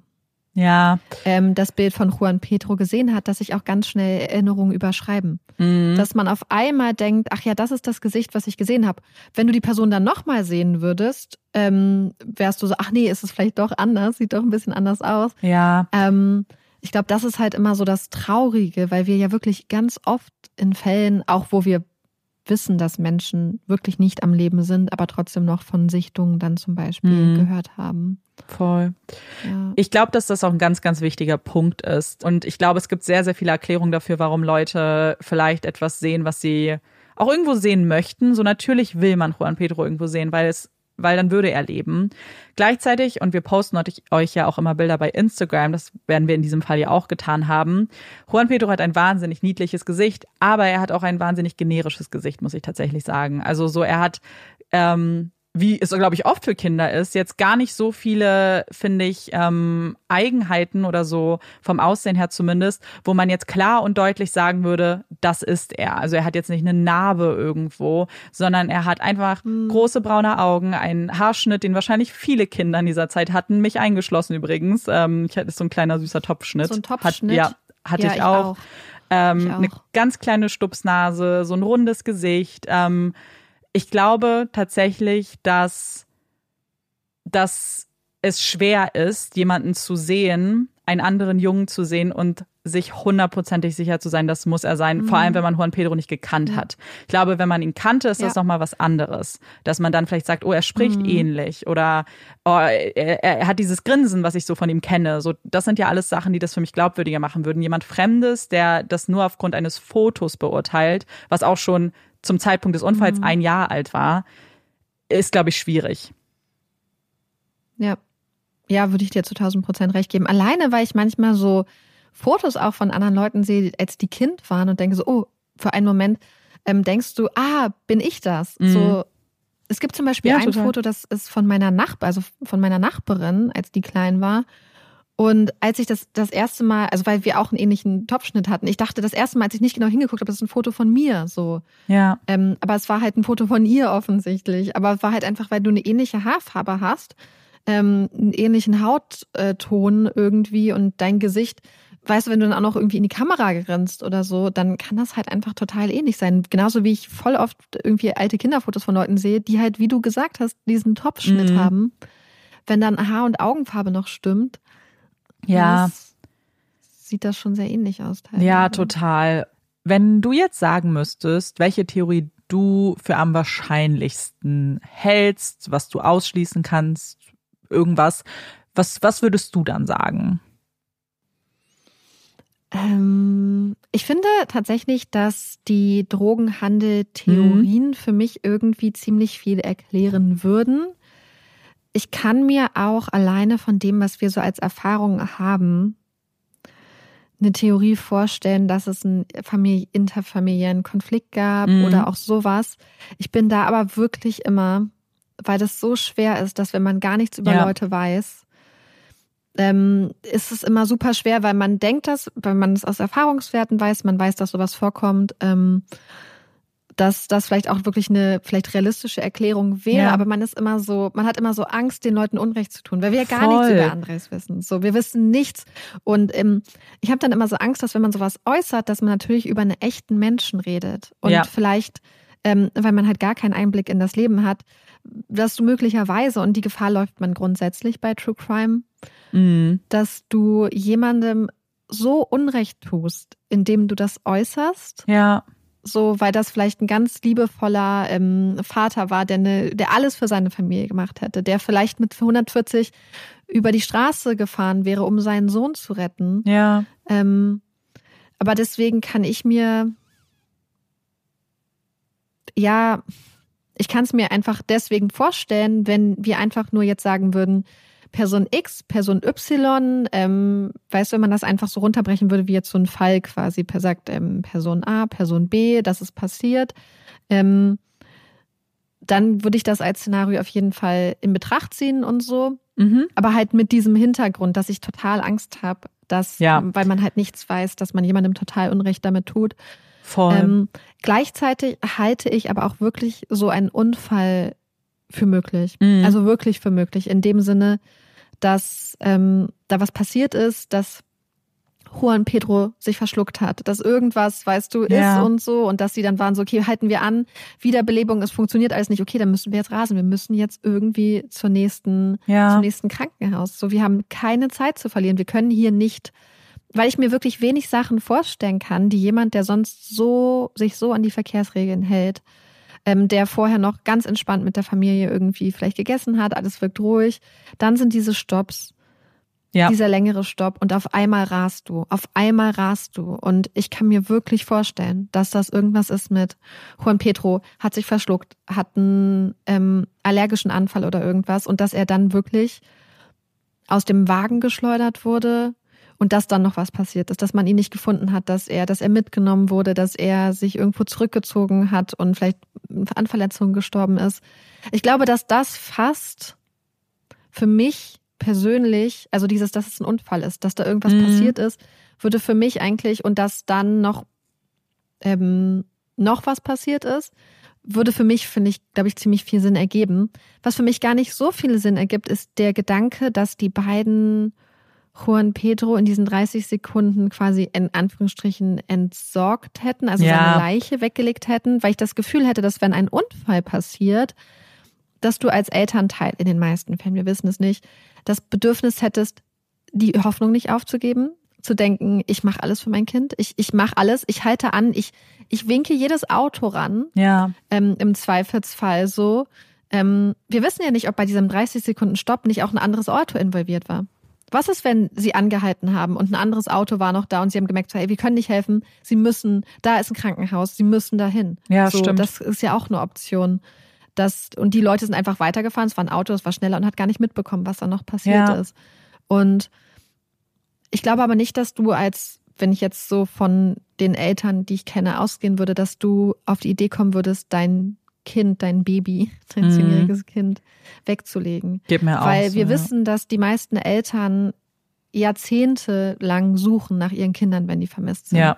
ja. ähm, das Bild von Juan Pedro gesehen hat, dass sich auch ganz schnell Erinnerungen überschreiben. Mhm. Dass man auf einmal denkt, ach ja, das ist das Gesicht, was ich gesehen habe. Wenn du die Person dann nochmal sehen würdest, ähm, wärst du so, ach nee, ist es vielleicht doch anders, sieht doch ein bisschen anders aus. Ja. Ähm, ich glaube, das ist halt immer so das Traurige, weil wir ja wirklich ganz oft in Fällen, auch wo wir wissen, dass Menschen wirklich nicht am Leben sind, aber trotzdem noch von Sichtungen dann zum Beispiel mhm. gehört haben. Voll. Ja. Ich glaube, dass das auch ein ganz, ganz wichtiger Punkt ist. Und ich glaube, es gibt sehr, sehr viele Erklärungen dafür, warum Leute vielleicht etwas sehen, was sie auch irgendwo sehen möchten. So natürlich will man Juan Pedro irgendwo sehen, weil es weil dann würde er leben. Gleichzeitig, und wir posten euch ja auch immer Bilder bei Instagram, das werden wir in diesem Fall ja auch getan haben. Juan Pedro hat ein wahnsinnig niedliches Gesicht, aber er hat auch ein wahnsinnig generisches Gesicht, muss ich tatsächlich sagen. Also so, er hat ähm, wie es, glaube ich, oft für Kinder ist, jetzt gar nicht so viele, finde ich, ähm, Eigenheiten oder so, vom Aussehen her zumindest, wo man jetzt klar und deutlich sagen würde, das ist er. Also er hat jetzt nicht eine Narbe irgendwo, sondern er hat einfach mhm. große braune Augen, einen Haarschnitt, den wahrscheinlich viele Kinder in dieser Zeit hatten, mich eingeschlossen übrigens. Ähm, ich hatte so ein kleiner süßer Topfschnitt. So ein Topfschnitt? Hat, ja, hatte ja, ich, auch. auch. Ähm, ich auch. Eine ganz kleine Stupsnase, so ein rundes Gesicht. Ähm, ich glaube tatsächlich, dass, dass es schwer ist, jemanden zu sehen, einen anderen Jungen zu sehen und sich hundertprozentig sicher zu sein, das muss er sein. Mhm. Vor allem, wenn man Juan Pedro nicht gekannt ja. hat. Ich glaube, wenn man ihn kannte, ist ja. das nochmal was anderes. Dass man dann vielleicht sagt, oh, er spricht mhm. ähnlich oder oh, er, er, hat dieses Grinsen, was ich so von ihm kenne. So, das sind ja alles Sachen, die das für mich glaubwürdiger machen würden. Jemand Fremdes, der das nur aufgrund eines Fotos beurteilt, was auch schon zum Zeitpunkt des Unfalls mhm. ein Jahr alt war, ist, glaube ich, schwierig. Ja. Ja, würde ich dir zu 1000 Prozent recht geben. Alleine, weil ich manchmal so Fotos auch von anderen Leuten sehe, als die Kind waren und denke so, oh, für einen Moment ähm, denkst du, ah, bin ich das? Mhm. So, es gibt zum Beispiel ja, ein total. Foto, das ist von meiner Nachbar, also von meiner Nachbarin, als die klein war. Und als ich das das erste Mal, also weil wir auch einen ähnlichen Topfschnitt hatten, ich dachte das erste Mal, als ich nicht genau hingeguckt habe, das ist ein Foto von mir, so. Ja. Ähm, aber es war halt ein Foto von ihr offensichtlich. Aber es war halt einfach, weil du eine ähnliche Haarfarbe hast, ähm, einen ähnlichen Hautton irgendwie und dein Gesicht weißt du, wenn du dann auch noch irgendwie in die Kamera grinst oder so, dann kann das halt einfach total ähnlich sein. Genauso wie ich voll oft irgendwie alte Kinderfotos von Leuten sehe, die halt, wie du gesagt hast, diesen Topfschnitt mhm. haben. Wenn dann Haar- und Augenfarbe noch stimmt, ja. sieht das schon sehr ähnlich aus. Teilweise. Ja, total. Wenn du jetzt sagen müsstest, welche Theorie du für am wahrscheinlichsten hältst, was du ausschließen kannst, irgendwas, was, was würdest du dann sagen? Ähm, ich finde tatsächlich, dass die Drogenhandel-Theorien mhm. für mich irgendwie ziemlich viel erklären würden. Ich kann mir auch alleine von dem, was wir so als Erfahrung haben, eine Theorie vorstellen, dass es einen Familie, interfamiliären Konflikt gab mhm. oder auch sowas. Ich bin da aber wirklich immer, weil das so schwer ist, dass wenn man gar nichts über ja. Leute weiß, ähm, ist es immer super schwer, weil man denkt das, weil man es aus Erfahrungswerten weiß, man weiß, dass sowas vorkommt, ähm, dass das vielleicht auch wirklich eine vielleicht realistische Erklärung wäre, ja. aber man ist immer so, man hat immer so Angst, den Leuten Unrecht zu tun, weil wir ja gar Voll. nichts über Andres wissen. So, wir wissen nichts. Und ähm, ich habe dann immer so Angst, dass wenn man sowas äußert, dass man natürlich über einen echten Menschen redet und ja. vielleicht, ähm, weil man halt gar keinen Einblick in das Leben hat, dass du möglicherweise und die Gefahr läuft man grundsätzlich bei True Crime mhm. dass du jemandem so Unrecht tust, indem du das äußerst. Ja. So, weil das vielleicht ein ganz liebevoller ähm, Vater war, der, ne, der alles für seine Familie gemacht hätte, der vielleicht mit 140 über die Straße gefahren wäre, um seinen Sohn zu retten. Ja. Ähm, aber deswegen kann ich mir, ja, ich kann es mir einfach deswegen vorstellen, wenn wir einfach nur jetzt sagen würden, Person X, Person Y, ähm, weißt du, wenn man das einfach so runterbrechen würde, wie jetzt so ein Fall quasi, per sagt ähm, Person A, Person B, das ist passiert, ähm, dann würde ich das als Szenario auf jeden Fall in Betracht ziehen und so. Mhm. Aber halt mit diesem Hintergrund, dass ich total Angst habe, dass, ja. weil man halt nichts weiß, dass man jemandem total Unrecht damit tut. Voll. Ähm, gleichzeitig halte ich aber auch wirklich so einen Unfall für möglich. Mhm. Also wirklich für möglich. In dem Sinne, dass ähm, da was passiert ist, dass Juan Pedro sich verschluckt hat, dass irgendwas, weißt du, ist ja. und so und dass sie dann waren so, okay, halten wir an, Wiederbelebung, es funktioniert alles nicht, okay, dann müssen wir jetzt rasen, wir müssen jetzt irgendwie zur nächsten, ja. zum nächsten Krankenhaus. So, wir haben keine Zeit zu verlieren, wir können hier nicht, weil ich mir wirklich wenig Sachen vorstellen kann, die jemand, der sonst so, sich so an die Verkehrsregeln hält, ähm, der vorher noch ganz entspannt mit der Familie irgendwie vielleicht gegessen hat, alles wirkt ruhig. Dann sind diese Stops, ja. dieser längere Stopp und auf einmal rast du, auf einmal rast du. Und ich kann mir wirklich vorstellen, dass das irgendwas ist mit Juan Pedro hat sich verschluckt, hat einen ähm, allergischen Anfall oder irgendwas und dass er dann wirklich aus dem Wagen geschleudert wurde, und dass dann noch was passiert ist, dass man ihn nicht gefunden hat, dass er, dass er mitgenommen wurde, dass er sich irgendwo zurückgezogen hat und vielleicht an Verletzungen gestorben ist. Ich glaube, dass das fast für mich persönlich, also dieses, dass es ein Unfall ist, dass da irgendwas mhm. passiert ist, würde für mich eigentlich und dass dann noch ähm, noch was passiert ist, würde für mich, finde ich, glaube ich, ziemlich viel Sinn ergeben. Was für mich gar nicht so viel Sinn ergibt, ist der Gedanke, dass die beiden Juan Pedro in diesen 30 Sekunden quasi in Anführungsstrichen entsorgt hätten, also ja. seine Leiche weggelegt hätten, weil ich das Gefühl hätte, dass wenn ein Unfall passiert, dass du als Elternteil in den meisten Fällen, wir wissen es nicht, das Bedürfnis hättest, die Hoffnung nicht aufzugeben, zu denken, ich mache alles für mein Kind, ich, ich mache alles, ich halte an, ich, ich winke jedes Auto ran. Ja. Ähm, Im Zweifelsfall so. Ähm, wir wissen ja nicht, ob bei diesem 30 Sekunden Stopp nicht auch ein anderes Auto involviert war. Was ist, wenn sie angehalten haben und ein anderes Auto war noch da und sie haben gemerkt, hey, wir können nicht helfen, sie müssen, da ist ein Krankenhaus, sie müssen dahin. Ja, so, stimmt. Das ist ja auch eine Option. Das, und die Leute sind einfach weitergefahren, es war ein Auto, es war schneller und hat gar nicht mitbekommen, was da noch passiert Ja. ist. Und ich glaube aber nicht, dass du als, wenn ich jetzt so von den Eltern, die ich kenne, ausgehen würde, dass du auf die Idee kommen würdest, dein Kind, dein Baby, dein Mhm. zehnjähriges Kind wegzulegen. Geht mir auch Weil so, wir ja. wissen, dass die meisten Eltern jahrzehntelang suchen nach ihren Kindern, wenn die vermisst sind. Ja.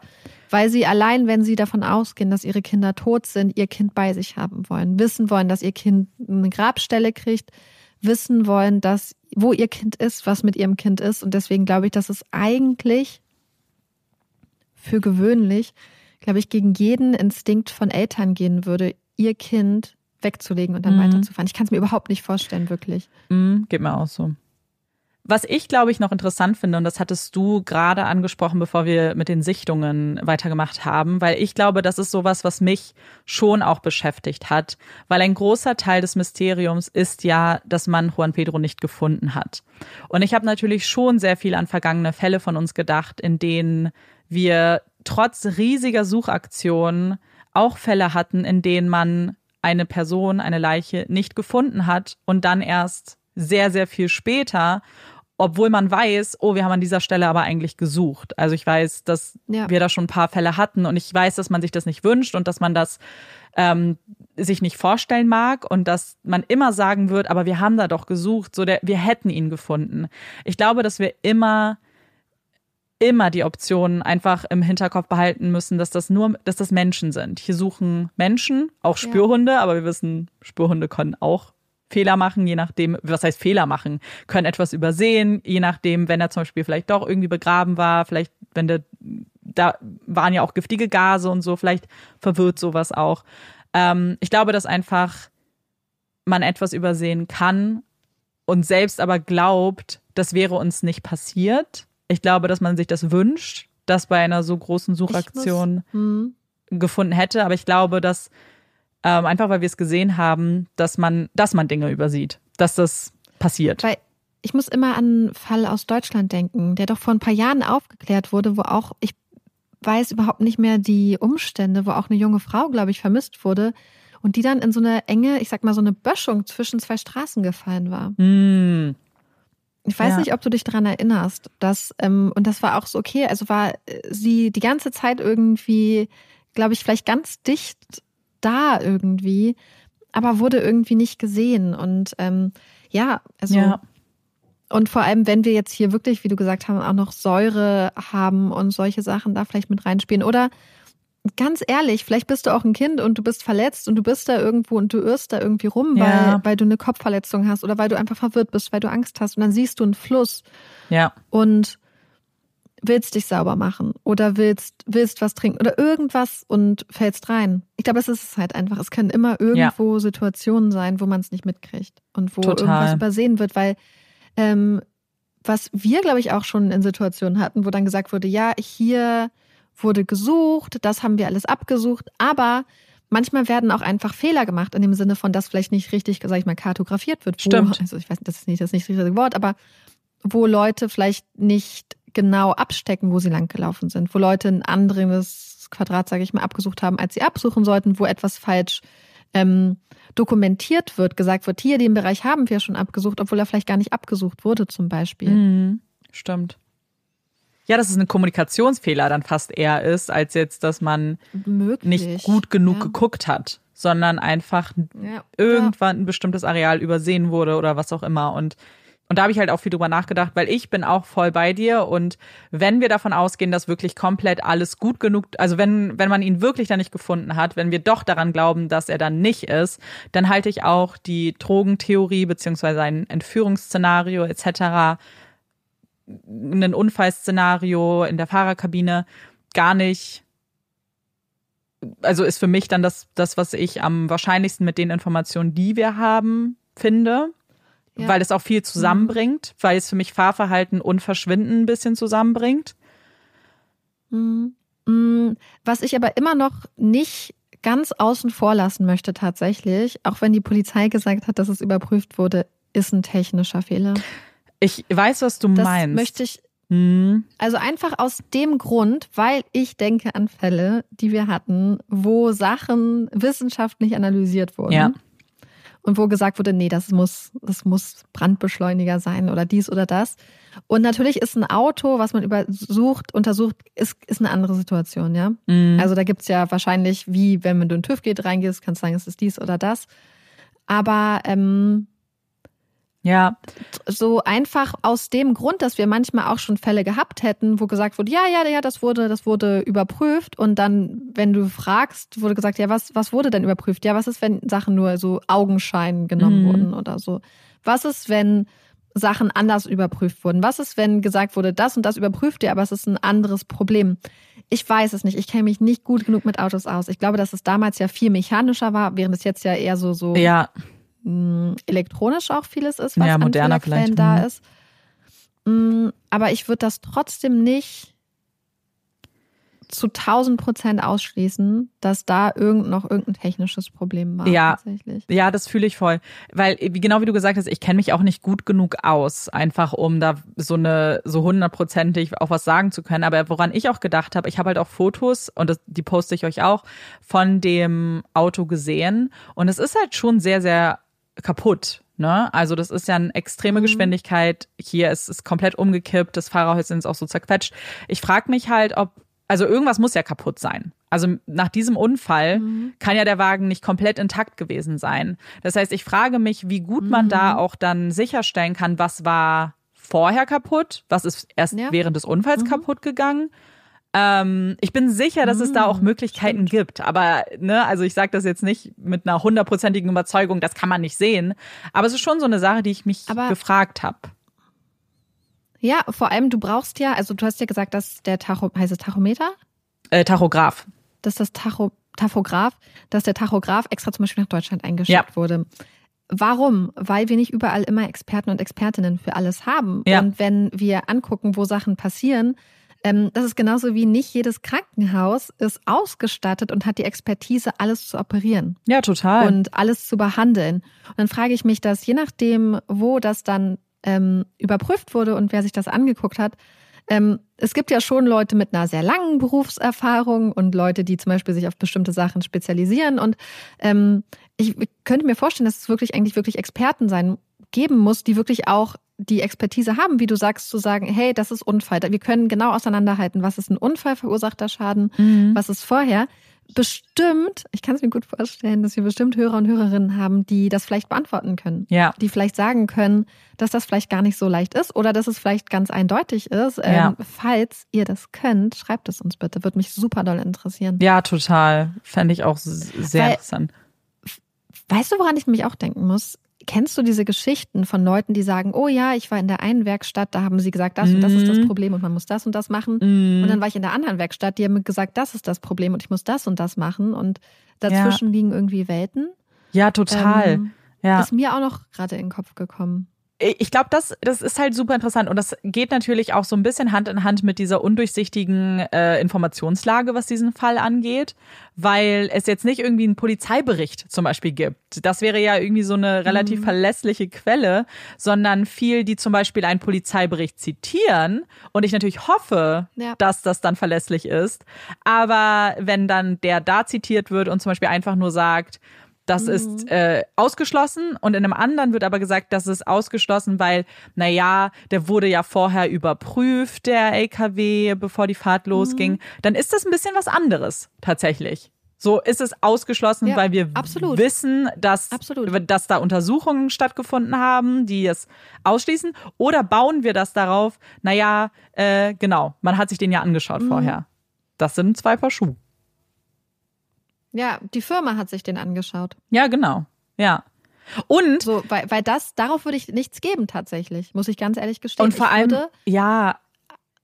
Weil sie allein, wenn sie davon ausgehen, dass ihre Kinder tot sind, ihr Kind bei sich haben wollen, wissen wollen, dass ihr Kind eine Grabstelle kriegt, wissen wollen, dass wo ihr Kind ist, was mit ihrem Kind ist. Und deswegen glaube ich, dass es eigentlich für gewöhnlich, glaube ich, gegen jeden Instinkt von Eltern gehen würde, ihr Kind wegzulegen und dann Mhm. weiterzufahren. Ich kann es mir überhaupt nicht vorstellen, wirklich. Mhm, geht mir auch so. Was ich, glaube ich, noch interessant finde, und das hattest du gerade angesprochen, bevor wir mit den Sichtungen weitergemacht haben, weil ich glaube, das ist sowas, was mich schon auch beschäftigt hat, weil ein großer Teil des Mysteriums ist ja, dass man Juan Pedro nicht gefunden hat. Und ich habe natürlich schon sehr viel an vergangene Fälle von uns gedacht, in denen wir trotz riesiger Suchaktionen auch Fälle hatten, in denen man eine Person, eine Leiche nicht gefunden hat und dann erst sehr, sehr viel später, obwohl man weiß, oh, wir haben an dieser Stelle aber eigentlich gesucht. Also ich weiß, dass Ja. wir da schon ein paar Fälle hatten und ich weiß, dass man sich das nicht wünscht und dass man das ähm, sich nicht vorstellen mag und dass man immer sagen wird, aber wir haben da doch gesucht, so der, wir hätten ihn gefunden. Ich glaube, dass wir immer immer die Option einfach im Hinterkopf behalten müssen, dass das nur, dass das Menschen sind. Hier suchen Menschen, auch Ja. Spürhunde, aber wir wissen, Spürhunde können auch Fehler machen, je nachdem, was heißt Fehler machen, können etwas übersehen, je nachdem, wenn er zum Beispiel vielleicht doch irgendwie begraben war, vielleicht, wenn der, da waren ja auch giftige Gase und so, vielleicht verwirrt sowas auch. Ähm, ich glaube, dass einfach man etwas übersehen kann und selbst aber glaubt, das wäre uns nicht passiert. Ich glaube, dass man sich das wünscht, dass bei einer so großen Suchaktion muss, hm, gefunden hätte, aber ich glaube, dass ähm, einfach weil wir es gesehen haben, dass man, dass man Dinge übersieht, dass das passiert. Weil ich muss immer an einen Fall aus Deutschland denken, der doch vor ein paar Jahren aufgeklärt wurde, wo auch, ich weiß überhaupt nicht mehr die Umstände, wo auch eine junge Frau, glaube ich, vermisst wurde und die dann in so eine enge, ich sag mal, so eine Böschung zwischen zwei Straßen gefallen war. Hm, Ich weiß Ja. nicht, ob du dich daran erinnerst, dass, ähm, und das war auch so okay, also war äh, sie die ganze Zeit irgendwie, glaube ich, vielleicht ganz dicht da irgendwie, aber wurde irgendwie nicht gesehen. Und ähm, ja, also ja, und vor allem, wenn wir jetzt hier wirklich, wie du gesagt hast, auch noch Säure haben und solche Sachen da vielleicht mit reinspielen. Oder ganz ehrlich, vielleicht bist du auch ein Kind und du bist verletzt und du bist da irgendwo und du irrst da irgendwie rum, Ja. weil, weil du eine Kopfverletzung hast oder weil du einfach verwirrt bist, weil du Angst hast. Und dann siehst du einen Fluss ja, und willst dich sauber machen oder willst, willst was trinken oder irgendwas und fällst rein. Ich glaube, das ist es halt einfach. Es können immer irgendwo Situationen sein, wo man es nicht mitkriegt und wo Total. irgendwas übersehen wird, weil ähm, was wir, glaube ich, auch schon in Situationen hatten, wo dann gesagt wurde, ja, hier wurde gesucht, das haben wir alles abgesucht, aber manchmal werden auch einfach Fehler gemacht in dem Sinne von, dass vielleicht nicht richtig, sag ich mal, kartografiert wird. Wo, Stimmt. Also ich weiß, das ist nicht das, ist nicht das richtige Wort, aber wo Leute vielleicht nicht genau abstecken, wo sie langgelaufen sind, wo Leute ein anderes Quadrat, sage ich mal, abgesucht haben, als sie absuchen sollten, wo etwas falsch ähm, dokumentiert wird, gesagt wird, hier, den Bereich haben wir schon abgesucht, obwohl er vielleicht gar nicht abgesucht wurde zum Beispiel. Mhm. Stimmt. Ja, dass es ein Kommunikationsfehler dann fast eher ist, als jetzt, dass man Möglich. nicht gut genug ja. geguckt hat, sondern einfach Ja. irgendwann ein bestimmtes Areal übersehen wurde oder was auch immer. Und, und da habe ich halt auch viel drüber nachgedacht, weil ich bin auch voll bei dir. Und wenn wir davon ausgehen, dass wirklich komplett alles gut genug, also wenn, wenn man ihn wirklich dann nicht gefunden hat, wenn wir doch daran glauben, dass er dann nicht ist, dann halte ich auch die Drogentheorie beziehungsweise ein Entführungsszenario etc., ein Unfallszenario in der Fahrerkabine gar nicht also ist für mich dann das, das, was ich am wahrscheinlichsten mit den Informationen, die wir haben, finde. ja. weil es auch viel zusammenbringt, mhm. weil es für mich Fahrverhalten und Verschwinden ein bisschen zusammenbringt. Mhm. mhm. Was ich aber immer noch nicht ganz außen vor lassen möchte tatsächlich, auch wenn die Polizei gesagt hat, dass es überprüft wurde, ist ein technischer Fehler. Ich weiß, was du das meinst. Möchte ich. Mhm. Also einfach aus dem Grund, weil ich denke an Fälle, die wir hatten, wo Sachen wissenschaftlich analysiert wurden. Ja und wo gesagt wurde, nee, das muss, das muss Brandbeschleuniger sein oder dies oder das. Und natürlich ist ein Auto, was man übersucht, untersucht, ist, ist eine andere Situation, ja. Mhm. Also da gibt's ja wahrscheinlich, wie wenn man durch den TÜV geht, reingehst, kannst sagen, es ist dies oder das. Aber ähm, ja. So einfach aus dem Grund, dass wir manchmal auch schon Fälle gehabt hätten, wo gesagt wurde, ja, ja, ja, das wurde, das wurde überprüft. Und dann, wenn du fragst, wurde gesagt, ja, was, was wurde denn überprüft? Ja, was ist, wenn Sachen nur so Augenschein genommen mhm. wurden oder so? Was ist, wenn Sachen anders überprüft wurden? Was ist, wenn gesagt wurde, das und das überprüft ihr, aber es ist ein anderes Problem? Ich weiß es nicht. Ich kenne mich nicht gut genug mit Autos aus. Ich glaube, dass es damals ja viel mechanischer war, während es jetzt ja eher so, so ja elektronisch auch vieles ist, was ja, moderner an Quellen da mhm. ist. Aber ich würde das trotzdem nicht zu 1000 Prozent ausschließen, dass da irgend noch irgendein technisches Problem war. Ja, tatsächlich. ja, das fühle ich voll, weil wie genau wie du gesagt hast, ich kenne mich auch nicht gut genug aus, einfach um da so eine so hundertprozentig auch was sagen zu können. Aber woran ich auch gedacht habe, ich habe halt auch Fotos und das, die poste ich euch auch von dem Auto gesehen und es ist halt schon sehr sehr kaputt. Ne? Also das ist ja eine extreme mhm. Geschwindigkeit. Hier ist es komplett umgekippt, das Fahrerhäuschen ist auch so zerquetscht. Ich frage mich halt, ob, also irgendwas muss ja kaputt sein. Also nach diesem Unfall mhm. kann ja der Wagen nicht komplett intakt gewesen sein. Das heißt, ich frage mich, wie gut man mhm. da auch dann sicherstellen kann, was war vorher kaputt, was ist erst ja. während des Unfalls mhm. kaputt gegangen ähm, ich bin sicher, dass es da auch mm, Möglichkeiten Stimmt. gibt. Aber, ne, also ich sage das jetzt nicht mit einer hundertprozentigen Überzeugung, das kann man nicht sehen. Aber es ist schon so eine Sache, die ich mich Aber gefragt habe. Ja, vor allem, du brauchst ja, also du hast ja gesagt, dass der Tacho, heißt es Tachometer? Äh, Tachograph. Dass das Tacho, Taphograph, dass der Tachograph extra zum Beispiel nach Deutschland eingeschickt ja. wurde. Warum? Weil wir nicht überall immer Experten und Expertinnen für alles haben. Ja. Und wenn wir angucken, wo Sachen passieren, das ist genauso wie nicht jedes Krankenhaus ist ausgestattet und hat die Expertise, alles zu operieren. Ja, total. Und alles zu behandeln. Und dann frage ich mich, dass je nachdem, wo das dann ähm, überprüft wurde und wer sich das angeguckt hat, ähm, es gibt ja schon Leute mit einer sehr langen Berufserfahrung und Leute, die zum Beispiel sich auf bestimmte Sachen spezialisieren. Und ähm, ich könnte mir vorstellen, dass es wirklich eigentlich wirklich Experten sein geben muss, die wirklich auch die Expertise haben, wie du sagst, zu sagen, hey, das ist Unfall. Wir können genau auseinanderhalten, was ist ein Unfall verursachter Schaden, mhm. was ist vorher. Bestimmt, ich kann es mir gut vorstellen, dass wir bestimmt Hörer und Hörerinnen haben, die das vielleicht beantworten können. Ja. Die vielleicht sagen können, dass das vielleicht gar nicht so leicht ist oder dass es vielleicht ganz eindeutig ist. Ja. Ähm, falls ihr das könnt, schreibt es uns bitte. Würde mich super doll interessieren. Ja, total. Fände ich auch sehr Weil, interessant. Weißt du, woran ich mich auch denken muss? Kennst du diese Geschichten von Leuten, die sagen, oh ja, ich war in der einen Werkstatt, da haben sie gesagt, das und das ist das mhm. Problem und man muss das und das machen. Mm. Und dann war ich in der anderen Werkstatt, die haben gesagt, das ist das Problem und ich muss das und das machen. Und dazwischen ja. liegen irgendwie Welten. Ja, total. Ähm, ja. Ist mir auch noch gerade in den Kopf gekommen ich glaube, das, das ist halt super interessant und das geht natürlich auch so ein bisschen Hand in Hand mit dieser undurchsichtigen äh, Informationslage, was diesen Fall angeht, weil es jetzt nicht irgendwie einen Polizeibericht zum Beispiel gibt. Das wäre ja irgendwie so eine relativ mhm. verlässliche Quelle, sondern viel, die zum Beispiel einen Polizeibericht zitieren und ich natürlich hoffe, ja. dass das dann verlässlich ist. Aber wenn dann der da zitiert wird und zum Beispiel einfach nur sagt, das mhm. ist äh, ausgeschlossen und in einem anderen wird aber gesagt, das ist ausgeschlossen, weil, naja, der wurde ja vorher überprüft, der LKW, bevor die Fahrt losging. Mhm. Dann ist das ein bisschen was anderes, tatsächlich. So ist es ausgeschlossen, ja, weil wir absolut. wissen, dass, dass da Untersuchungen stattgefunden haben, die es ausschließen. Oder bauen wir das darauf, naja, äh, genau, man hat sich den ja angeschaut mhm. vorher. Das sind zwei Paar Schuhe. Ja, die Firma hat sich den angeschaut. Ja, genau. Ja. Und so, weil, weil das, darauf würde ich nichts geben tatsächlich, muss ich ganz ehrlich gestehen. Und vor allem, ja,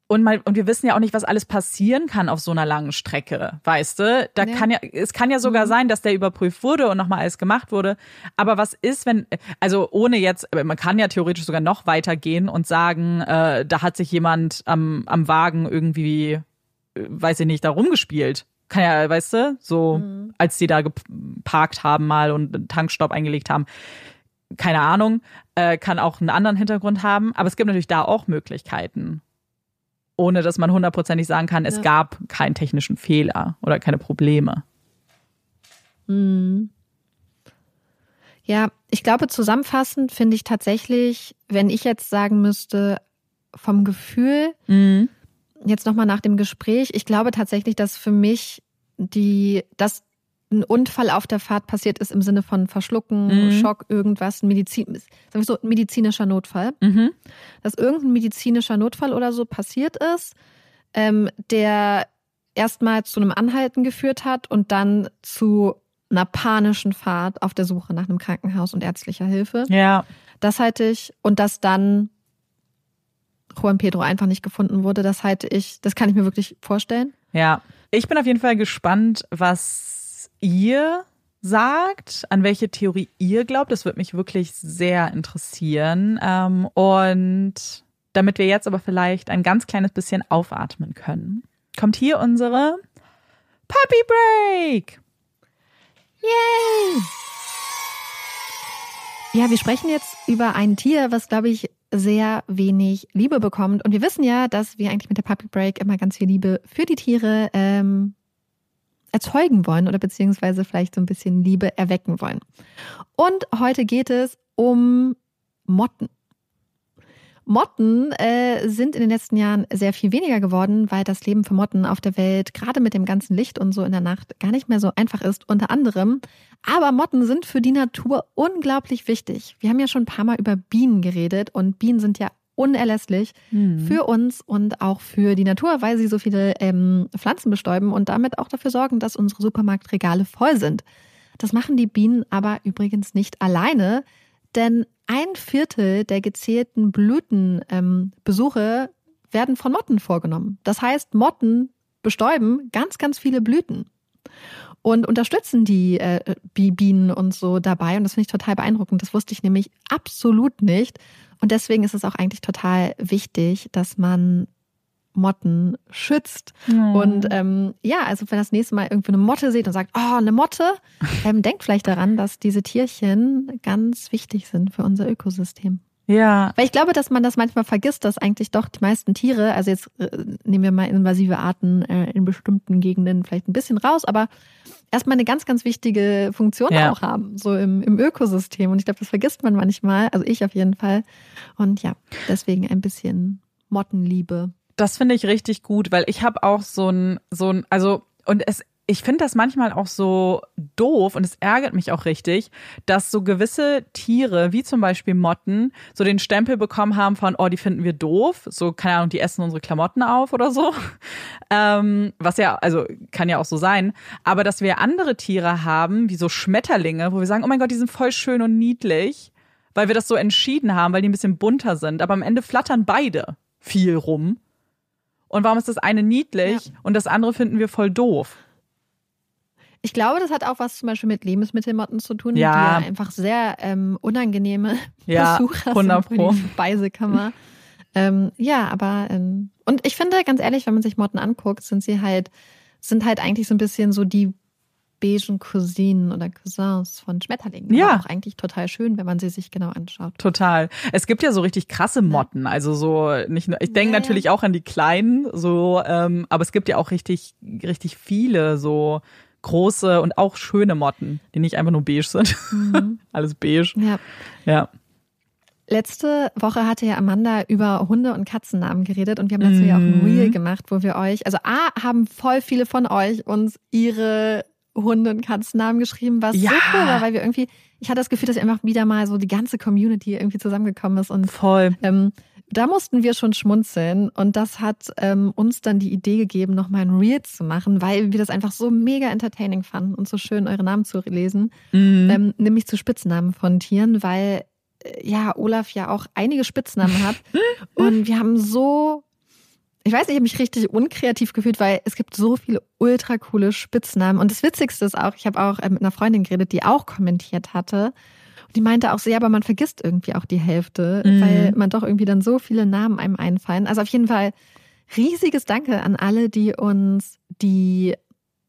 und mal, und wir wissen ja auch nicht, was alles passieren kann auf so einer langen Strecke, weißt du? Da Ja. kann ja, es kann ja sogar Mhm. sein, dass der überprüft wurde und nochmal alles gemacht wurde. Aber was ist, wenn, also ohne jetzt, man kann ja theoretisch sogar noch weitergehen und sagen, äh, da hat sich jemand am, am Wagen irgendwie, äh, weiß ich nicht, da rumgespielt. Kann ja, weißt du, so, Mhm. als die da geparkt haben mal und einen Tankstopp eingelegt haben. Keine Ahnung, äh, kann auch einen anderen Hintergrund haben. Aber es gibt natürlich da auch Möglichkeiten ohne dass man hundertprozentig sagen kann, es Ja. gab keinen technischen Fehler oder keine Probleme. Mhm. Ja, ich glaube, zusammenfassend finde ich tatsächlich, wenn ich jetzt sagen müsste, vom Gefühl, Mhm. Jetzt nochmal nach dem Gespräch, ich glaube tatsächlich, dass für mich die, dass ein Unfall auf der Fahrt passiert ist im Sinne von Verschlucken, Mhm. Schock, irgendwas, Medizin, sagen wir so, ein medizinischer Notfall. Mhm. dass irgendein medizinischer Notfall oder so passiert ist, ähm, der erstmal zu einem Anhalten geführt hat und dann zu einer panischen Fahrt auf der Suche nach einem Krankenhaus und ärztlicher Hilfe. Ja, Das halte ich, und dass dann Juan Pedro einfach nicht gefunden wurde, das halte ich, das kann ich mir wirklich vorstellen. ja. Ich bin auf jeden Fall gespannt, was ihr sagt, an welche Theorie ihr glaubt. Das würde mich wirklich sehr interessieren. Ähm, und damit wir jetzt aber vielleicht ein ganz kleines bisschen aufatmen können, kommt hier unsere Puppy Break. Yay! Ja, wir sprechen jetzt über ein Tier, was, glaube ich, sehr wenig Liebe bekommt. Und wir wissen ja, dass wir eigentlich mit der Puppy Break immer ganz viel Liebe für die Tiere ähm, erzeugen wollen oder beziehungsweise vielleicht so ein bisschen Liebe erwecken wollen. Und heute geht es um Motten. Motten äh, sind in den letzten Jahren sehr viel weniger geworden, weil das Leben für Motten auf der Welt gerade mit dem ganzen Licht und so in der Nacht gar nicht mehr so einfach ist, unter anderem. Aber Motten sind für die Natur unglaublich wichtig. Wir haben ja schon ein paar Mal über Bienen geredet und Bienen sind ja unerlässlich für uns und auch für die Natur, weil sie so viele ähm, Pflanzen bestäuben und damit auch dafür sorgen, dass unsere Supermarktregale voll sind. Das machen die Bienen aber übrigens nicht alleine, denn ein Viertel der gezählten Blütenbesuche ähm, werden von Motten vorgenommen. Das heißt, Motten bestäuben ganz, ganz viele Blüten und unterstützen die äh, Bi- Bienen und so dabei. Und das finde ich total beeindruckend. Das wusste ich nämlich absolut nicht. Und deswegen ist es auch eigentlich total wichtig, dass man Motten schützt. Und ähm, ja, also wenn das nächste Mal irgendwie eine Motte seht und sagt, oh, eine Motte, ähm, denkt vielleicht daran, dass diese Tierchen ganz wichtig sind für unser Ökosystem. Ja, Weil ich glaube, dass man das manchmal vergisst, dass eigentlich doch die meisten Tiere, also jetzt äh, nehmen wir mal invasive Arten äh, in bestimmten Gegenden vielleicht ein bisschen raus, aber erstmal eine ganz, ganz wichtige Funktion Ja. auch haben, so im, im Ökosystem. Und ich glaube, das vergisst man manchmal, also ich auf jeden Fall. Und ja, deswegen ein bisschen Mottenliebe. Das finde ich richtig gut, weil ich habe auch so ein, so ein, also, und es, ich finde das manchmal auch so doof und es ärgert mich auch richtig, dass so gewisse Tiere, wie zum Beispiel Motten, so den Stempel bekommen haben von, oh, die finden wir doof, so, keine Ahnung, die essen unsere Klamotten auf oder so. Ähm, was ja, also kann ja auch so sein. Aber dass wir andere Tiere haben, wie so Schmetterlinge, wo wir sagen, oh mein Gott, die sind voll schön und niedlich, weil wir das so entschieden haben, weil die ein bisschen bunter sind. Aber am Ende flattern beide viel rum. Und warum ist das eine niedlich und das andere finden wir voll doof? Ich glaube, das hat auch was zum Beispiel mit Lebensmittelmotten zu tun, Ja. die ja einfach sehr ähm, unangenehme Ja, Besucher 100 sind für die Speisekammer. ähm, ja, aber ähm, und ich finde ganz ehrlich, wenn man sich Motten anguckt, sind sie halt sind halt eigentlich so ein bisschen so die beigen Cousinen oder Cousins von Schmetterlingen. Ja. Aber auch eigentlich total schön, wenn man sie sich genau anschaut. Total. Es gibt ja so richtig krasse Motten. Also so nicht nur, ich denke Ja, ja. natürlich auch an die kleinen, so, ähm, aber es gibt ja auch richtig, richtig viele so große und auch schöne Motten, die nicht einfach nur beige sind. Alles beige. Ja. Ja. Letzte Woche hatte ja Amanda über Hunde- und Katzennamen geredet und wir haben dazu ja auch ein Mhm. Reel gemacht, wo wir euch, also A, haben voll viele von euch uns ihre Hunde- und Katzennamen geschrieben, was Ja. so cool war, weil wir irgendwie, ich hatte das Gefühl, dass einfach wieder mal so die ganze Community irgendwie zusammengekommen ist und Voll. ähm, da mussten wir schon schmunzeln und das hat ähm, uns dann die Idee gegeben, nochmal ein Reel zu machen, weil wir das einfach so mega entertaining fanden und so schön eure Namen zu lesen Mhm. ähm, nämlich zu Spitznamen von Tieren, weil äh, ja Olaf ja auch einige Spitznamen hat und wir haben so ich weiß, ich habe mich richtig unkreativ gefühlt, weil es gibt so viele ultra coole Spitznamen. Und das Witzigste ist auch, ich habe auch äh, mit einer Freundin geredet, die auch kommentiert hatte. Die meinte auch so, ja, aber man vergisst irgendwie auch die Hälfte, mhm. weil man doch irgendwie dann so viele Namen einem einfallen. Also auf jeden Fall riesiges Danke an alle, die uns die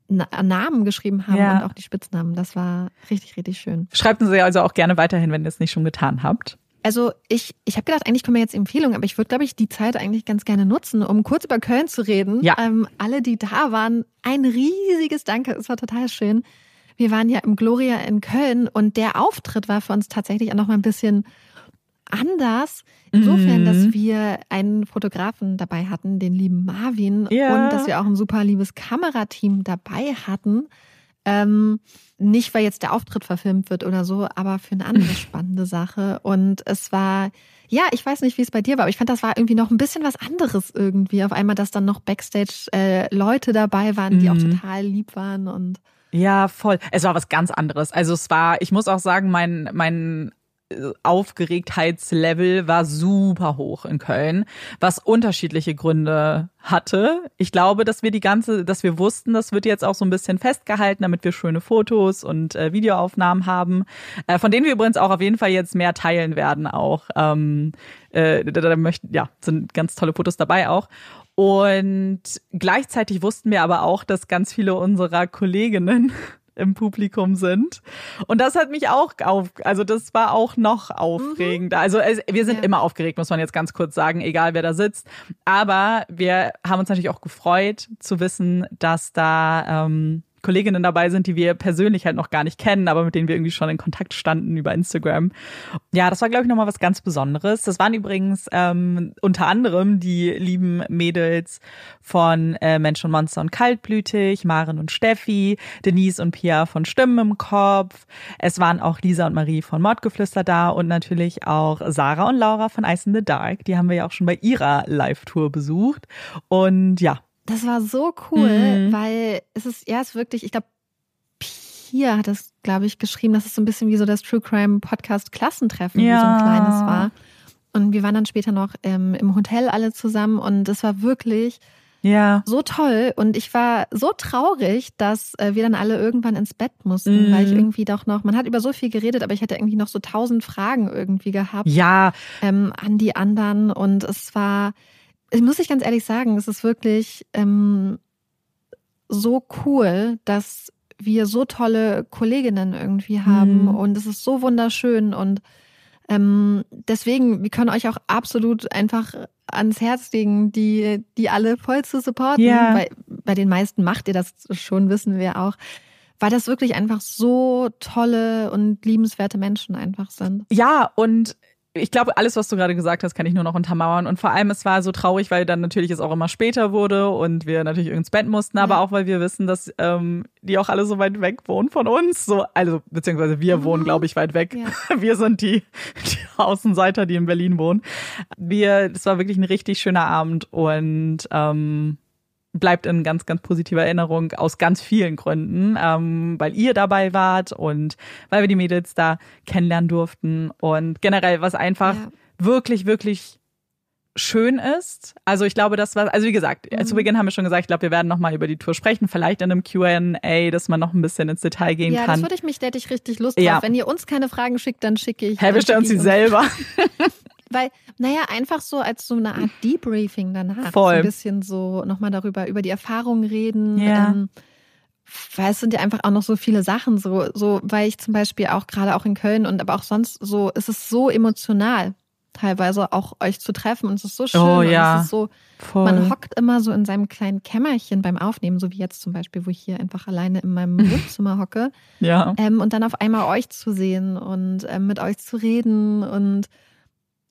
Namen geschrieben haben ja. und auch die Spitznamen. Das war richtig, richtig schön. Schreibt uns also auch gerne weiterhin, wenn ihr es nicht schon getan habt. Also ich, ich habe gedacht, eigentlich kommen wir jetzt Empfehlungen, aber ich würde, glaube ich, die Zeit eigentlich ganz gerne nutzen, um kurz über Köln zu reden. Ja. Ähm, alle, die da waren, ein riesiges Danke. Es war total schön. Wir waren ja im Gloria in Köln und der Auftritt war für uns tatsächlich auch noch mal ein bisschen anders. Insofern, mhm. dass wir einen Fotografen dabei hatten, den lieben Marvin, ja. und dass wir auch ein super liebes Kamerateam dabei hatten. Ähm, nicht, weil jetzt der Auftritt verfilmt wird oder so, aber für eine andere spannende Sache. Und es war, ja, ich weiß nicht, wie es bei dir war, aber ich fand, das war irgendwie noch ein bisschen was anderes irgendwie. Auf einmal, dass dann noch Backstage äh, Leute dabei waren, die mhm. auch total lieb waren und ja, voll. Es war was ganz anderes. Also es war, ich muss auch sagen, mein, mein Aufgeregtheitslevel war super hoch in Köln, was unterschiedliche Gründe hatte. Ich glaube, dass wir die ganze, dass wir wussten, das wird jetzt auch so ein bisschen festgehalten, damit wir schöne Fotos und äh, Videoaufnahmen haben, äh, von denen wir übrigens auch auf jeden Fall jetzt mehr teilen werden. Auch ähm, äh, da, da möchten, ja, sind ganz tolle Fotos dabei auch. Und gleichzeitig wussten wir aber auch, dass ganz viele unserer Kolleginnen im Publikum sind. Und das hat mich auch auf, also das war auch noch aufregender. Mhm. Also es, wir sind ja. immer aufgeregt, muss man jetzt ganz kurz sagen, egal wer da sitzt. Aber wir haben uns natürlich auch gefreut zu wissen, dass da ähm, Kolleginnen dabei sind, die wir persönlich halt noch gar nicht kennen, aber mit denen wir irgendwie schon in Kontakt standen über Instagram. Ja, das war, glaube ich, nochmal was ganz Besonderes. Das waren übrigens ähm, unter anderem die lieben Mädels von äh, Mensch und Monster und Kaltblütig, Maren und Steffi, Denise und Pia von Stimmen im Kopf. Es waren auch Lisa und Marie von Mordgeflüster da und natürlich auch Sarah und Laura von Ice in the Dark. Die haben wir ja auch schon bei ihrer Live-Tour besucht. Und ja, das war so cool, mhm. weil es ist, ja, es ist wirklich, ich glaube, Pia hat das, glaube ich, geschrieben, dass es so ein bisschen wie so das True Crime Podcast Klassentreffen, ja. wie so ein kleines war. Und wir waren dann später noch ähm, im Hotel alle zusammen und es war wirklich ja. so toll. Und ich war so traurig, dass äh, wir dann alle irgendwann ins Bett mussten, mhm. weil ich irgendwie doch noch, man hat über so viel geredet, aber ich hätte irgendwie noch so tausend Fragen irgendwie gehabt. Ja. Ähm, an die anderen. Und es war, ich muss ich ganz ehrlich sagen, es ist wirklich ähm, so cool, dass wir so tolle Kolleginnen irgendwie haben mhm. und es ist so wunderschön und ähm, deswegen, wir können euch auch absolut einfach ans Herz legen, die, die alle voll zu supporten. Ja. Bei, bei den meisten macht ihr das schon, wissen wir auch weil das wirklich einfach so tolle und liebenswerte Menschen einfach sind. Ja, und ich glaube, alles, was du gerade gesagt hast, kann ich nur noch untermauern. Und vor allem, es war so traurig, weil dann natürlich es auch immer später wurde und wir natürlich ins Bett mussten, aber auch, weil wir wissen, dass ähm, die auch alle so weit weg wohnen von uns. So, also, beziehungsweise wir mhm. wohnen, glaube ich, weit weg. Ja. Wir sind die, die Außenseiter, die in Berlin wohnen. Wir, das war wirklich ein richtig schöner Abend und ähm, bleibt in ganz, ganz positiver Erinnerung aus ganz vielen Gründen, ähm, weil ihr dabei wart und weil wir die Mädels da kennenlernen durften und generell was einfach ja. wirklich, wirklich schön ist. Also ich glaube, das war, also wie gesagt, mhm. zu Beginn haben wir schon gesagt, ich glaube, wir werden nochmal über die Tour sprechen, vielleicht in einem Q&A, dass man noch ein bisschen ins Detail gehen ja, kann. Ja, das würde ich mich, da hätte ich richtig Lust drauf. Ja. Wenn ihr uns keine Fragen schickt, dann schicke ich. Hä, wir stellen uns sie selber. Weil, naja, einfach so als so eine Art Debriefing danach. Voll. So ein bisschen so nochmal darüber, über die Erfahrungen reden. Ja. Ähm, weil es sind ja einfach auch noch so viele Sachen, so, so, weil ich zum Beispiel auch gerade auch in Köln und aber auch sonst so, es ist so emotional, teilweise auch euch zu treffen und es ist so schön. Oh, ja. es ist so, Voll. man hockt immer so in seinem kleinen Kämmerchen beim Aufnehmen, so wie jetzt zum Beispiel, wo ich hier einfach alleine in meinem Wohnzimmer hocke. Ja. Ähm, und dann auf einmal euch zu sehen und ähm, mit euch zu reden und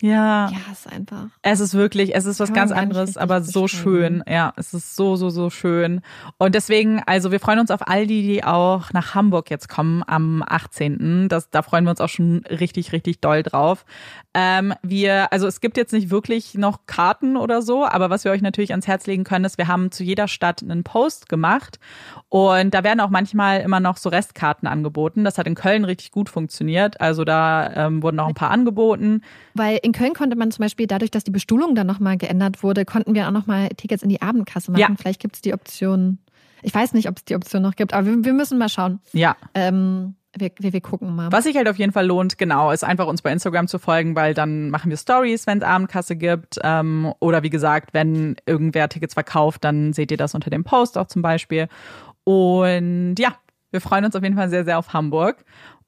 ja. Ja, es ist einfach. Es ist wirklich, es ist was ganz anderes, aber so schön. Ja, es ist so, so, so schön. Und deswegen, also wir freuen uns auf all die, die auch nach Hamburg jetzt kommen am 18. Das, da freuen wir uns auch schon richtig, richtig doll drauf. Ähm, wir, also es gibt jetzt nicht wirklich noch Karten oder so, aber was wir euch natürlich ans Herz legen können, ist, wir haben zu jeder Stadt einen Post gemacht und da werden auch manchmal immer noch so Restkarten angeboten. Das hat in Köln richtig gut funktioniert. Also da ähm, wurden auch ein paar angeboten. Weil in Köln konnte man zum Beispiel dadurch, dass die Bestuhlung dann nochmal geändert wurde, konnten wir auch nochmal Tickets in die Abendkasse machen. Ja. Vielleicht gibt es die Option. Ich weiß nicht, ob es die Option noch gibt, aber wir, wir müssen mal schauen. Ja. Ähm, wir, wir, wir gucken mal. Was sich halt auf jeden Fall lohnt, genau, ist einfach uns bei Instagram zu folgen, weil dann machen wir Stories, wenn es Abendkasse gibt. Ähm, oder wie gesagt, wenn irgendwer Tickets verkauft, dann seht ihr das unter dem Post auch zum Beispiel. Und ja, wir freuen uns auf jeden Fall sehr, sehr auf Hamburg.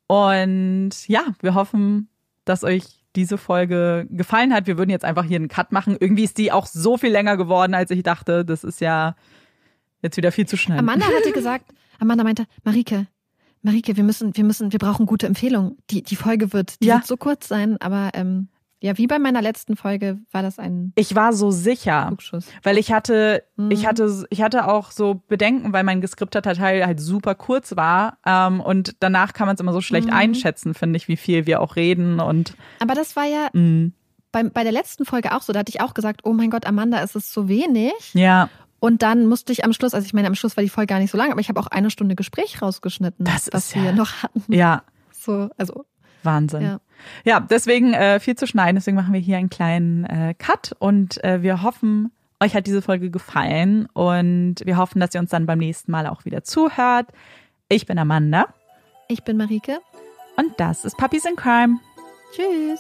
Und ja, wir hoffen, dass euch diese Folge gefallen hat. Wir würden jetzt einfach hier einen Cut machen. Irgendwie ist die auch so viel länger geworden, als ich dachte. Das ist ja jetzt wieder viel zu schnell. Amanda hatte gesagt, Amanda meinte, Marike, Marike, wir müssen, wir müssen, wir brauchen gute Empfehlungen. Die, die Folge wird, die Ja. wird so kurz sein, aber ähm, ja, wie bei meiner letzten Folge war das ein Ich war so sicher. Flugschuss. Weil ich hatte, Mhm. ich hatte, ich hatte auch so Bedenken, weil mein geskripteter Teil halt super kurz war. Ähm, und danach kann man es immer so schlecht Mhm. einschätzen, finde ich, wie viel wir auch reden. Und Aber das war ja mh, bei, bei der letzten Folge auch so. Da hatte ich auch gesagt, oh mein Gott, Amanda, es ist so wenig. ja, Und dann musste ich am Schluss, also ich meine, am Schluss war die Folge gar nicht so lang, aber ich habe auch eine Stunde Gespräch rausgeschnitten, Das was wir ja- noch hatten. ja, So, also Wahnsinn. Ja, ja, deswegen äh, viel zu schneiden, deswegen machen wir hier einen kleinen äh, Cut und äh, wir hoffen, euch hat diese Folge gefallen und wir hoffen, dass ihr uns dann beim nächsten Mal auch wieder zuhört. Ich bin Amanda. Ich bin Marike. Und das ist Puppies in Crime. Tschüss.